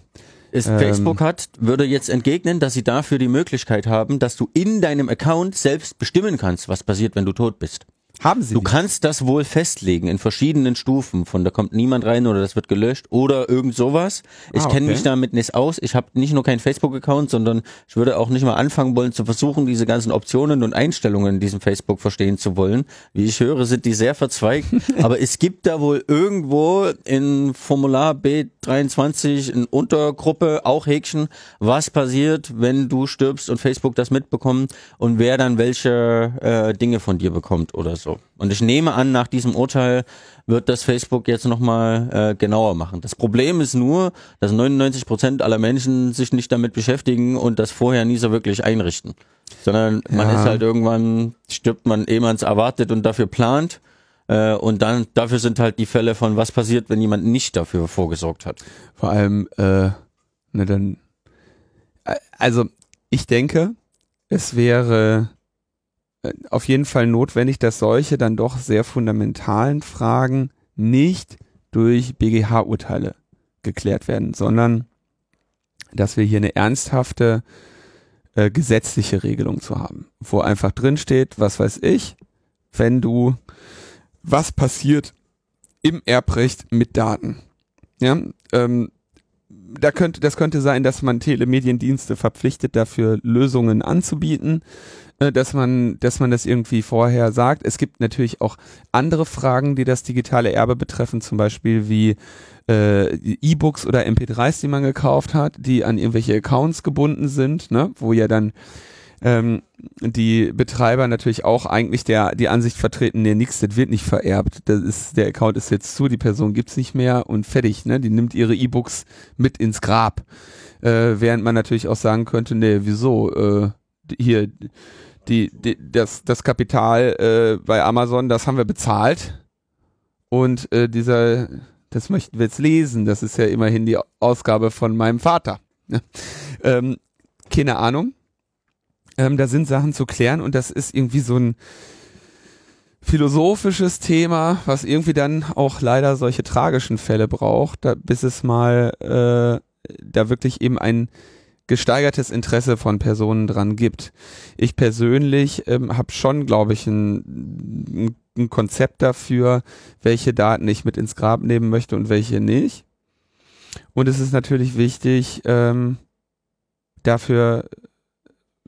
Ist ähm, Facebook hat, würde jetzt entgegnen, dass sie dafür die Möglichkeit haben, dass du in deinem Account selbst bestimmen kannst, was passiert, wenn du tot bist. Haben sie. Du nicht. kannst das wohl festlegen in verschiedenen Stufen. Von da kommt niemand rein oder das wird gelöscht oder irgend sowas. Ich ah, okay. kenne mich damit nicht aus. Ich habe nicht nur keinen Facebook-Account, sondern ich würde auch nicht mal anfangen wollen zu versuchen, diese ganzen Optionen und Einstellungen in diesem Facebook verstehen zu wollen. Wie ich höre, sind die sehr verzweigt. Aber es gibt da wohl irgendwo in Formular B23 in Untergruppe auch Häkchen, was passiert, wenn du stirbst und Facebook das mitbekommt und wer dann welche äh, Dinge von dir bekommt oder so. So. Und ich nehme an, nach diesem Urteil wird das Facebook jetzt nochmal äh, genauer machen. Das Problem ist nur, dass 99 Prozent aller Menschen sich nicht damit beschäftigen und das vorher nie so wirklich einrichten. Sondern man ja. ist halt irgendwann, stirbt man, ehe man es erwartet und dafür plant. Äh, und dann, dafür sind halt die Fälle von was passiert, wenn jemand nicht dafür vorgesorgt hat. Vor allem, äh, ne, dann, äh, also ich denke, es wäre auf jeden Fall notwendig, dass solche dann doch sehr fundamentalen Fragen nicht durch BGH-Urteile geklärt werden, sondern dass wir hier eine ernsthafte äh, gesetzliche Regelung zu haben, wo einfach drin steht, was weiß ich, wenn du, was passiert im Erbrecht mit Daten. Ja, ähm, da könnte, das könnte sein, dass man Telemediendienste verpflichtet, dafür Lösungen anzubieten. Äh, dass man, dass man das irgendwie vorher sagt. Es gibt natürlich auch andere Fragen, die das digitale Erbe betreffen, zum Beispiel wie äh, E-Books oder MP3s, die man gekauft hat, die an irgendwelche Accounts gebunden sind, ne, wo ja dann ähm, die Betreiber natürlich auch eigentlich der die Ansicht vertreten, nee, nix, das wird nicht vererbt. Das ist, der Account ist jetzt zu, die Person gibt's nicht mehr und fertig, ne? Die nimmt ihre E-Books mit ins Grab. Äh, während man natürlich auch sagen könnte, nee, wieso? Äh, hier die, die, das, das Kapital äh, bei Amazon, das haben wir bezahlt. Und äh, dieser, das möchten wir jetzt lesen. Das ist ja immerhin die Ausgabe von meinem Vater. ähm, keine Ahnung. Ähm, da sind Sachen zu klären und das ist irgendwie so ein philosophisches Thema, was irgendwie dann auch leider solche tragischen Fälle braucht, da, bis es mal äh, da wirklich eben ein gesteigertes Interesse von Personen dran gibt. Ich persönlich ähm, habe schon, glaube ich, ein, ein Konzept dafür, welche Daten ich mit ins Grab nehmen möchte und welche nicht. Und es ist natürlich wichtig, ähm, dafür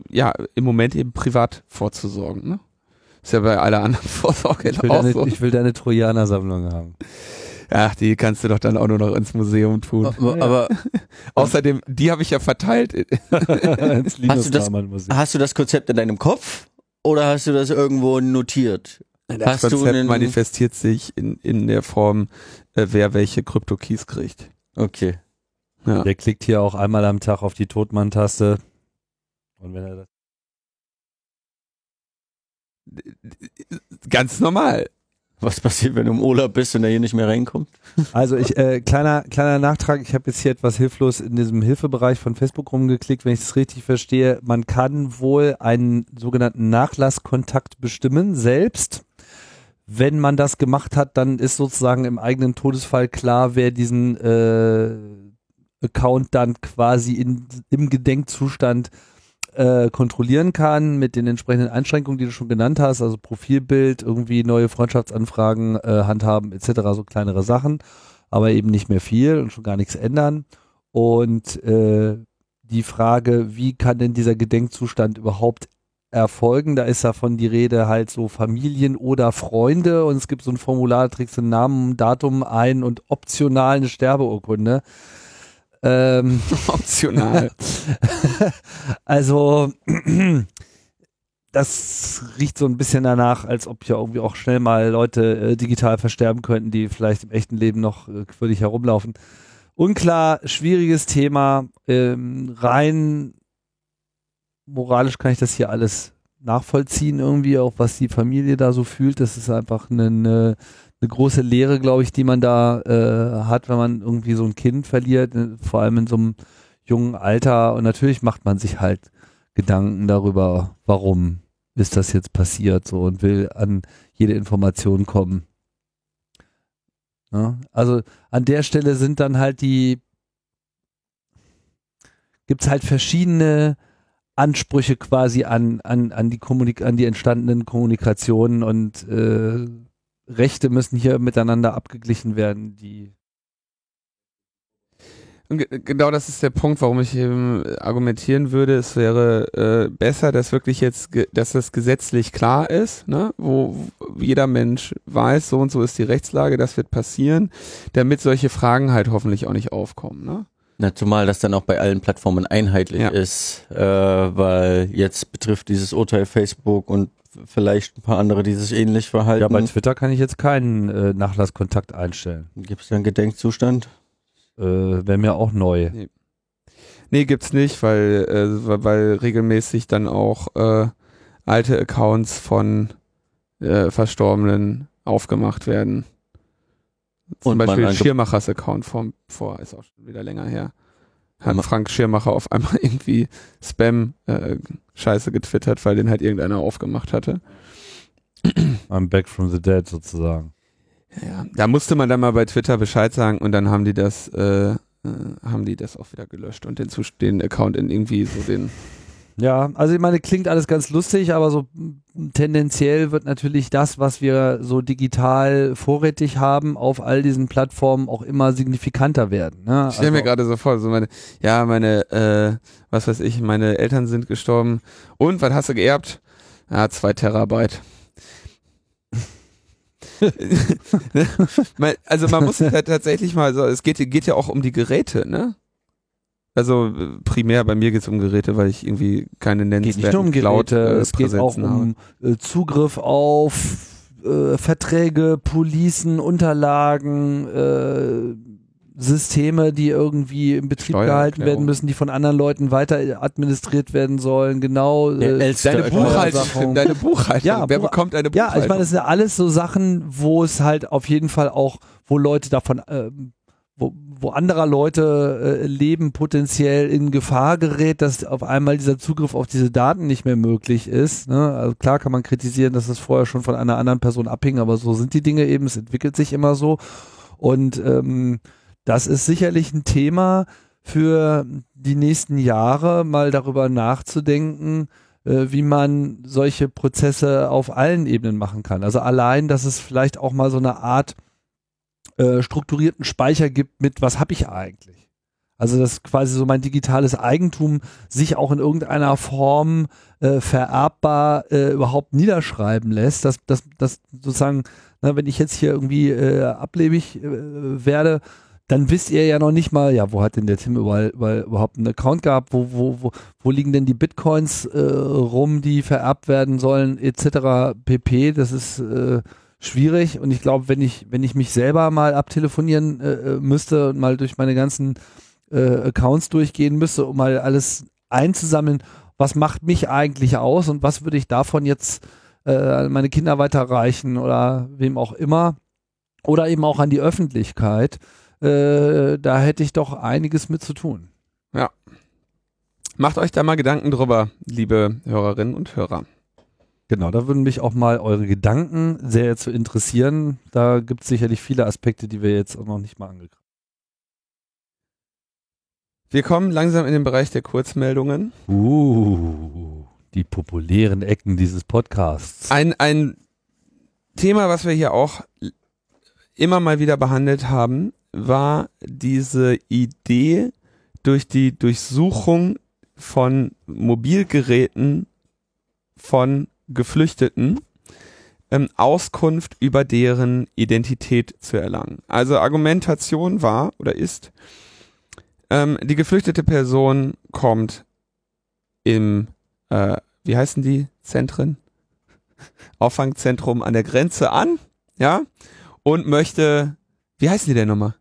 ja im Moment eben privat vorzusorgen. Ne? Ist ja bei aller anderen Vorsorge ich will auch deine, so. Ich will deine Trojaner-Sammlung haben. Ach, die kannst du doch dann auch nur noch ins Museum tun. Aber, aber außerdem, die habe ich ja verteilt. hast, du das, hast du das Konzept in deinem Kopf oder hast du das irgendwo notiert? Das hast Konzept manifestiert sich in, in der Form, äh, wer welche Krypto-Keys kriegt. Okay. Ja. Der klickt hier auch einmal am Tag auf die Totmann-Taste. Und wenn er das ganz normal. Was passiert, wenn du im Urlaub bist und er hier nicht mehr reinkommt? Also ich, äh, kleiner, kleiner Nachtrag, ich habe jetzt hier etwas hilflos in diesem Hilfebereich von Facebook rumgeklickt, wenn ich das richtig verstehe. Man kann wohl einen sogenannten Nachlasskontakt bestimmen, selbst. Wenn man das gemacht hat, dann ist sozusagen im eigenen Todesfall klar, wer diesen äh, Account dann quasi in, im Gedenkzustand äh, kontrollieren kann mit den entsprechenden Einschränkungen, die du schon genannt hast, also Profilbild, irgendwie neue Freundschaftsanfragen äh, handhaben etc., so kleinere Sachen, aber eben nicht mehr viel und schon gar nichts ändern. Und äh, die Frage, wie kann denn dieser Gedenkzustand überhaupt erfolgen? Da ist davon die Rede halt so Familien oder Freunde und es gibt so ein Formular, da trägst du Namen, Datum ein und optional eine Sterbeurkunde. Ähm, Optional. also das riecht so ein bisschen danach, als ob ja irgendwie auch schnell mal Leute äh, digital versterben könnten, die vielleicht im echten Leben noch äh, quirlig herumlaufen. Unklar, schwieriges Thema. Ähm, rein moralisch kann ich das hier alles nachvollziehen irgendwie, auch was die Familie da so fühlt. Das ist einfach eine, eine, große Lehre, glaube ich, die man da äh, hat, wenn man irgendwie so ein Kind verliert, äh, vor allem in so einem jungen Alter. Und natürlich macht man sich halt Gedanken darüber, warum ist das jetzt passiert so und will an jede Information kommen. Ja, also an der Stelle sind dann halt die, gibt's halt verschiedene Ansprüche quasi an, an, an, die, Kommunik an die entstandenen Kommunikationen und äh, Rechte müssen hier miteinander abgeglichen werden, die Genau das ist der Punkt, warum ich eben argumentieren würde, es wäre äh, besser, dass wirklich jetzt, dass das gesetzlich klar ist, ne? wo wo jeder Mensch weiß, so und so ist die Rechtslage, das wird passieren, damit solche Fragen halt hoffentlich auch nicht aufkommen. Ne? Na, zumal das dann auch bei allen Plattformen einheitlich Ja. ist, äh, weil jetzt betrifft dieses Urteil Facebook und vielleicht ein paar andere, die sich ähnlich verhalten. Ja, bei Twitter kann ich jetzt keinen äh, Nachlasskontakt einstellen. Gibt es da einen Gedenkzustand? Äh, Wäre mir auch neu. Nee, gibt's nicht, weil, äh, weil- regelmäßig dann auch äh, alte Accounts von äh, Verstorbenen aufgemacht werden. Zum Und Beispiel Schirmachers Account vom, vor, ist auch schon wieder länger her. Hat Frank Schirmacher auf einmal irgendwie Spam-Scheiße getwittert, weil den halt irgendeiner aufgemacht hatte. I'm back from the dead sozusagen. Ja, da musste man dann mal bei Twitter Bescheid sagen und dann haben die das, äh, äh, haben die das auch wieder gelöscht und den, den Account in irgendwie so den Ja, also ich meine, klingt alles ganz lustig, aber so tendenziell wird natürlich das, was wir so digital vorrätig haben, auf all diesen Plattformen auch immer signifikanter werden. Ne? Ich stelle mir Also- gerade so vor, so meine, ja, meine, äh, was weiß ich, meine Eltern sind gestorben. Und, was hast du geerbt? Ja, zwei Terabyte. Also man muss tatsächlich mal so, es geht, geht ja auch um die Geräte, ne? Also äh, primär bei mir geht es um Geräte, weil ich irgendwie keine geht nicht nennenswerten nur um Geräte, Cloud, äh, es geht auch Präsenzen habe. um äh, Zugriff auf äh, Verträge, Policen, Unterlagen, äh, Systeme, die irgendwie im Betrieb gehalten werden müssen, die von anderen Leuten weiter administriert werden sollen. Genau. Äh, Deine Buchhaltung, deine Buchhaltung. Ja, Wer Buch- bekommt eine Ja, Buchhaltung? ich meine, das sind ja alles so Sachen, wo es halt auf jeden Fall auch, wo Leute davon, ähm, wo, wo anderer Leute äh, Leben potenziell in Gefahr gerät, dass auf einmal dieser Zugriff auf diese Daten nicht mehr möglich ist. Ne? Also klar kann man kritisieren, dass es vorher schon von einer anderen Person abhing, aber so sind die Dinge eben, es entwickelt sich immer so. Und ähm, das ist sicherlich ein Thema für die nächsten Jahre, mal darüber nachzudenken, äh, wie man solche Prozesse auf allen Ebenen machen kann. Also allein, dass es vielleicht auch mal so eine Art äh, strukturierten Speicher gibt mit, was habe ich eigentlich? Also dass quasi so mein digitales Eigentum sich auch in irgendeiner Form äh, vererbbar äh, überhaupt niederschreiben lässt, dass, dass, dass sozusagen, na, wenn ich jetzt hier irgendwie äh, ablebig äh, werde, dann wisst ihr ja noch nicht mal, ja, wo hat denn der Tim überall, überall überhaupt einen Account gehabt, wo, wo, wo, wo liegen denn die Bitcoins äh, rum, die vererbt werden sollen, etc. pp. Das ist äh, schwierig und ich glaube, wenn ich, wenn ich mich selber mal abtelefonieren äh, äh, müsste und mal durch meine ganzen äh, Accounts durchgehen müsste, um mal alles einzusammeln, was macht mich eigentlich aus und was würde ich davon jetzt äh, meine Kinder weiterreichen oder wem auch immer. Oder eben auch an die Öffentlichkeit. Äh, da hätte ich doch einiges mit zu tun. Ja. Macht euch da mal Gedanken drüber, liebe Hörerinnen und Hörer. Genau, da würden mich auch mal eure Gedanken sehr zu interessieren. Da gibt es sicherlich viele Aspekte, die wir jetzt auch noch nicht mal angegriffen haben. Wir kommen langsam in den Bereich der Kurzmeldungen. Uh, die populären Ecken dieses Podcasts. Ein, ein Thema, was wir hier auch immer mal wieder behandelt haben, war diese Idee durch die Durchsuchung von Mobilgeräten von Geflüchteten ähm, Auskunft über deren Identität zu erlangen. Also Argumentation war oder ist, ähm, die geflüchtete Person kommt im, äh, wie heißen die Zentren? Auffangzentrum an der Grenze an, ja, und möchte, wie heißen die denn nochmal?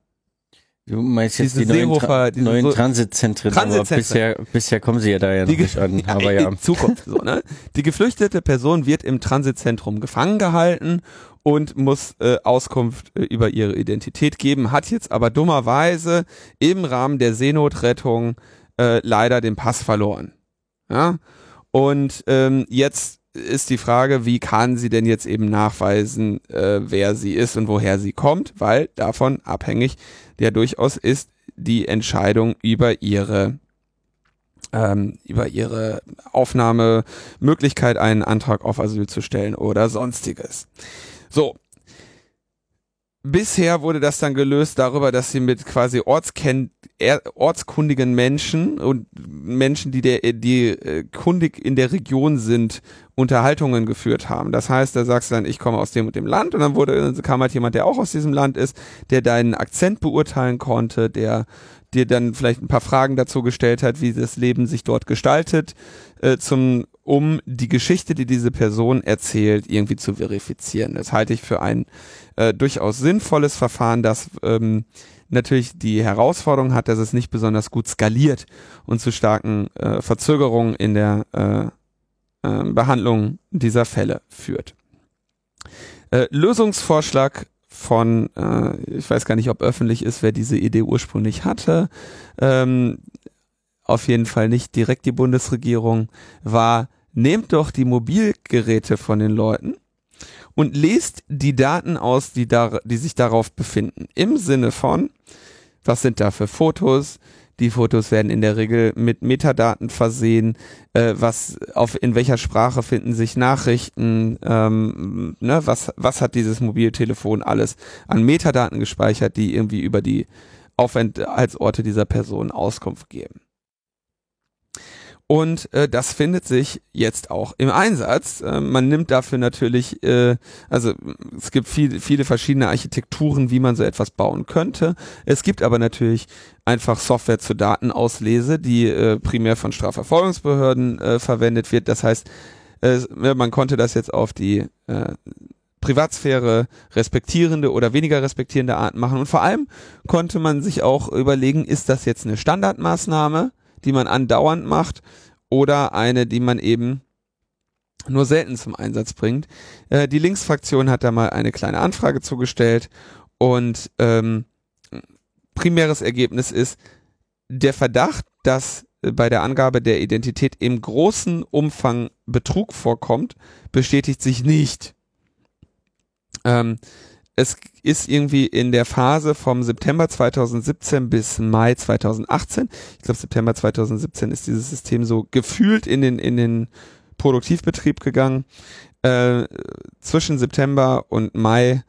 Du meinst jetzt die neuen, Tra neuen so- Transitzentren, aber Transitzentren. bisher, bisher kommen sie ja da ja noch Die nicht an. Aber ja. in Zukunft so, ne? Die geflüchtete Person wird im Transitzentrum gefangen gehalten und muss äh, Auskunft äh, über ihre Identität geben, hat jetzt aber dummerweise im Rahmen der Seenotrettung äh, leider den Pass verloren. Ja? Und ähm, jetzt ist die Frage, wie kann sie denn jetzt eben nachweisen, äh, wer sie ist und woher sie kommt, weil davon abhängig ja durchaus ist die Entscheidung über ihre ähm, über ihre Aufnahmemöglichkeit einen Antrag auf Asyl zu stellen oder sonstiges. So. Bisher wurde das dann gelöst darüber, dass sie mit quasi ortskenn er- ortskundigen Menschen und Menschen, die der die äh, kundig in der Region sind, Unterhaltungen geführt haben. Das heißt, da sagst du dann, ich komme aus dem und dem Land und dann wurde kam halt jemand, der auch aus diesem Land ist, der deinen Akzent beurteilen konnte, der dir dann vielleicht ein paar Fragen dazu gestellt hat, wie das Leben sich dort gestaltet, äh, zum, um die Geschichte, die diese Person erzählt, irgendwie zu verifizieren. Das halte ich für ein äh, durchaus sinnvolles Verfahren, das ähm, natürlich die Herausforderung hat, dass es nicht besonders gut skaliert und zu starken äh, Verzögerungen in der äh, äh, Behandlung dieser Fälle führt. Äh, Lösungsvorschlag von, äh, ich weiß gar nicht, ob öffentlich ist, wer diese Idee ursprünglich hatte, ähm, auf jeden Fall nicht direkt die Bundesregierung, war, nehmt doch die Mobilgeräte von den Leuten und lest die Daten aus, die, da, die sich darauf befinden. Im Sinne von, was sind da für Fotos? Die Fotos werden in der Regel mit Metadaten versehen. Äh, was auf in welcher Sprache finden sich Nachrichten? Ähm, ne, was was hat dieses Mobiltelefon alles an Metadaten gespeichert, die irgendwie über die Aufenthaltsorte dieser Person Auskunft geben? Und äh, das findet sich jetzt auch im Einsatz. Äh, man nimmt dafür natürlich, äh, also es gibt viel, viele verschiedene Architekturen, wie man so etwas bauen könnte. Es gibt aber natürlich einfach Software zur Datenauslese, die äh, primär von Strafverfolgungsbehörden äh, verwendet wird. Das heißt, äh, man konnte das jetzt auf die äh, Privatsphäre respektierende oder weniger respektierende Art machen. Und vor allem konnte man sich auch überlegen, ist das jetzt eine Standardmaßnahme, die man andauernd macht oder eine, die man eben nur selten zum Einsatz bringt. Äh, die Linksfraktion hat da mal eine kleine Anfrage zugestellt und ähm, primäres Ergebnis ist der Verdacht, dass äh, bei der Angabe der Identität im großen Umfang Betrug vorkommt, bestätigt sich nicht. Ähm, es ist irgendwie in der Phase vom September 2017 bis Mai 2018. Ich glaube, September 2017 ist dieses System so gefühlt in den, in den Produktivbetrieb gegangen. Äh, zwischen September und Mai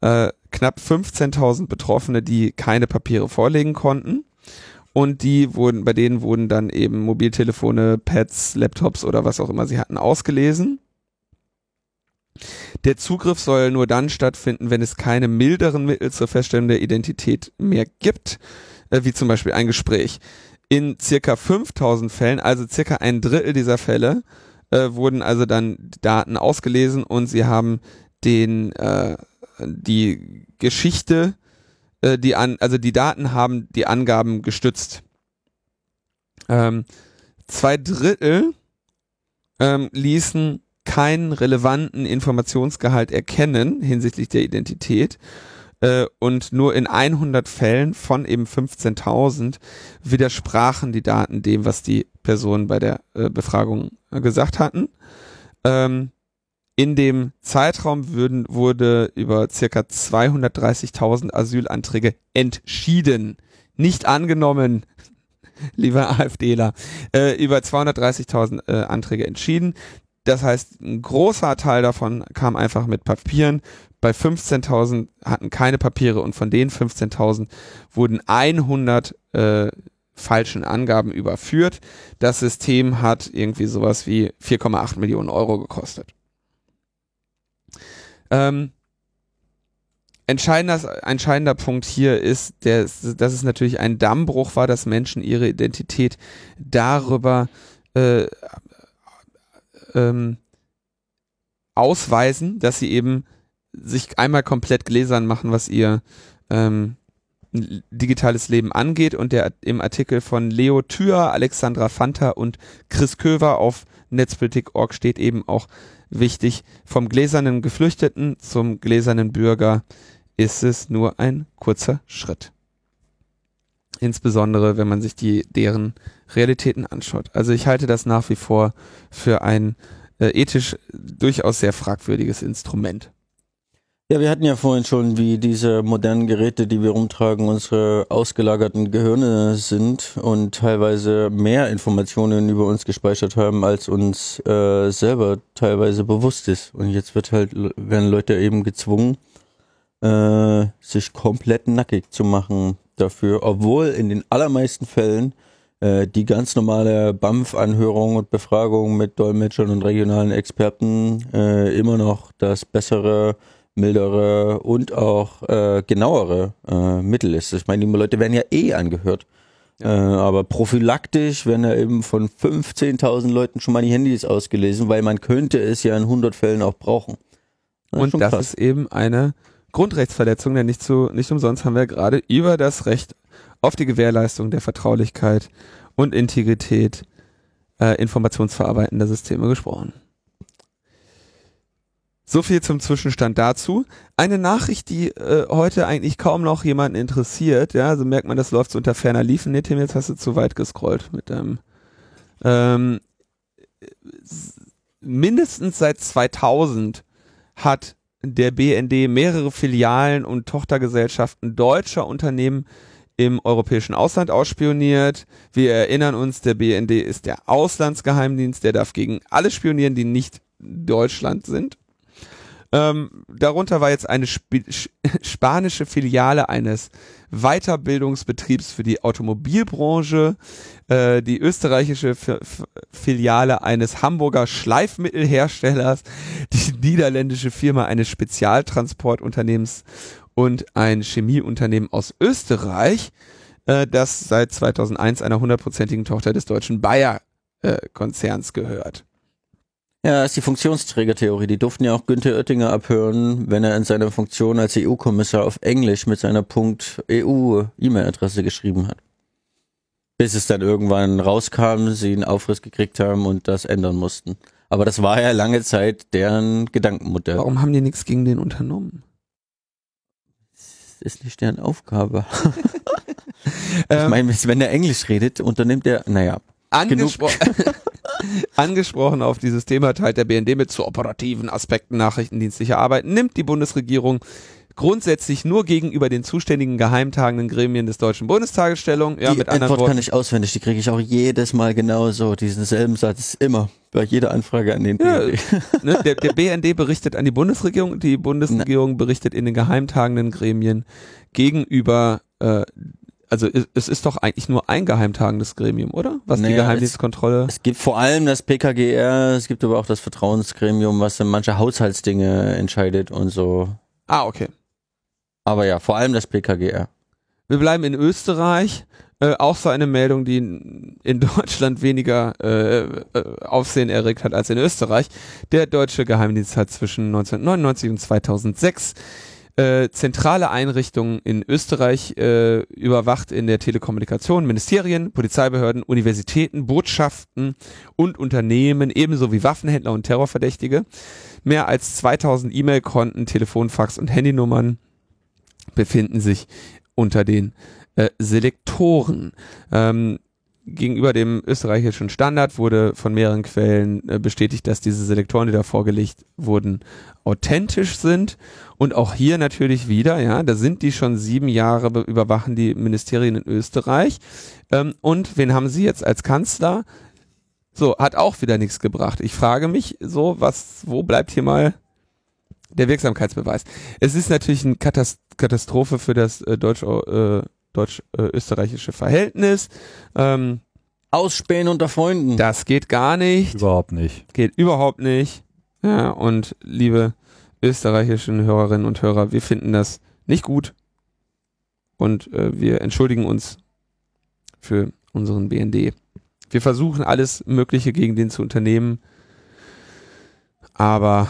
äh, knapp 15.000 Betroffene, die keine Papiere vorlegen konnten. Und die wurden, bei denen wurden dann eben Mobiltelefone, Pads, Laptops oder was auch immer sie hatten ausgelesen. Der Zugriff soll nur dann stattfinden, wenn es keine milderen Mittel zur Feststellung der Identität mehr gibt, äh, wie zum Beispiel ein Gespräch. In circa 5000 Fällen, also circa ein Drittel dieser Fälle, äh, wurden also dann Daten ausgelesen und sie haben den äh, die Geschichte, äh, die an, also die Daten haben die Angaben gestützt. Ähm, zwei Drittel ähm, ließen keinen relevanten Informationsgehalt erkennen hinsichtlich der Identität äh, und nur in 100 Fällen von eben 15.000 widersprachen die Daten dem, was die Personen bei der äh, Befragung äh, gesagt hatten. Ähm, in dem Zeitraum würden, wurde über circa 230.000 Asylanträge entschieden, nicht angenommen, lieber AfDler, äh, über 230.000 äh, Anträge entschieden. Das heißt, ein großer Teil davon kam einfach mit Papieren. Bei 15.000 hatten keine Papiere und von den 15.000 wurden 100 äh, falschen Angaben überführt. Das System hat irgendwie sowas wie 4,8 Millionen Euro gekostet. Ähm, entscheidender, entscheidender Punkt hier ist, der, dass es natürlich ein Dammbruch war, dass Menschen ihre Identität darüber äh, ähm, ausweisen, dass sie eben sich einmal komplett gläsern machen, was ihr ähm, digitales Leben angeht. Und der im Artikel von Leo Thür, Alexandra Fanta und Chris Köver auf Netzpolitik.org steht eben auch wichtig, vom gläsernen Geflüchteten zum gläsernen Bürger ist es nur ein kurzer Schritt. Insbesondere, wenn man sich die, deren Realitäten anschaut. Also ich halte das nach wie vor für ein äh, ethisch durchaus sehr fragwürdiges Instrument. Ja, wir hatten ja vorhin schon, wie diese modernen Geräte, die wir rumtragen, unsere ausgelagerten Gehirne sind und teilweise mehr Informationen über uns gespeichert haben, als uns äh, selber teilweise bewusst ist. Und jetzt wird halt, werden Leute eben gezwungen, äh, sich komplett nackig zu machen dafür, obwohl in den allermeisten Fällen äh, die ganz normale BAMF-Anhörung und Befragung mit Dolmetschern und regionalen Experten äh, immer noch das bessere mildere und auch äh, genauere äh, Mittel ist. Ich meine, die Leute werden ja eh angehört. Ja. Äh, aber prophylaktisch werden ja eben von 15.000 Leuten schon mal die Handys ausgelesen, weil man könnte es ja in 100 Fällen auch brauchen. Das und das ist eben eine Grundrechtsverletzung, denn nicht, zu, nicht umsonst haben wir gerade über das Recht auf die Gewährleistung der Vertraulichkeit und Integrität äh, informationsverarbeitender Systeme gesprochen. So viel zum Zwischenstand dazu. Eine Nachricht, die äh, heute eigentlich kaum noch jemanden interessiert. Ja, also merkt man, das läuft so unter ferner Liefen. Nee, Tim, jetzt hast du zu weit gescrollt mit deinem. Ähm, mindestens seit 2000 hat der BND mehrere Filialen und Tochtergesellschaften deutscher Unternehmen im europäischen Ausland ausspioniert. Wir erinnern uns, der BND ist der Auslandsgeheimdienst, der darf gegen alle spionieren, die nicht Deutschland sind. Ähm, darunter war jetzt eine Sp spanische Filiale eines Weiterbildungsbetriebs für die Automobilbranche, äh, die österreichische F Filiale eines Hamburger Schleifmittelherstellers, die niederländische Firma eines Spezialtransportunternehmens und ein Chemieunternehmen aus Österreich, äh, das seit 2001 einer hundertprozentigen Tochter des deutschen Bayer-Konzerns äh, gehört. Ja, ist die Funktionsträgertheorie. Die durften ja auch Günther Oettinger abhören, wenn er in seiner Funktion als EU-Kommissar auf Englisch mit seiner .eu E-Mail-Adresse geschrieben hat. Bis es dann irgendwann rauskam, sie einen Aufriss gekriegt haben und das ändern mussten. Aber das war ja lange Zeit deren Gedankenmodell. Warum haben die nichts gegen den unternommen? Das ist nicht deren Aufgabe. ich meine, wenn er Englisch redet, unternimmt er, naja. Angesprochen. Angesprochen auf dieses Thema teilt der BND mit zu operativen Aspekten nachrichtendienstlicher Arbeit, nimmt die Bundesregierung grundsätzlich nur gegenüber den zuständigen geheimtagenden Gremien des Deutschen Bundestages Stellung. Ja, die mit Antwort Worten. kann ich auswendig, die kriege ich auch jedes Mal genauso, diesen selben Satz, immer, bei jeder Anfrage an den BND. Ja, ne, der, der, BND berichtet an die Bundesregierung, die Bundesregierung Na. berichtet in den geheimtagenden Gremien gegenüber äh, also es ist doch eigentlich nur ein geheimtagendes Gremium, oder? Was naja, die Geheimdienstkontrolle. Es, es, gibt vor allem das PKGR, es gibt aber auch das Vertrauensgremium, was dann manche Haushaltsdinge entscheidet und so. Ah, okay. Aber ja, vor allem das PKGR. Wir bleiben in Österreich. Äh, auch so eine Meldung, die in, Deutschland weniger äh, äh, Aufsehen erregt hat als in Österreich. Der deutsche Geheimdienst hat zwischen 1999 und 2006 äh, zentrale Einrichtungen in Österreich äh, überwacht in der Telekommunikation Ministerien, Polizeibehörden, Universitäten, Botschaften und Unternehmen, ebenso wie Waffenhändler und Terrorverdächtige. Mehr als 2000 E-Mail-Konten, Telefonfax und Handynummern befinden sich unter den äh, Selektoren. Ähm, gegenüber dem österreichischen Standard wurde von mehreren Quellen äh, bestätigt, dass diese Selektoren, die da vorgelegt wurden, authentisch sind. Und auch hier natürlich wieder, ja, da sind die schon sieben Jahre be- überwachen die Ministerien in Österreich. Ähm, und wen haben sie jetzt als Kanzler? So, hat auch wieder nichts gebracht. Ich frage mich so, was, wo bleibt hier mal der Wirksamkeitsbeweis? Es ist natürlich eine Katast Katastrophe für das äh, deutsch, äh, deutsch-österreichische Verhältnis. Ähm, Ausspähen unter Freunden. das geht gar nicht. Überhaupt nicht. Geht überhaupt nicht. Ja, und liebe österreichischen Hörerinnen und Hörer, wir finden das nicht gut. Und äh, wir entschuldigen uns für unseren BND. Wir versuchen alles Mögliche gegen den zu unternehmen, aber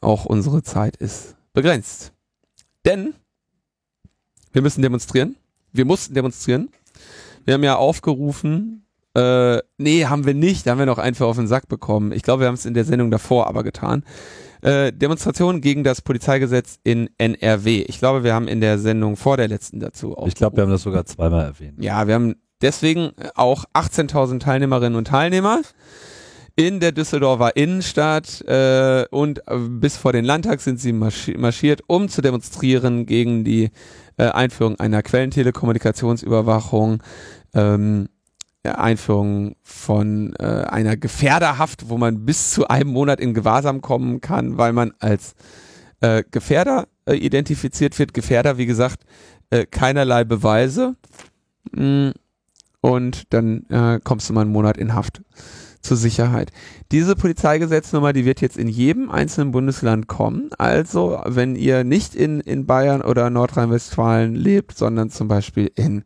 auch unsere Zeit ist begrenzt. Denn wir müssen demonstrieren. Wir mussten demonstrieren. Wir haben ja aufgerufen, äh, nee, haben wir nicht. Da haben wir noch einen für auf den Sack bekommen. Ich glaube, wir haben es in der Sendung davor aber getan. Äh, Demonstration gegen das Polizeigesetz in NRW. Ich glaube, wir haben in der Sendung vor der letzten dazu Ich glaube, wir haben das sogar zweimal erwähnt. ja, wir haben deswegen auch 18.000 Teilnehmerinnen und Teilnehmer in der Düsseldorfer Innenstadt äh, und äh, bis vor den Landtag sind sie marschi marschiert, um zu demonstrieren gegen die äh, Einführung einer Quellentelekommunikationsüberwachung, ähm, Einführung von äh, einer Gefährderhaft, wo man bis zu einem Monat in Gewahrsam kommen kann, weil man als äh, Gefährder äh, identifiziert wird. Gefährder, wie gesagt, äh, keinerlei Beweise. Mm, Und dann äh, kommst du mal einen Monat in Haft zur Sicherheit. Diese Polizeigesetznummer, die wird jetzt in jedem einzelnen Bundesland kommen. Also, wenn ihr nicht in, in Bayern oder Nordrhein-Westfalen lebt, sondern zum Beispiel in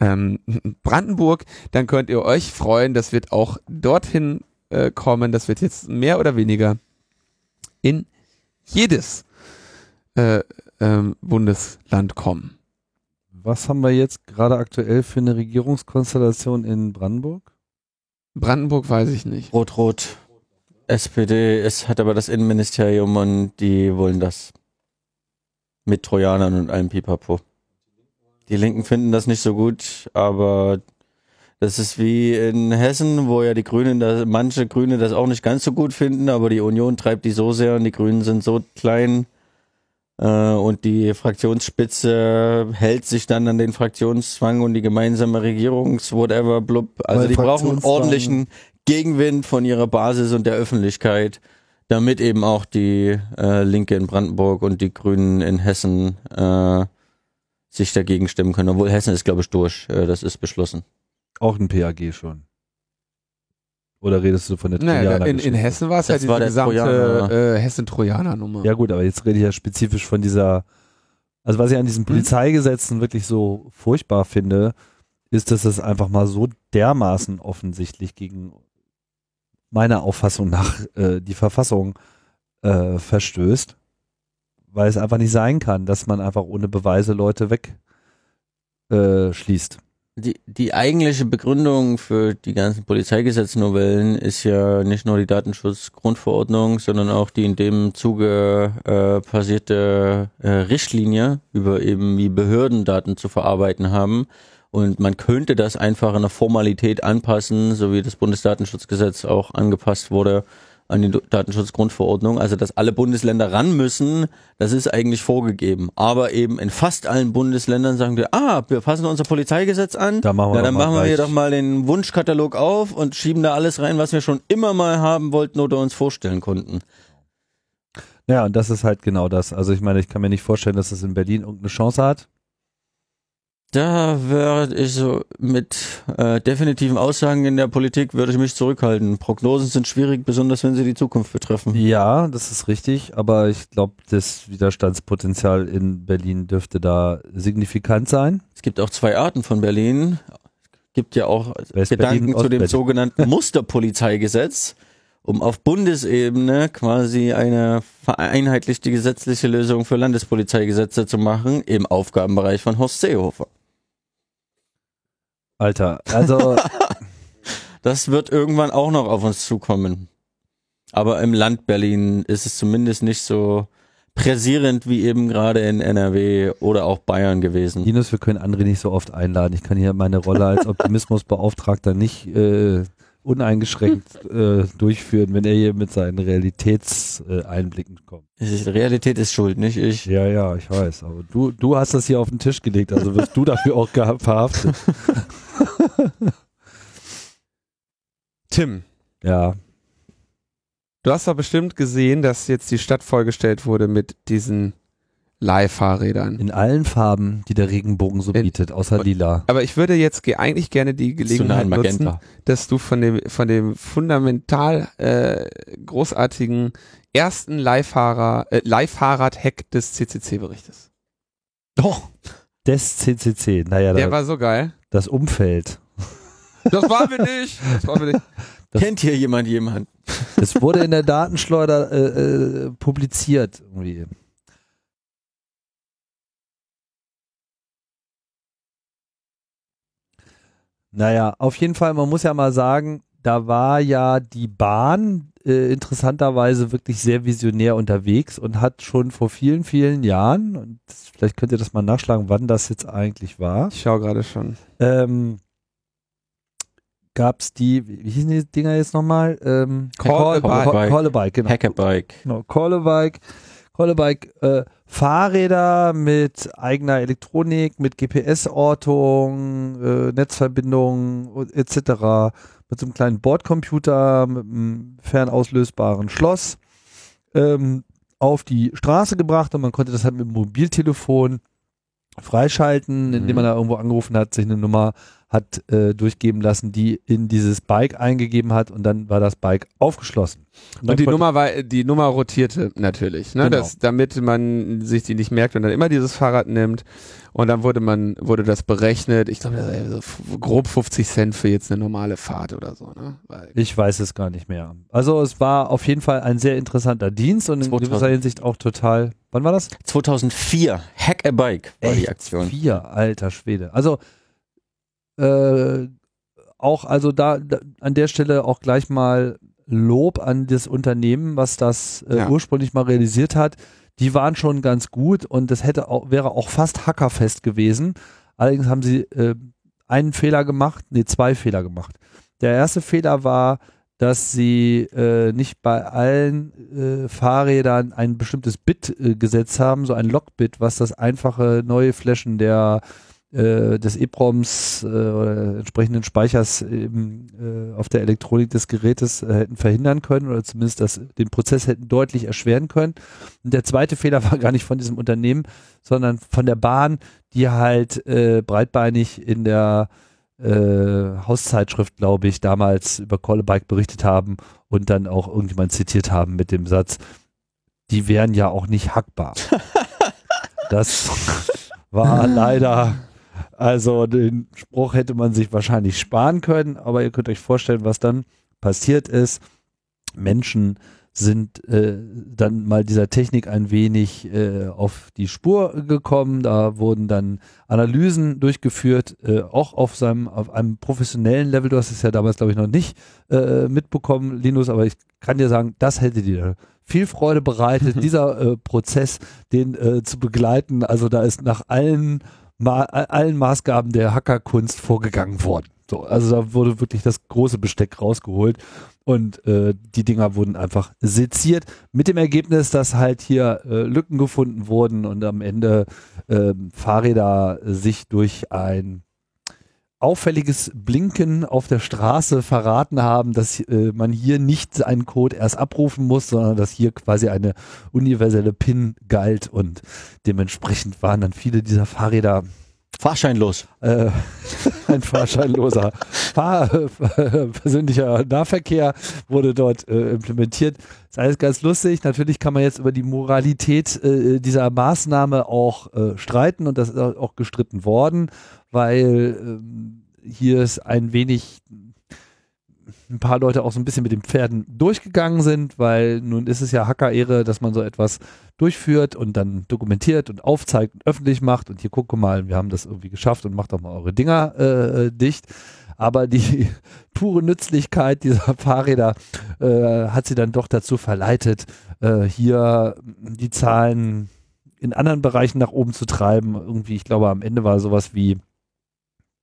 ähm, Brandenburg, dann könnt ihr euch freuen. Das wird auch dorthin äh, kommen. Das wird jetzt mehr oder weniger in jedes äh, ähm, Bundesland kommen. Was haben wir jetzt gerade aktuell für eine Regierungskonstellation in Brandenburg? Brandenburg weiß ich nicht. Rot-Rot. SPD, es hat aber das Innenministerium und die wollen das. Mit Trojanern und allem Pipapo. Die Linken finden das nicht so gut, aber das ist wie in Hessen, wo ja die Grünen, das, manche Grüne das auch nicht ganz so gut finden, aber die Union treibt die so sehr und die Grünen sind so klein und die Fraktionsspitze hält sich dann an den Fraktionszwang und die gemeinsame Regierungs whatever blub. Also Weil die brauchen ordentlichen Gegenwind von ihrer Basis und der Öffentlichkeit, damit eben auch die äh, Linke in Brandenburg und die Grünen in Hessen äh, sich dagegen stimmen können. Obwohl Hessen ist, glaube ich, durch. Äh, das ist beschlossen. Auch ein PAG schon. Oder redest du von der Naja, in, in? Hessen war es diese der gesamte Trojaner. äh, Hessen-Trojaner-Nummer. Ja gut, aber jetzt rede ich ja spezifisch von dieser, also was ich an diesen Polizeigesetzen wirklich so furchtbar finde, ist, dass es einfach mal so dermaßen offensichtlich gegen meiner Auffassung nach äh, die Verfassung äh, verstößt, weil es einfach nicht sein kann, dass man einfach ohne Beweise Leute weg äh, schließt. Die, die eigentliche Begründung für die ganzen Polizeigesetznovellen ist ja nicht nur die Datenschutzgrundverordnung, sondern auch die in dem Zuge äh, passierte äh, Richtlinie über eben wie Behörden Daten zu verarbeiten haben. Und man könnte das einfach in der Formalität anpassen, so wie das Bundesdatenschutzgesetz auch angepasst wurde an die Datenschutzgrundverordnung. Also, dass alle Bundesländer ran müssen, das ist eigentlich vorgegeben. Aber eben in fast allen Bundesländern sagen wir, ah, wir passen unser Polizeigesetz an. Da machen wir ja, doch dann machen wir hier doch mal den Wunschkatalog auf und schieben da alles rein, was wir schon immer mal haben wollten oder uns vorstellen konnten. Ja, und das ist halt genau das. Also ich meine, ich kann mir nicht vorstellen, dass es in Berlin irgendeine Chance hat. Da würde ich so mit äh, definitiven Aussagen in der Politik würde ich mich zurückhalten. Prognosen sind schwierig, besonders wenn sie die Zukunft betreffen. Ja, das ist richtig, aber ich glaube, das Widerstandspotenzial in Berlin dürfte da signifikant sein. Es gibt auch zwei Arten von Berlin. Es gibt ja auch Gedanken zu dem sogenannten Musterpolizeigesetz, um auf Bundesebene quasi eine vereinheitlichte gesetzliche Lösung für Landespolizeigesetze zu machen im Aufgabenbereich von Horst Seehofer. Alter, also Das wird irgendwann auch noch auf uns zukommen. Aber im Land Berlin ist es zumindest nicht so präsierend wie eben gerade in NRW oder auch Bayern gewesen. Linus, wir können André nicht so oft einladen. Ich kann hier meine Rolle als Optimismusbeauftragter nicht äh, uneingeschränkt äh, durchführen, wenn er hier mit seinen Realitätseinblicken kommt. Realität ist schuld, nicht ich. Ja, ja, ich weiß. Aber du, du hast das hier auf den Tisch gelegt, also wirst du dafür auch verhaftet. Tim, Ja, du hast doch bestimmt gesehen, dass jetzt die Stadt vollgestellt wurde mit diesen Leihfahrrädern. in allen Farben, die der Regenbogen so bietet, außer lila. Aber ich würde jetzt ge eigentlich gerne die Gelegenheit nutzen, Magenta. dass du von dem von dem fundamental äh, großartigen ersten Leihfahrer äh, Leihfahrrad-Hack des CCC berichtest. Doch. Des CCC, naja, Der da, war so geil. das Umfeld. Das waren wir nicht. Das waren wir nicht. Das- Kennt hier jemand jemand? Es wurde in der Datenschleuder äh, äh, publiziert. Irgendwie. Naja, auf jeden Fall, man muss ja mal sagen, da war ja die Bahn äh, interessanterweise wirklich sehr visionär unterwegs und hat schon vor vielen, vielen Jahren, und das, vielleicht könnt ihr das mal nachschlagen, wann das jetzt eigentlich war, Ich schaue gerade schon. ähm, gab es die, wie hießen die Dinger jetzt nochmal? Ähm, Call a Bike. Call, Call a Bike, genau. Hackerbike. Genau, Call a Bike, Call a Bike, äh, Fahrräder mit eigener Elektronik, mit GPS-Ortung, äh, Netzverbindung etc. Mit so einem kleinen Bordcomputer, mit einem fernauslösbaren Schloss ähm, auf die Straße gebracht und man konnte das halt mit dem Mobiltelefon freischalten, indem Mhm. man da irgendwo angerufen hat, sich eine Nummer hat äh, durchgeben lassen, die in dieses Bike eingegeben hat und dann war das Bike aufgeschlossen. dann Und die Nummer war, die Nummer rotierte natürlich, ne? Genau. Das, damit man sich die nicht merkt und dann immer dieses Fahrrad nimmt. Und dann wurde man, wurde das berechnet. Ich glaube, das ist so grob 50 Cent für jetzt eine normale Fahrt oder so, ne? Weil, Ich weiß es gar nicht mehr. Also es war auf jeden Fall ein sehr interessanter Dienst und in 2000. gewisser Hinsicht auch total. Wann war das? 2004. Hack a Bike war die Echt? Aktion. Vier, alter Schwede. Also äh, auch also da, da an der Stelle auch gleich mal Lob an das Unternehmen, was das äh, Ja. ursprünglich mal realisiert hat. Die waren schon ganz gut und das hätte auch, wäre auch fast hackerfest gewesen. Allerdings haben sie äh, einen Fehler gemacht, nee, zwei Fehler gemacht. Der erste Fehler war, dass sie äh, nicht bei allen äh, Fahrrädern ein bestimmtes Bit äh, gesetzt haben, so ein Lockbit, was das einfache neue Flashen der äh, des EEPROMs äh, oder entsprechenden Speichers eben, äh, auf der Elektronik des Gerätes äh, hätten verhindern können oder zumindest das, den Prozess hätten deutlich erschweren können. Und der zweite Fehler war gar nicht von diesem Unternehmen, sondern von der Bahn, die halt äh, breitbeinig in der äh, Hauszeitschrift, glaube ich, damals über Callabike berichtet haben und dann auch irgendjemand zitiert haben mit dem Satz, die wären ja auch nicht hackbar. das war leider, also den Spruch hätte man sich wahrscheinlich sparen können, aber ihr könnt euch vorstellen, was dann passiert ist. Menschen sind äh, dann mal dieser Technik ein wenig äh, auf die Spur gekommen. Da wurden dann Analysen durchgeführt, äh, auch auf seinem, auf einem professionellen Level. Du hast es ja damals, glaube ich, noch nicht äh, mitbekommen, Linus, aber ich kann dir sagen, das hätte dir viel Freude bereitet, dieser äh, Prozess, den äh, zu begleiten. Also da ist nach allen, Ma allen Maßgaben der Hackerkunst vorgegangen worden. So, also da wurde wirklich das große Besteck rausgeholt und äh, die Dinger wurden einfach seziert mit dem Ergebnis, dass halt hier äh, Lücken gefunden wurden und am Ende äh, Fahrräder sich durch ein auffälliges Blinken auf der Straße verraten haben, dass äh, man hier nicht einen Code erst abrufen muss, sondern dass hier quasi eine universelle PIN galt und dementsprechend waren dann viele dieser Fahrräder Fahrscheinlos. äh, ein fahrscheinloser Fahr persönlicher Nahverkehr wurde dort äh, implementiert. Ist alles ganz lustig. Natürlich kann man jetzt über die Moralität äh, dieser Maßnahme auch äh, streiten und das ist auch auch gestritten worden, weil ähm, hier ist ein wenig ein paar Leute auch so ein bisschen mit den Pferden durchgegangen sind, weil nun ist es ja Hacker-Ehre, dass man so etwas durchführt und dann dokumentiert und aufzeigt und öffentlich macht und hier gucke mal, wir haben das irgendwie geschafft und macht doch mal eure Dinger äh, äh dicht. Aber die pure Nützlichkeit dieser Fahrräder äh, hat sie dann doch dazu verleitet, äh, hier die Zahlen in anderen Bereichen nach oben zu treiben. Irgendwie, ich glaube, am Ende war sowas wie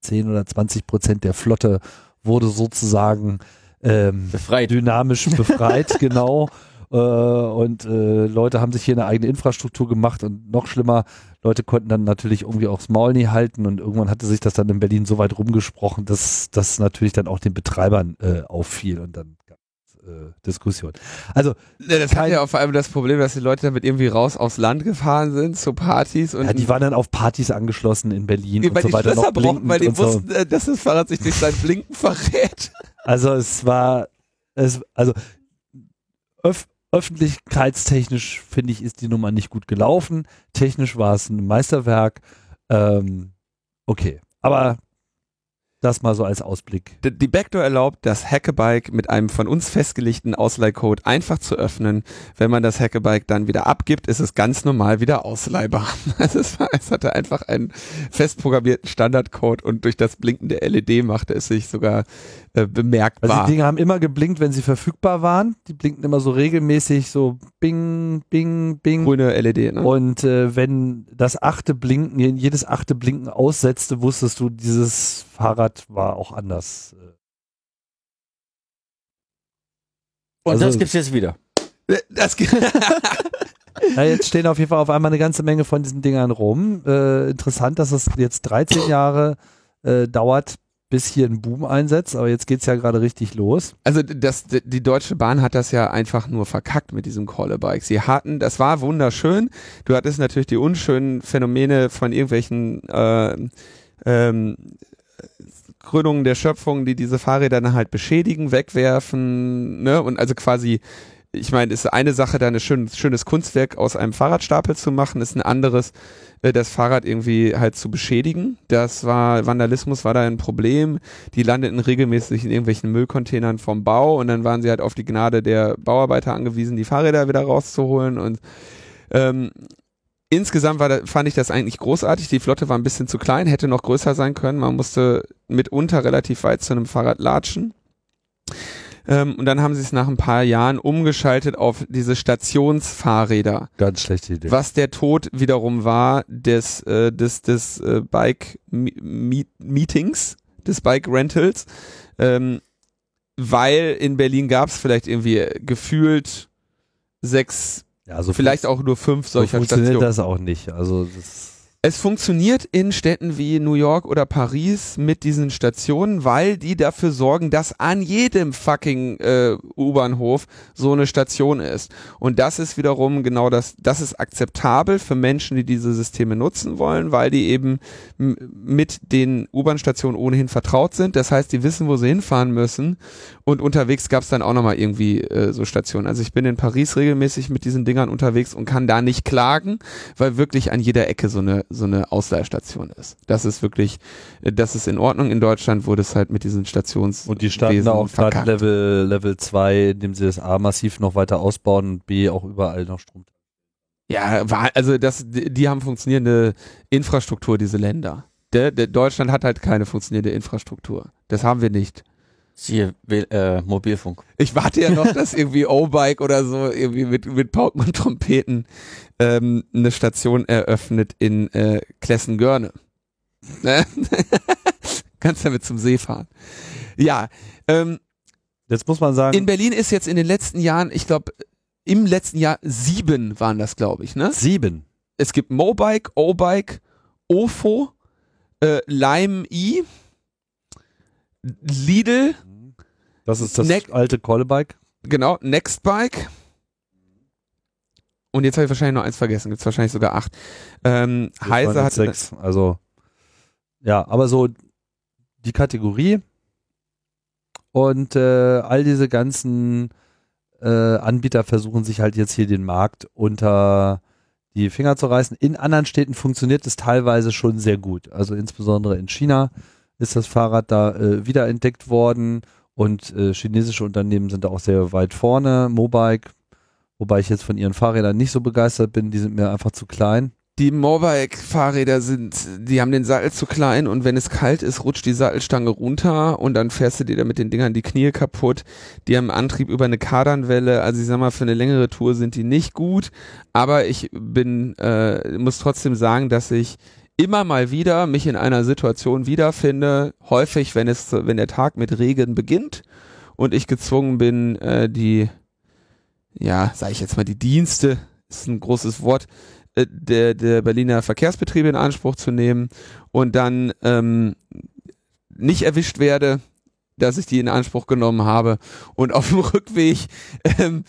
10 oder 20 Prozent der Flotte wurde sozusagen ähm, Befreit. dynamisch befreit, genau. Äh, und äh, Leute haben sich hier eine eigene Infrastruktur gemacht und noch schlimmer, Leute konnten dann natürlich irgendwie auch Maul nie halten und irgendwann hatte sich das dann in Berlin so weit rumgesprochen, dass das natürlich dann auch den Betreibern äh, auffiel und dann Diskussion. Also das hat ja vor allem das Problem, dass die Leute damit irgendwie raus aufs Land gefahren sind zu Partys und ja, die waren dann auf Partys angeschlossen in Berlin und so die weiter. Noch brauchten, weil die blinkend und so. wussten, äh, dass das Fahrrad sich durch sein Blinken verrät. Also es war, es, also öf öffentlichkeitstechnisch finde ich, ist die Nummer nicht gut gelaufen. Technisch war es ein Meisterwerk. Ähm, okay, aber das mal so als Ausblick. Die Backdoor erlaubt, das Hackebike mit einem von uns festgelegten Ausleihcode einfach zu öffnen. Wenn man das Hackebike dann wieder abgibt, ist es ganz normal wieder ausleihbar. Also es, war, es hatte einfach einen festprogrammierten Standardcode und durch das blinkende LED machte es sich sogar äh, Also bemerkbar. die Dinge haben immer geblinkt, wenn sie verfügbar waren. Die blinkten immer so regelmäßig, so bing, bing, bing. Grüne LED, ne? Und äh, wenn das achte Blinken, jedes achte Blinken aussetzte, wusstest du, dieses Fahrrad war auch anders. äh. Und Also- das gibt's jetzt wieder. Das, Na, jetzt stehen auf jeden Fall auf einmal eine ganze Menge von diesen Dingern rum. Äh, interessant, dass es jetzt 13 Jahre äh, dauert, bis hier ein Boom einsetzt, aber jetzt geht's ja gerade richtig los. Also das, die Deutsche Bahn hat das ja einfach nur verkackt mit diesem Call-a-Bike. Sie hatten, das war wunderschön. Du hattest natürlich die unschönen Phänomene von irgendwelchen äh, ähm, Krönungen der Schöpfung, die diese Fahrräder dann halt beschädigen, wegwerfen, ne? Und also quasi, ich meine, ist eine Sache, da ein schön, schönes Kunstwerk aus einem Fahrradstapel zu machen, ist ein anderes, äh, das Fahrrad irgendwie halt zu beschädigen. Das war, Vandalismus war da ein Problem. Die landeten regelmäßig in irgendwelchen Müllcontainern vom Bau und dann waren sie halt auf die Gnade der Bauarbeiter angewiesen, die Fahrräder wieder rauszuholen und ähm, Insgesamt war fand ich das eigentlich großartig. Die Flotte war ein bisschen zu klein, hätte noch größer sein können. Man musste mitunter relativ weit zu einem Fahrrad latschen. Ähm, und dann haben sie es nach ein paar Jahren umgeschaltet auf diese Stationsfahrräder, Ganz schlechte Idee. was der Tod wiederum war des, äh, des, des äh, Bike-Meetings, des Bike-Rentals, ähm, weil in Berlin gab es vielleicht irgendwie gefühlt sechs, Ja, so vielleicht auch nur fünf so solcher funktioniert Stationen. das auch nicht. Also das, Es funktioniert in Städten wie New York oder Paris mit diesen Stationen, weil die dafür sorgen, dass an jedem fucking äh, U-Bahnhof so eine Station ist. Und das ist wiederum genau das, das ist akzeptabel für Menschen, die diese Systeme nutzen wollen, weil die eben mit den U-Bahn-Stationen ohnehin vertraut sind. Das heißt, die wissen, wo sie hinfahren müssen. Und unterwegs gab es dann auch nochmal irgendwie äh, so Stationen. Also ich bin in Paris regelmäßig mit diesen Dingern unterwegs und kann da nicht klagen, weil wirklich an jeder Ecke so eine so eine Ausleihstation ist. Das ist wirklich, äh, das ist in Ordnung. In Deutschland wurde es halt mit diesen Stations und die starten da auch gerade Level, Level 2, indem sie das A massiv noch weiter ausbauen und B auch überall noch Strom. Ja, war, also das, die, haben funktionierende Infrastruktur, diese Länder. Der, der Deutschland hat halt keine funktionierende Infrastruktur. Das haben wir nicht. Siehe äh, Mobilfunk. Ich warte ja noch, dass irgendwie O-Bike oder so irgendwie mit, mit Pauken und Trompeten ähm, eine Station eröffnet in äh, Klessen-Görne. Ne? Kannst damit zum See fahren. Ja, ähm, Jetzt muss man sagen, in Berlin ist jetzt in den letzten Jahren, ich glaube, im letzten Jahr sieben waren das, glaube ich, ne? sieben. Es gibt Mobike, O-Bike, OFO, äh, Lime E, Lidl, Das ist das Neck- alte Callbike. genau, Nextbike. Und jetzt habe ich wahrscheinlich noch eins vergessen, gibt es wahrscheinlich sogar acht. Ähm, Heise hat sechs. Also ja, aber so die Kategorie und äh, all diese ganzen äh, Anbieter versuchen sich halt jetzt hier den Markt unter die Finger zu reißen. In anderen Städten funktioniert es teilweise schon sehr gut. Also insbesondere in China ist das Fahrrad da äh, wiederentdeckt worden Und äh, chinesische Unternehmen sind da auch sehr weit vorne. Mobike, wobei ich jetzt von ihren Fahrrädern nicht so begeistert bin, die sind mir einfach zu klein. Die Mobike-Fahrräder sind, die haben den Sattel zu klein und wenn es kalt ist, rutscht die Sattelstange runter und dann fährst du dir da mit den Dingern die Knie kaputt. Die haben Antrieb über eine Kardanwelle, also ich sag mal, für eine längere Tour sind die nicht gut, aber ich bin, äh, muss trotzdem sagen, dass ich immer mal wieder mich in einer Situation wiederfinde, häufig, wenn es, wenn der Tag mit Regen beginnt und ich gezwungen bin, äh, die, ja, sage ich jetzt mal, die Dienste, ist ein großes Wort, äh, der, der Berliner Verkehrsbetriebe in Anspruch zu nehmen und dann ähm, nicht erwischt werde, dass ich die in Anspruch genommen habe und auf dem Rückweg ähm,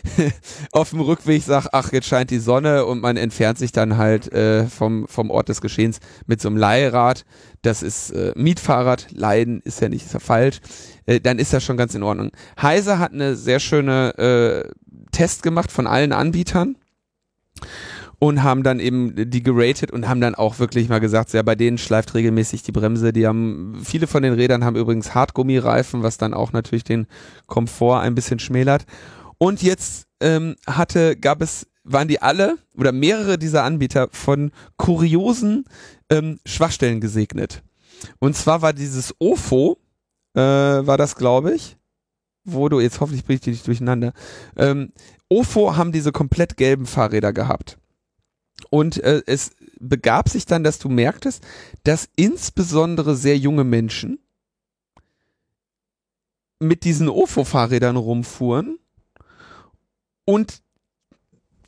auf dem Rückweg sag, ach jetzt scheint die Sonne und man entfernt sich dann halt äh, vom vom Ort des Geschehens mit so einem Leihrad. Das ist äh, Mietfahrrad, Leiden ist ja nicht so falsch. Äh, dann ist das schon ganz in Ordnung. Heise hat eine sehr schöne äh, Test gemacht von allen Anbietern und haben dann eben die geratet und haben dann auch wirklich mal gesagt, ja, bei denen schleift regelmäßig die Bremse. Die haben, viele von den Rädern haben übrigens Hartgummireifen, was dann auch natürlich den Komfort ein bisschen schmälert. Und jetzt ähm, hatte, gab es, waren die alle oder mehrere dieser Anbieter von kuriosen ähm, Schwachstellen gesegnet. Und zwar war dieses OFO, äh, war das, glaube ich, wo du, jetzt hoffentlich bringe ich dich durcheinander. Ähm, OFO haben diese komplett gelben Fahrräder gehabt. Und äh, es begab sich dann, dass du merktest, dass insbesondere sehr junge Menschen mit diesen OFO-Fahrrädern rumfuhren und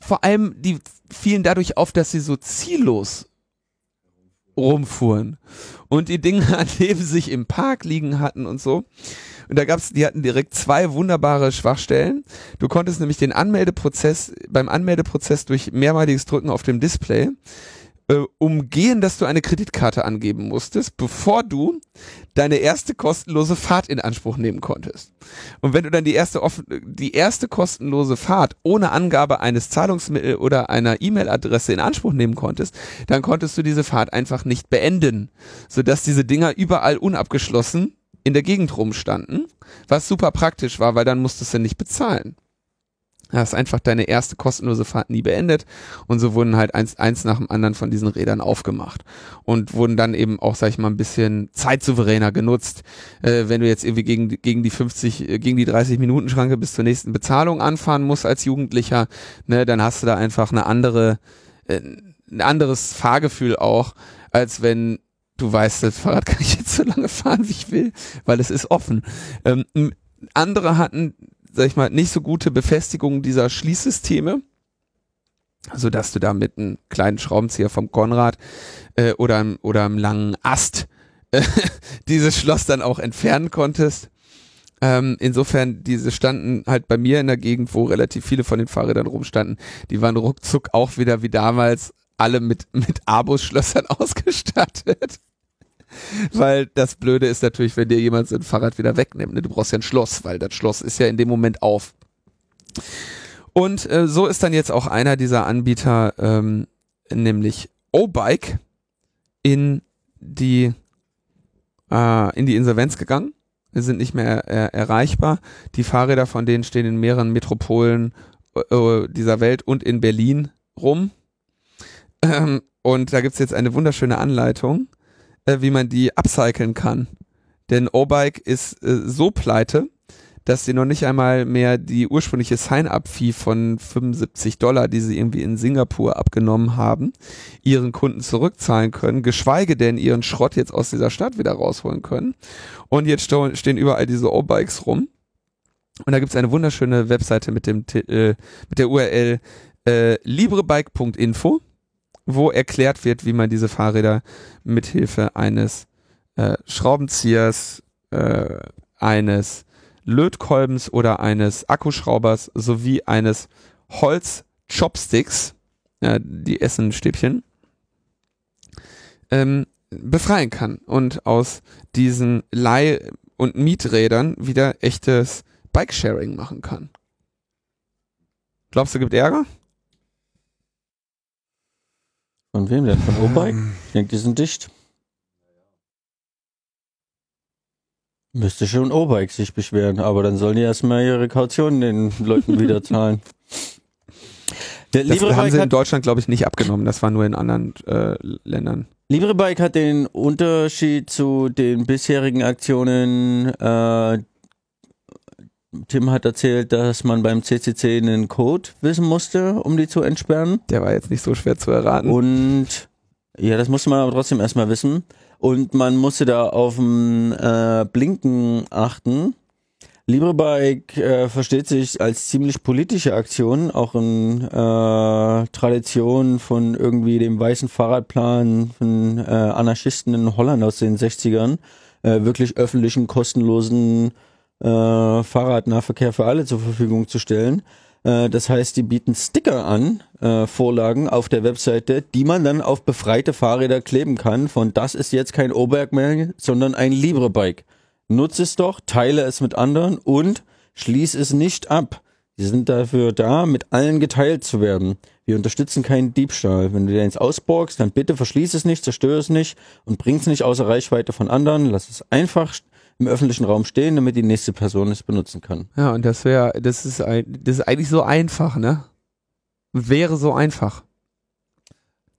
vor allem die fielen dadurch auf, dass sie so ziellos rumfuhren und die Dinge an dem sich im Park liegen hatten und so. Und da gab's, die hatten direkt zwei wunderbare Schwachstellen. Du konntest nämlich den Anmeldeprozess, beim Anmeldeprozess durch mehrmaliges Drücken auf dem Display äh, umgehen, dass du eine Kreditkarte angeben musstest, bevor du deine erste kostenlose Fahrt in Anspruch nehmen konntest. Und wenn du dann die erste offen, die erste kostenlose Fahrt ohne Angabe eines Zahlungsmittel oder einer E-Mail-Adresse in Anspruch nehmen konntest, dann konntest du diese Fahrt einfach nicht beenden, sodass diese Dinger überall unabgeschlossen in der Gegend rumstanden, was super praktisch war, weil dann musstest du nicht bezahlen. Du hast einfach deine erste kostenlose Fahrt nie beendet und so wurden halt eins, eins nach dem anderen von diesen Rädern aufgemacht und wurden dann eben auch, sag ich mal, ein bisschen zeitsouveräner genutzt. Äh, wenn du jetzt irgendwie gegen, gegen die 50, äh, gegen die 30 Minuten Schranke bis zur nächsten Bezahlung anfahren musst als Jugendlicher, ne, dann hast du da einfach eine andere, äh, ein anderes Fahrgefühl auch, als wenn du weißt, das Fahrrad kann ich jetzt so lange fahren, wie ich will, weil es ist offen. Ähm, andere hatten, sag ich mal, nicht so gute Befestigung dieser Schließsysteme, so dass du da mit einem kleinen Schraubenzieher vom Konrad äh, oder, oder einem langen Ast äh, dieses Schloss dann auch entfernen konntest. Ähm, insofern, diese standen halt bei mir in der Gegend, wo relativ viele von den Fahrrädern rumstanden. Die waren ruckzuck auch wieder wie damals alle mit, mit Abos-Schlössern ausgestattet. weil das Blöde ist natürlich, wenn dir jemand sein Fahrrad wieder wegnimmt. Ne? Du brauchst ja ein Schloss, weil das Schloss ist ja in dem Moment auf. Und äh, so ist dann jetzt auch einer dieser Anbieter, ähm, nämlich O-Bike, in die äh, in die Insolvenz gegangen. Sie sind nicht mehr äh, erreichbar. Die Fahrräder von denen stehen in mehreren Metropolen äh, dieser Welt und in Berlin rum. Ähm, und da gibt's jetzt eine wunderschöne Anleitung, äh, wie man die upcyclen kann. Denn O-Bike ist äh, so pleite, dass sie noch nicht einmal mehr die ursprüngliche Sign-up-Fee von 75 Dollar, die sie irgendwie in Singapur abgenommen haben, ihren Kunden zurückzahlen können, geschweige denn ihren Schrott jetzt aus dieser Stadt wieder rausholen können. Und jetzt stehen überall diese O-Bikes rum. Und da gibt's eine wunderschöne Webseite mit dem äh, mit der URL äh, librebike.info wo erklärt wird, wie man diese Fahrräder mithilfe eines äh, Schraubenziehers, äh, eines Lötkolbens oder eines Akkuschraubers sowie eines Holz-Chopsticks, äh, die Essenstäbchen, ähm, befreien kann und aus diesen Leih- und Mieträdern wieder echtes Bikesharing machen kann. Glaubst du, gibt Ärger? Von wem denn? Von O-Bike? Ich denke, die sind dicht. Müsste schon O-Bike sich beschweren, aber dann sollen die erstmal ihre Kaution den Leuten wieder zahlen. Der das haben sie in Deutschland, glaube ich, nicht abgenommen. Das war nur in anderen äh, Ländern. LibreBike hat den Unterschied zu den bisherigen Aktionen. Äh, Tim hat erzählt, dass man beim CCC einen Code wissen musste, um die zu entsperren. Der war jetzt nicht so schwer zu erraten. Und ja, das musste man aber trotzdem erstmal wissen. Und man musste da auf dem äh, Blinken achten. LibreBike äh, versteht sich als ziemlich politische Aktion, auch in äh, Tradition von irgendwie dem weißen Fahrradplan von äh, Anarchisten in Holland aus den 60ern, äh, wirklich öffentlichen, kostenlosen äh, Fahrradnahverkehr für alle zur Verfügung zu stellen. Äh, das heißt, die bieten Sticker an, äh, Vorlagen auf der Webseite, die man dann auf befreite Fahrräder kleben kann. Von das ist jetzt kein Oberg mehr, sondern ein Libre-Bike. Nutze es doch, teile es mit anderen und schließ es nicht ab. Sie sind dafür da, mit allen geteilt zu werden. Wir unterstützen keinen Diebstahl. Wenn du dir eins ausborgst, dann bitte verschließ es nicht, zerstöre es nicht und bring es nicht außer Reichweite von anderen. Lass es einfach im öffentlichen Raum stehen, damit die nächste Person es benutzen kann. Ja, und das wäre, das ist ein, das ist eigentlich so einfach, ne? Wäre so einfach.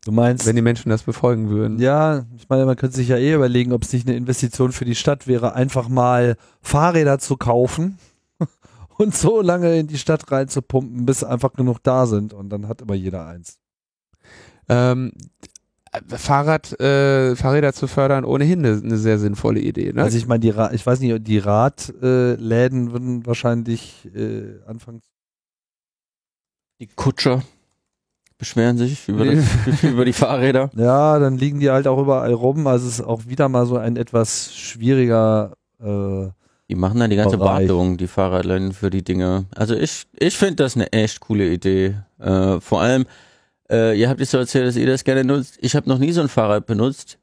Du meinst, wenn die Menschen das befolgen würden. Ja, ich meine, man könnte sich ja eh überlegen, ob es nicht eine Investition für die Stadt wäre, einfach mal Fahrräder zu kaufen und so lange in die Stadt reinzupumpen, bis einfach genug da sind und dann hat immer jeder eins. Ähm, Fahrrad, äh, Fahrräder zu fördern ohnehin eine, eine sehr sinnvolle Idee. Ne? Also ich meine, die Ra ich weiß nicht, die Radläden äh, würden wahrscheinlich äh, anfangen. Die Kutscher beschweren sich über, das, über die Fahrräder. Ja, dann liegen die halt auch überall rum. Also es ist auch wieder mal so ein etwas schwieriger. Äh, die machen dann die ganze Bereich. Wartung, die Fahrradläden für die Dinge. Also ich, ich finde das eine echt coole Idee. Äh, vor allem, äh, ihr habt jetzt so erzählt, dass ihr das gerne nutzt. Ich habe noch nie so ein Fahrrad benutzt,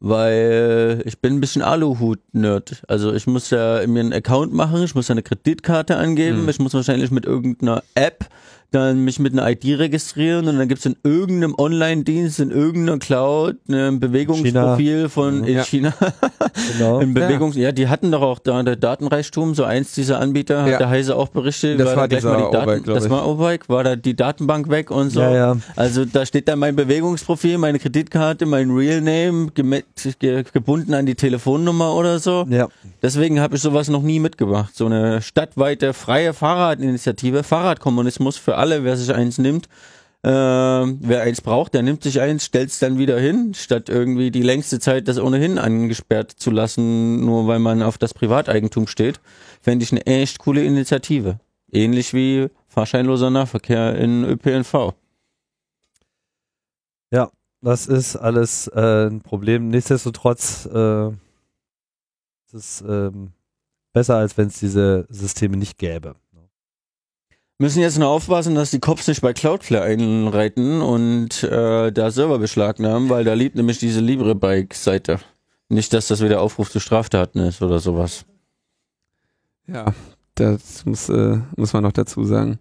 weil ich bin ein bisschen Aluhut-Nerd. Also ich muss ja mir einen Account machen, ich muss ja eine Kreditkarte angeben, hm. ich muss wahrscheinlich mit irgendeiner App dann mich mit einer ID registrieren und dann gibt's in irgendeinem Online-Dienst, in irgendeiner Cloud ein Bewegungsprofil China. von in ja. China. genau. Ein Bewegungs ja. ja. die hatten doch auch da der Datenreichtum, so eins dieser Anbieter, hat der Heise auch berichtet. Das war, da dieser die Daten, Das war Obike, war da die Datenbank weg und so. Ja, ja. Also da steht dann mein Bewegungsprofil, meine Kreditkarte, mein Real Name, gebunden an die Telefonnummer oder so. Ja. Deswegen habe ich sowas noch nie mitgemacht. So eine stadtweite freie Fahrradinitiative, Fahrradkommunismus für alle, wer sich eins nimmt. Äh, wer eins braucht, der nimmt sich eins, stellt es dann wieder hin, statt irgendwie die längste Zeit das ohnehin angesperrt zu lassen, nur weil man auf das Privateigentum steht. Fände ich eine echt coole Initiative. Ähnlich wie fahrscheinloser Nahverkehr in ÖPNV. Ja, das ist alles äh, ein Problem. Nichtsdestotrotz äh, ist es ähm, besser, als wenn es diese Systeme nicht gäbe müssen jetzt nur aufpassen, dass die Cops nicht bei Cloudflare einreiten und äh, da Server beschlagnahmen, weil da liegt nämlich diese LibreBike-Seite. Nicht, dass das wieder Aufruf zu Straftaten ist oder sowas. Ja, das muss, äh, muss man noch dazu sagen.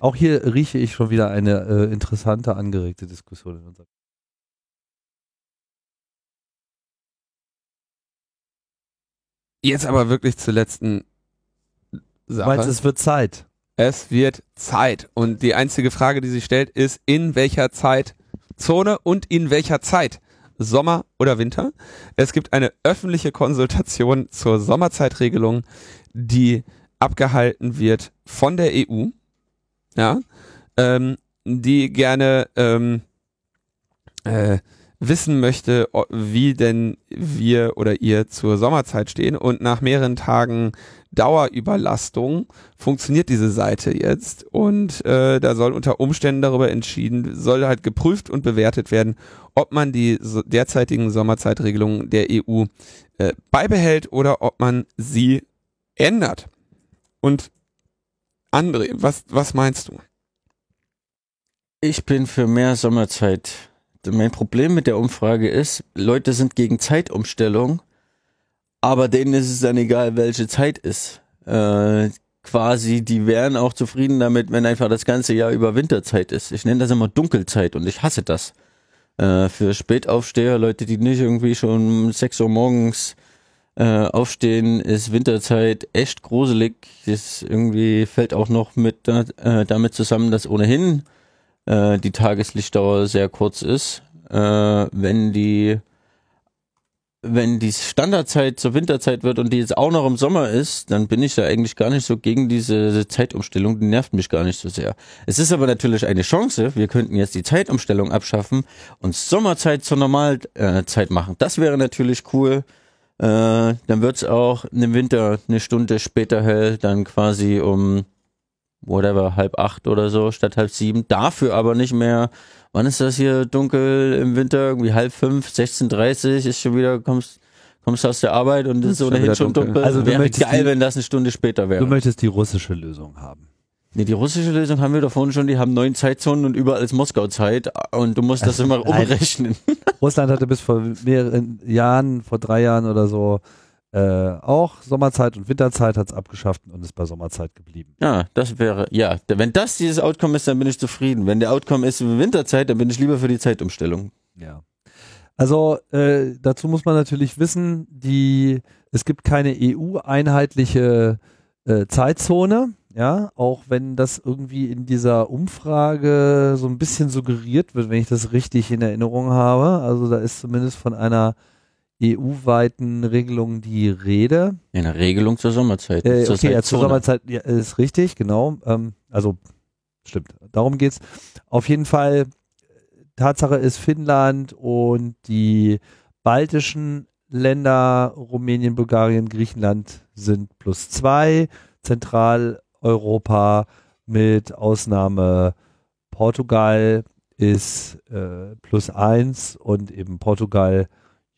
Auch hier rieche ich schon wieder eine äh, interessante, angeregte Diskussion in unserem Jetzt aber wirklich zur letzten Sache. Meinst es wird Zeit? Es wird Zeit. Und die einzige Frage, die sich stellt, ist, in welcher Zeitzone und in welcher Zeit? Sommer oder Winter? Es gibt eine öffentliche Konsultation zur Sommerzeitregelung, die abgehalten wird von der EU, ja, ähm, die gerne ähm, äh, wissen möchte, wie denn wir oder ihr zur Sommerzeit stehen. Und nach mehreren Tagen Dauerüberlastung funktioniert diese Seite jetzt. Und äh, da soll unter Umständen darüber entschieden, soll halt geprüft und bewertet werden, ob man die derzeitigen Sommerzeitregelungen der EU äh, beibehält oder ob man sie ändert. Und André, was, was meinst du? Ich bin für mehr Sommerzeit mein Problem mit der Umfrage ist, Leute sind gegen Zeitumstellung, aber denen ist es dann egal, welche Zeit ist. Äh, quasi, die wären auch zufrieden damit, wenn einfach das ganze Jahr über Winterzeit ist. Ich nenne das immer Dunkelzeit und ich hasse das. Äh, für Spätaufsteher, Leute, die nicht irgendwie schon um 6 Uhr morgens Äh, aufstehen ist Winterzeit echt gruselig. Das irgendwie fällt auch noch mit äh, damit zusammen, dass ohnehin äh, die Tageslichtdauer sehr kurz ist. Äh, wenn die wenn die Standardzeit zur Winterzeit wird und die jetzt auch noch im Sommer ist, dann bin ich da eigentlich gar nicht so gegen diese Zeitumstellung, die nervt mich gar nicht so sehr. Es ist aber natürlich eine Chance, wir könnten jetzt die Zeitumstellung abschaffen und Sommerzeit zur Normalzeit machen. Das wäre natürlich cool. Äh, dann wird's auch im Winter eine Stunde später hell, dann quasi um whatever, halb acht oder so, statt halb sieben. Dafür aber nicht mehr wann ist das hier dunkel im Winter? Irgendwie halb fünf, 16.30 ist schon wieder, kommst, kommst aus der Arbeit und es ist ohnehin schon dunkel. dunkel. Also wäre geil, die, wenn das eine Stunde später wäre. Du möchtest die russische Lösung haben. Nee, die russische Lösung haben wir davon schon, die haben neun Zeitzonen und überall ist Moskau-Zeit und du musst das immer umrechnen. Russland hatte bis vor mehreren Jahren, vor drei Jahren oder so, äh, auch Sommerzeit und Winterzeit hat es abgeschafft und ist bei Sommerzeit geblieben. Ja, das wäre, ja, wenn das dieses Outcome ist, dann bin ich zufrieden. Wenn der Outcome ist Winterzeit, dann bin ich lieber für die Zeitumstellung. Ja. Also äh, dazu muss man natürlich wissen, die es gibt keine EU-einheitliche äh, Zeitzone, ja, auch wenn das irgendwie in dieser Umfrage so ein bisschen suggeriert wird, wenn ich das richtig in Erinnerung habe. Also da ist zumindest von einer EU-weiten Regelungen die Rede. Eine Regelung zur Sommerzeit. Äh, okay, ja, zur Sommerzeit ja, ist richtig, genau. Ähm, also stimmt, darum geht's. Auf jeden Fall, Tatsache ist Finnland und die baltischen Länder, Rumänien, Bulgarien, Griechenland sind plus zwei. Zentraleuropa mit Ausnahme Portugal ist äh, plus eins und eben Portugal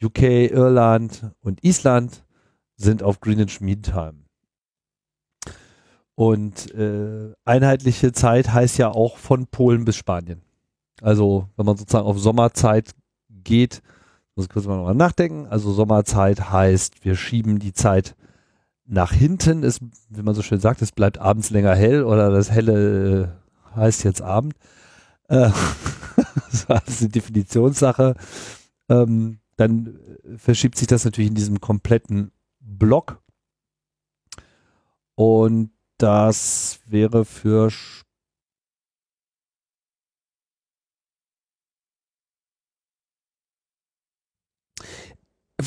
UK, Irland und Island sind auf Greenwich Mean Time. Und äh, einheitliche Zeit heißt ja auch von Polen bis Spanien. Also wenn man sozusagen auf Sommerzeit geht, muss ich kurz mal nochmal nachdenken. Also Sommerzeit heißt, wir schieben die Zeit nach hinten. Es, wie man so schön sagt, es bleibt abends länger hell oder das helle äh, heißt jetzt Abend. Äh, das ist eine Definitionssache. Ähm, dann äh, verschiebt sich das natürlich in diesem kompletten Block. Und das wäre für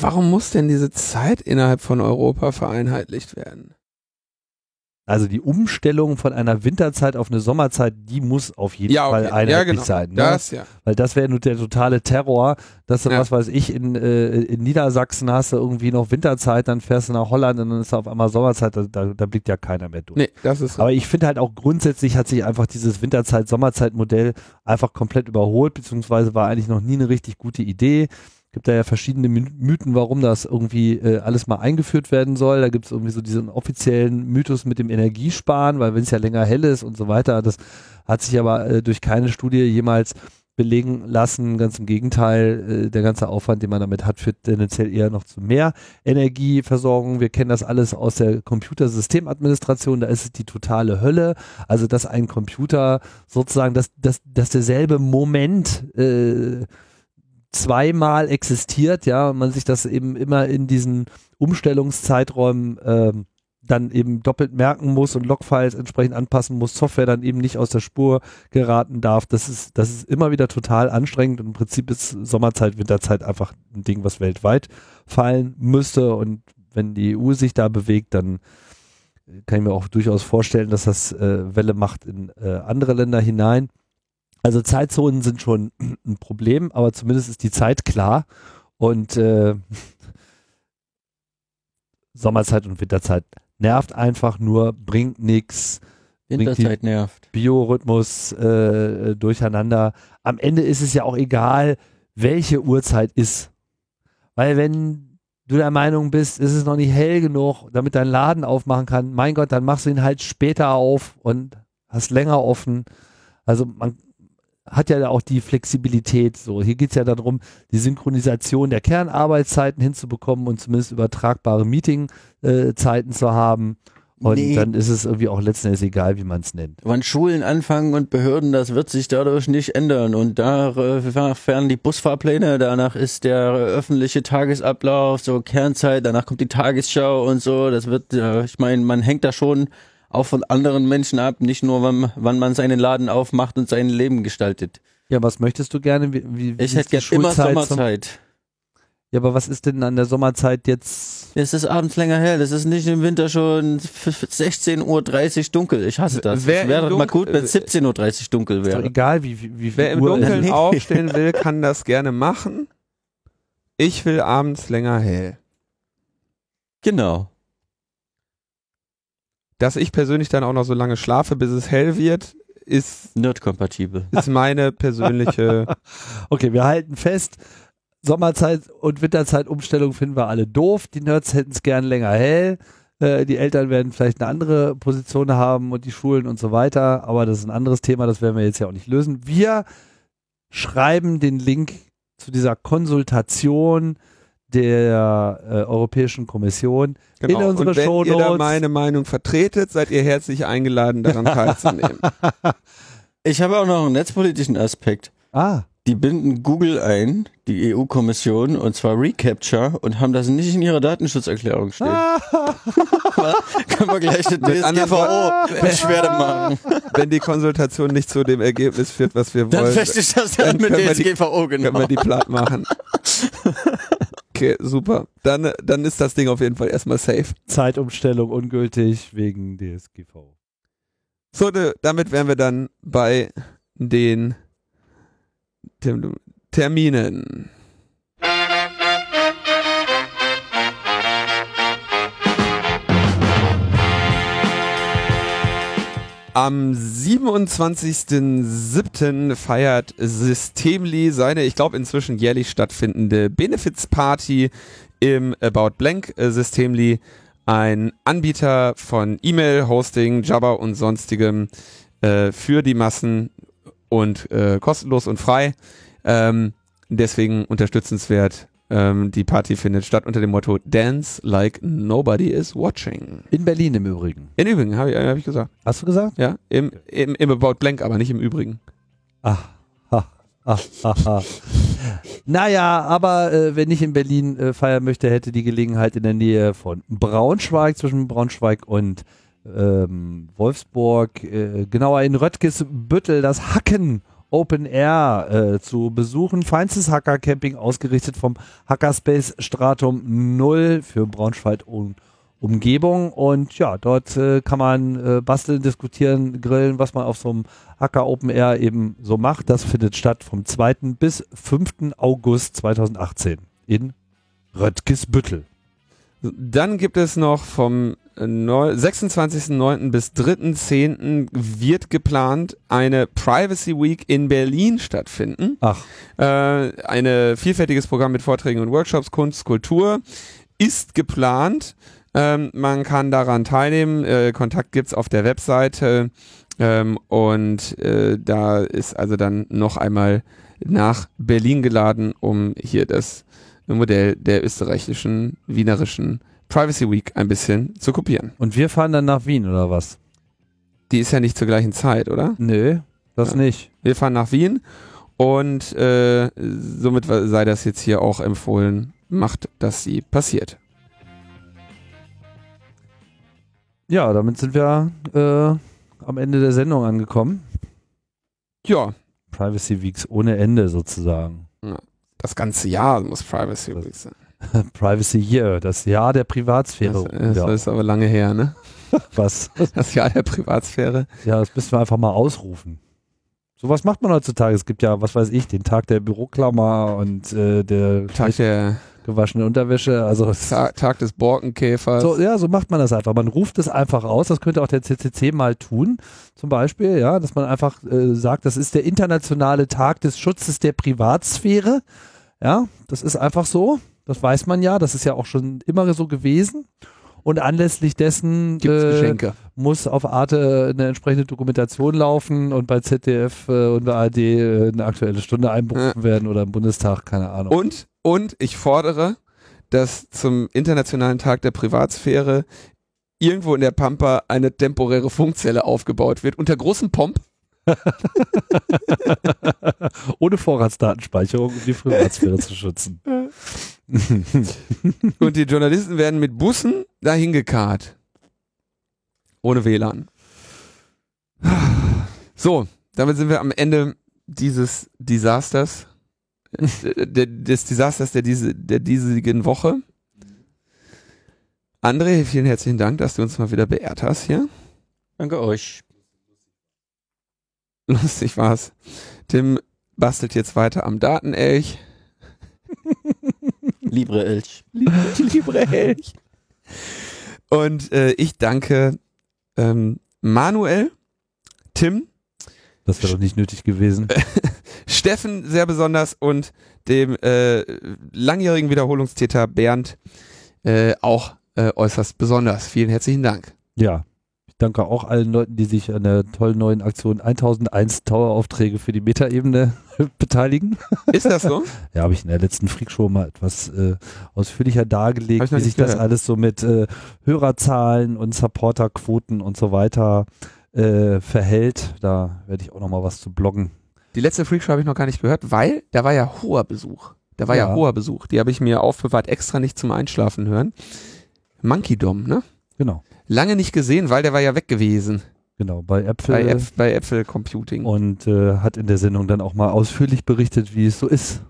Warum muss denn diese Zeit innerhalb von Europa vereinheitlicht werden? Also die Umstellung von einer Winterzeit auf eine Sommerzeit, die muss auf jeden ja, okay. Fall einheitlich ja, genau. sein. Ne? Das, ja. Weil das wäre nur der totale Terror, dass du, ja. was weiß ich, in, äh, in Niedersachsen hast du irgendwie noch Winterzeit, dann fährst du nach Holland und dann ist auf einmal Sommerzeit, da, da, da blickt ja keiner mehr durch. Nee, das ist Aber ich finde halt auch grundsätzlich hat sich einfach dieses Winterzeit-Sommerzeit-Modell einfach komplett überholt, beziehungsweise war eigentlich noch nie eine richtig gute Idee gibt da ja verschiedene Mythen, warum das irgendwie äh, alles mal eingeführt werden soll. Da gibt es irgendwie so diesen offiziellen Mythos mit dem Energiesparen, weil wenn es ja länger hell ist und so weiter, das hat sich aber äh, durch keine Studie jemals belegen lassen. Ganz im Gegenteil, äh, der ganze Aufwand, den man damit hat, führt tendenziell eher noch zu mehr Energieversorgung. Wir kennen das alles aus der Computersystemadministration, da ist es die totale Hölle. Also, dass ein Computer sozusagen, dass, dass, dass derselbe Moment äh, zweimal existiert, ja, und man sich das eben immer in diesen Umstellungszeiträumen äh, dann eben doppelt merken muss und Logfiles entsprechend anpassen muss, Software dann eben nicht aus der Spur geraten darf. Das ist, das ist immer wieder total anstrengend und im Prinzip ist Sommerzeit, Winterzeit einfach ein Ding, was weltweit fallen müsste und wenn die EU sich da bewegt, dann kann ich mir auch durchaus vorstellen, dass das äh, Welle macht in äh, andere Länder hinein. Also Zeitzonen sind schon ein Problem, aber zumindest ist die Zeit klar und äh, Sommerzeit und Winterzeit nervt einfach nur, bringt nichts. Winterzeit nervt. Biorhythmus äh, durcheinander. Am Ende ist es ja auch egal, welche Uhrzeit ist. Weil wenn du der Meinung bist, ist es noch nicht hell genug, damit dein Laden aufmachen kann, mein Gott, dann machst du ihn halt später auf und hast länger offen. Also man hat ja auch die Flexibilität. So, hier geht es ja darum, die Synchronisation der Kernarbeitszeiten hinzubekommen und zumindest übertragbare Meetingzeiten zu haben. Und Nee. dann ist es irgendwie auch letzten Endes egal, wie man es nennt. Wann Schulen anfangen und Behörden, das wird sich dadurch nicht ändern. Und da äh, fern die Busfahrpläne, danach ist der öffentliche Tagesablauf, so Kernzeit, danach kommt die Tagesschau und so. Das wird, äh, ich meine, man hängt da schon auch von anderen Menschen ab, nicht nur wann, wann man seinen Laden aufmacht und sein Leben gestaltet. Ja, was möchtest du gerne? Wie, wie, Ich hätte die gern immer zum- Sommerzeit. Ja, aber was ist denn an der Sommerzeit jetzt? Es ist abends länger hell, es ist nicht im Winter schon 16.30 Uhr dunkel. Ich hasse das. Wer es wäre doch mal gut, wenn es 17.30 Uhr dunkel Ist doch wäre. egal, wie, wie, wie Wer im Uhr Dunkeln ist. aufstehen will, kann das gerne machen. Ich will abends länger hell. Genau. Dass ich persönlich dann auch noch so lange schlafe, bis es hell wird, ist, Nerd-kompatibel. ist meine persönliche. Okay, wir halten fest, Sommerzeit und Winterzeitumstellung finden wir alle doof. Die Nerds hätten es gern länger hell. Äh, die Eltern werden vielleicht eine andere Position haben und die Schulen und so weiter. Aber das ist ein anderes Thema, das werden wir jetzt ja auch nicht lösen. Wir schreiben den Link zu dieser Konsultation der äh, Europäischen Kommission in unsere Genau. Und wenn ihr da Shownotes. meine Meinung vertretet, seid ihr herzlich eingeladen, daran teilzunehmen. Ich habe auch noch einen netzpolitischen Aspekt. Ah, Die binden Google ein, die EU-Kommission, und zwar Recapture, und haben das nicht in ihrer Datenschutzerklärung stehen. Können wir gleich eine DSGVO-Beschwerde machen. wenn die Konsultation nicht zu dem Ergebnis führt, was wir Dann wollen, feste ich das dann dann mit können wir die- DSGVO, können wir genau. die platt machen. Okay, super. Dann, dann ist das Ding auf jeden Fall erstmal safe. Zeitumstellung ungültig wegen DSGV. So, damit wären wir dann bei den Terminen. Am 27.07. feiert Systemli seine, ich glaube, inzwischen jährlich stattfindende Benefits Party im About Blank äh, Systemli. Ein Anbieter von E-Mail, Hosting, Jabber und sonstigem äh, für die Massen und äh, kostenlos und frei. Ähm, deswegen unterstützenswert. Ähm, die Party findet statt unter dem Motto Dance like nobody is watching. In Berlin im Übrigen. In Übrigen, habe ich, hab ich gesagt. Hast du gesagt? Ja, im, im, im About Blank, aber nicht im Übrigen. Ha, ha. Naja, aber äh, wenn ich in Berlin äh, feiern möchte, hätte die Gelegenheit in der Nähe von Braunschweig, zwischen Braunschweig und ähm, Wolfsburg, äh, genauer in Röttgesbüttel, das Hacken Open Air äh, zu besuchen. Feinstes Hacker-Camping, ausgerichtet vom Hackerspace Stratum 0 für Braunschweig und Umgebung. Und ja, dort äh, kann man äh, basteln, diskutieren, grillen, was man auf so einem Hacker Open Air eben so macht. Das findet statt vom 2. bis 5. August 2018 in Röttgesbüttel. Dann gibt es noch vom äh, neu- 26.09. bis 3.10. wird geplant eine Privacy Week in Berlin stattfinden. Ach, Äh, ein vielfältiges Programm mit Vorträgen und Workshops, Kunst, Kultur ist geplant. Ähm, man kann daran teilnehmen. Äh, Kontakt gibt's auf der Webseite. Ähm, und äh, da ist also dann noch einmal nach Berlin geladen, um hier das Modell der österreichischen, wienerischen Privacy Week ein bisschen zu kopieren. und wir fahren dann nach Wien oder was? Die ist ja nicht zur gleichen Zeit, oder? Nö, das Ja. nicht. Wir fahren nach Wien und äh, somit sei das jetzt hier auch empfohlen, macht, dass sie passiert. Ja, damit sind wir äh, am Ende der Sendung angekommen. Ja, Privacy Weeks ohne Ende sozusagen. Das ganze Jahr muss Privacy Week sein. Privacy Year, das Jahr der Privatsphäre. Das, das ja, ist aber lange her, ne? was? Das Jahr der Privatsphäre. Ja, das müssen wir einfach mal ausrufen. Sowas macht man heutzutage. Es gibt ja, was weiß ich, den Tag der Büroklammer und äh, der Tag der gewaschenen Unterwäsche. Also Tag, Tag des Borkenkäfers. so, ja, so macht man das einfach. Man ruft es einfach aus. Das könnte auch der CCC mal tun, zum Beispiel, ja, dass man einfach äh, sagt, das ist der internationale Tag des Schutzes der Privatsphäre. Ja, das ist einfach so. Das weiß man ja. Das ist ja auch schon immer so gewesen. Und anlässlich dessen äh, muss auf Arte eine entsprechende Dokumentation laufen und bei ZDF äh, und bei ARD äh, eine aktuelle Stunde einberufen werden oder im Bundestag, keine Ahnung. Und, und ich fordere, dass zum Internationalen Tag der Privatsphäre irgendwo in der Pampa eine temporäre Funkzelle aufgebaut wird, unter großem Pomp. Ohne Vorratsdatenspeicherung, um die Privatsphäre zu schützen. Und die Journalisten werden mit Bussen dahin gekarrt. Ohne WLAN. So, damit sind wir am Ende dieses Desasters. Des Desasters der, diese, der dieseligen Woche. André, vielen herzlichen Dank, dass du uns mal wieder beehrt hast hier. Danke euch. Lustig war's. Tim bastelt jetzt weiter am Datenelch. Libre Elch. Libre Elch. Und äh, ich danke ähm, Manuel, Tim, Das wäre doch nicht nötig gewesen. Steffen sehr besonders und dem äh, langjährigen Wiederholungstäter Bernd äh, auch äh, äußerst besonders. Vielen herzlichen Dank. Ja. Ich danke auch allen Leuten, die sich an der tollen neuen Aktion 1001 Tower-Aufträge für die Metaebene beteiligen. Ist das so? Ja, habe ich in der letzten Freakshow mal etwas äh, ausführlicher dargelegt, wie sich nicht das gehört. alles so mit äh, Hörerzahlen und Supporterquoten und so weiter äh, verhält. Da werde ich auch noch mal was zu bloggen. Die letzte Freakshow habe ich noch gar nicht gehört, weil da war ja hoher Besuch. Da war ja, Ja. hoher Besuch. Die habe ich mir aufbewahrt, extra nicht zum Einschlafen hören. Monkey Dom, ne? Genau, Lange nicht gesehen, weil der war ja weg gewesen genau. Bei Äpfel bei, Äpf bei Apple Computing. und äh, hat in der Sendung dann auch mal ausführlich berichtet, wie es so ist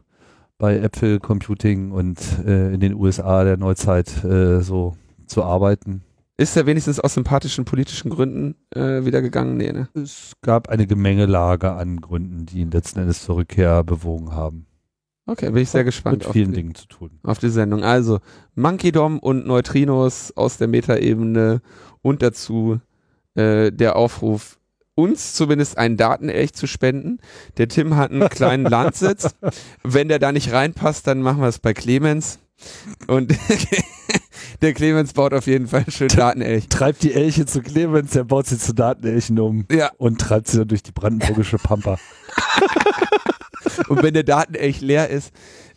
bei Apple Computing und äh, in den USA der Neuzeit äh, so zu arbeiten. Ist er wenigstens aus sympathischen politischen Gründen äh, wieder gegangen? Nee, ne? Es gab eine Gemengelage an Gründen, die ihn letzten Endes zur Rückkehr bewogen haben. Okay, bin ich sehr gespannt Mit auf vielen die, Dingen zu tun. auf die Sendung. Also, Monkey Dom und Neutrinos aus der Metaebene und dazu äh, der Aufruf, uns zumindest einen Datenelch zu spenden. Der Tim hat einen kleinen Landsitz. Wenn der da nicht reinpasst, dann machen wir es bei Clemens. Und der Clemens baut auf jeden Fall schönen Datenelch. Treibt die Elche zu Clemens, der baut sie zu Datenelchen um Ja, und treibt sie dann durch die brandenburgische Pampa. und wenn der Datenelch leer ist,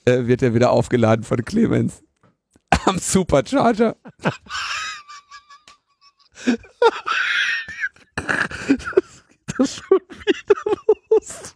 äh, wird er wieder aufgeladen von Clemens. Am Supercharger. Das schon wieder los.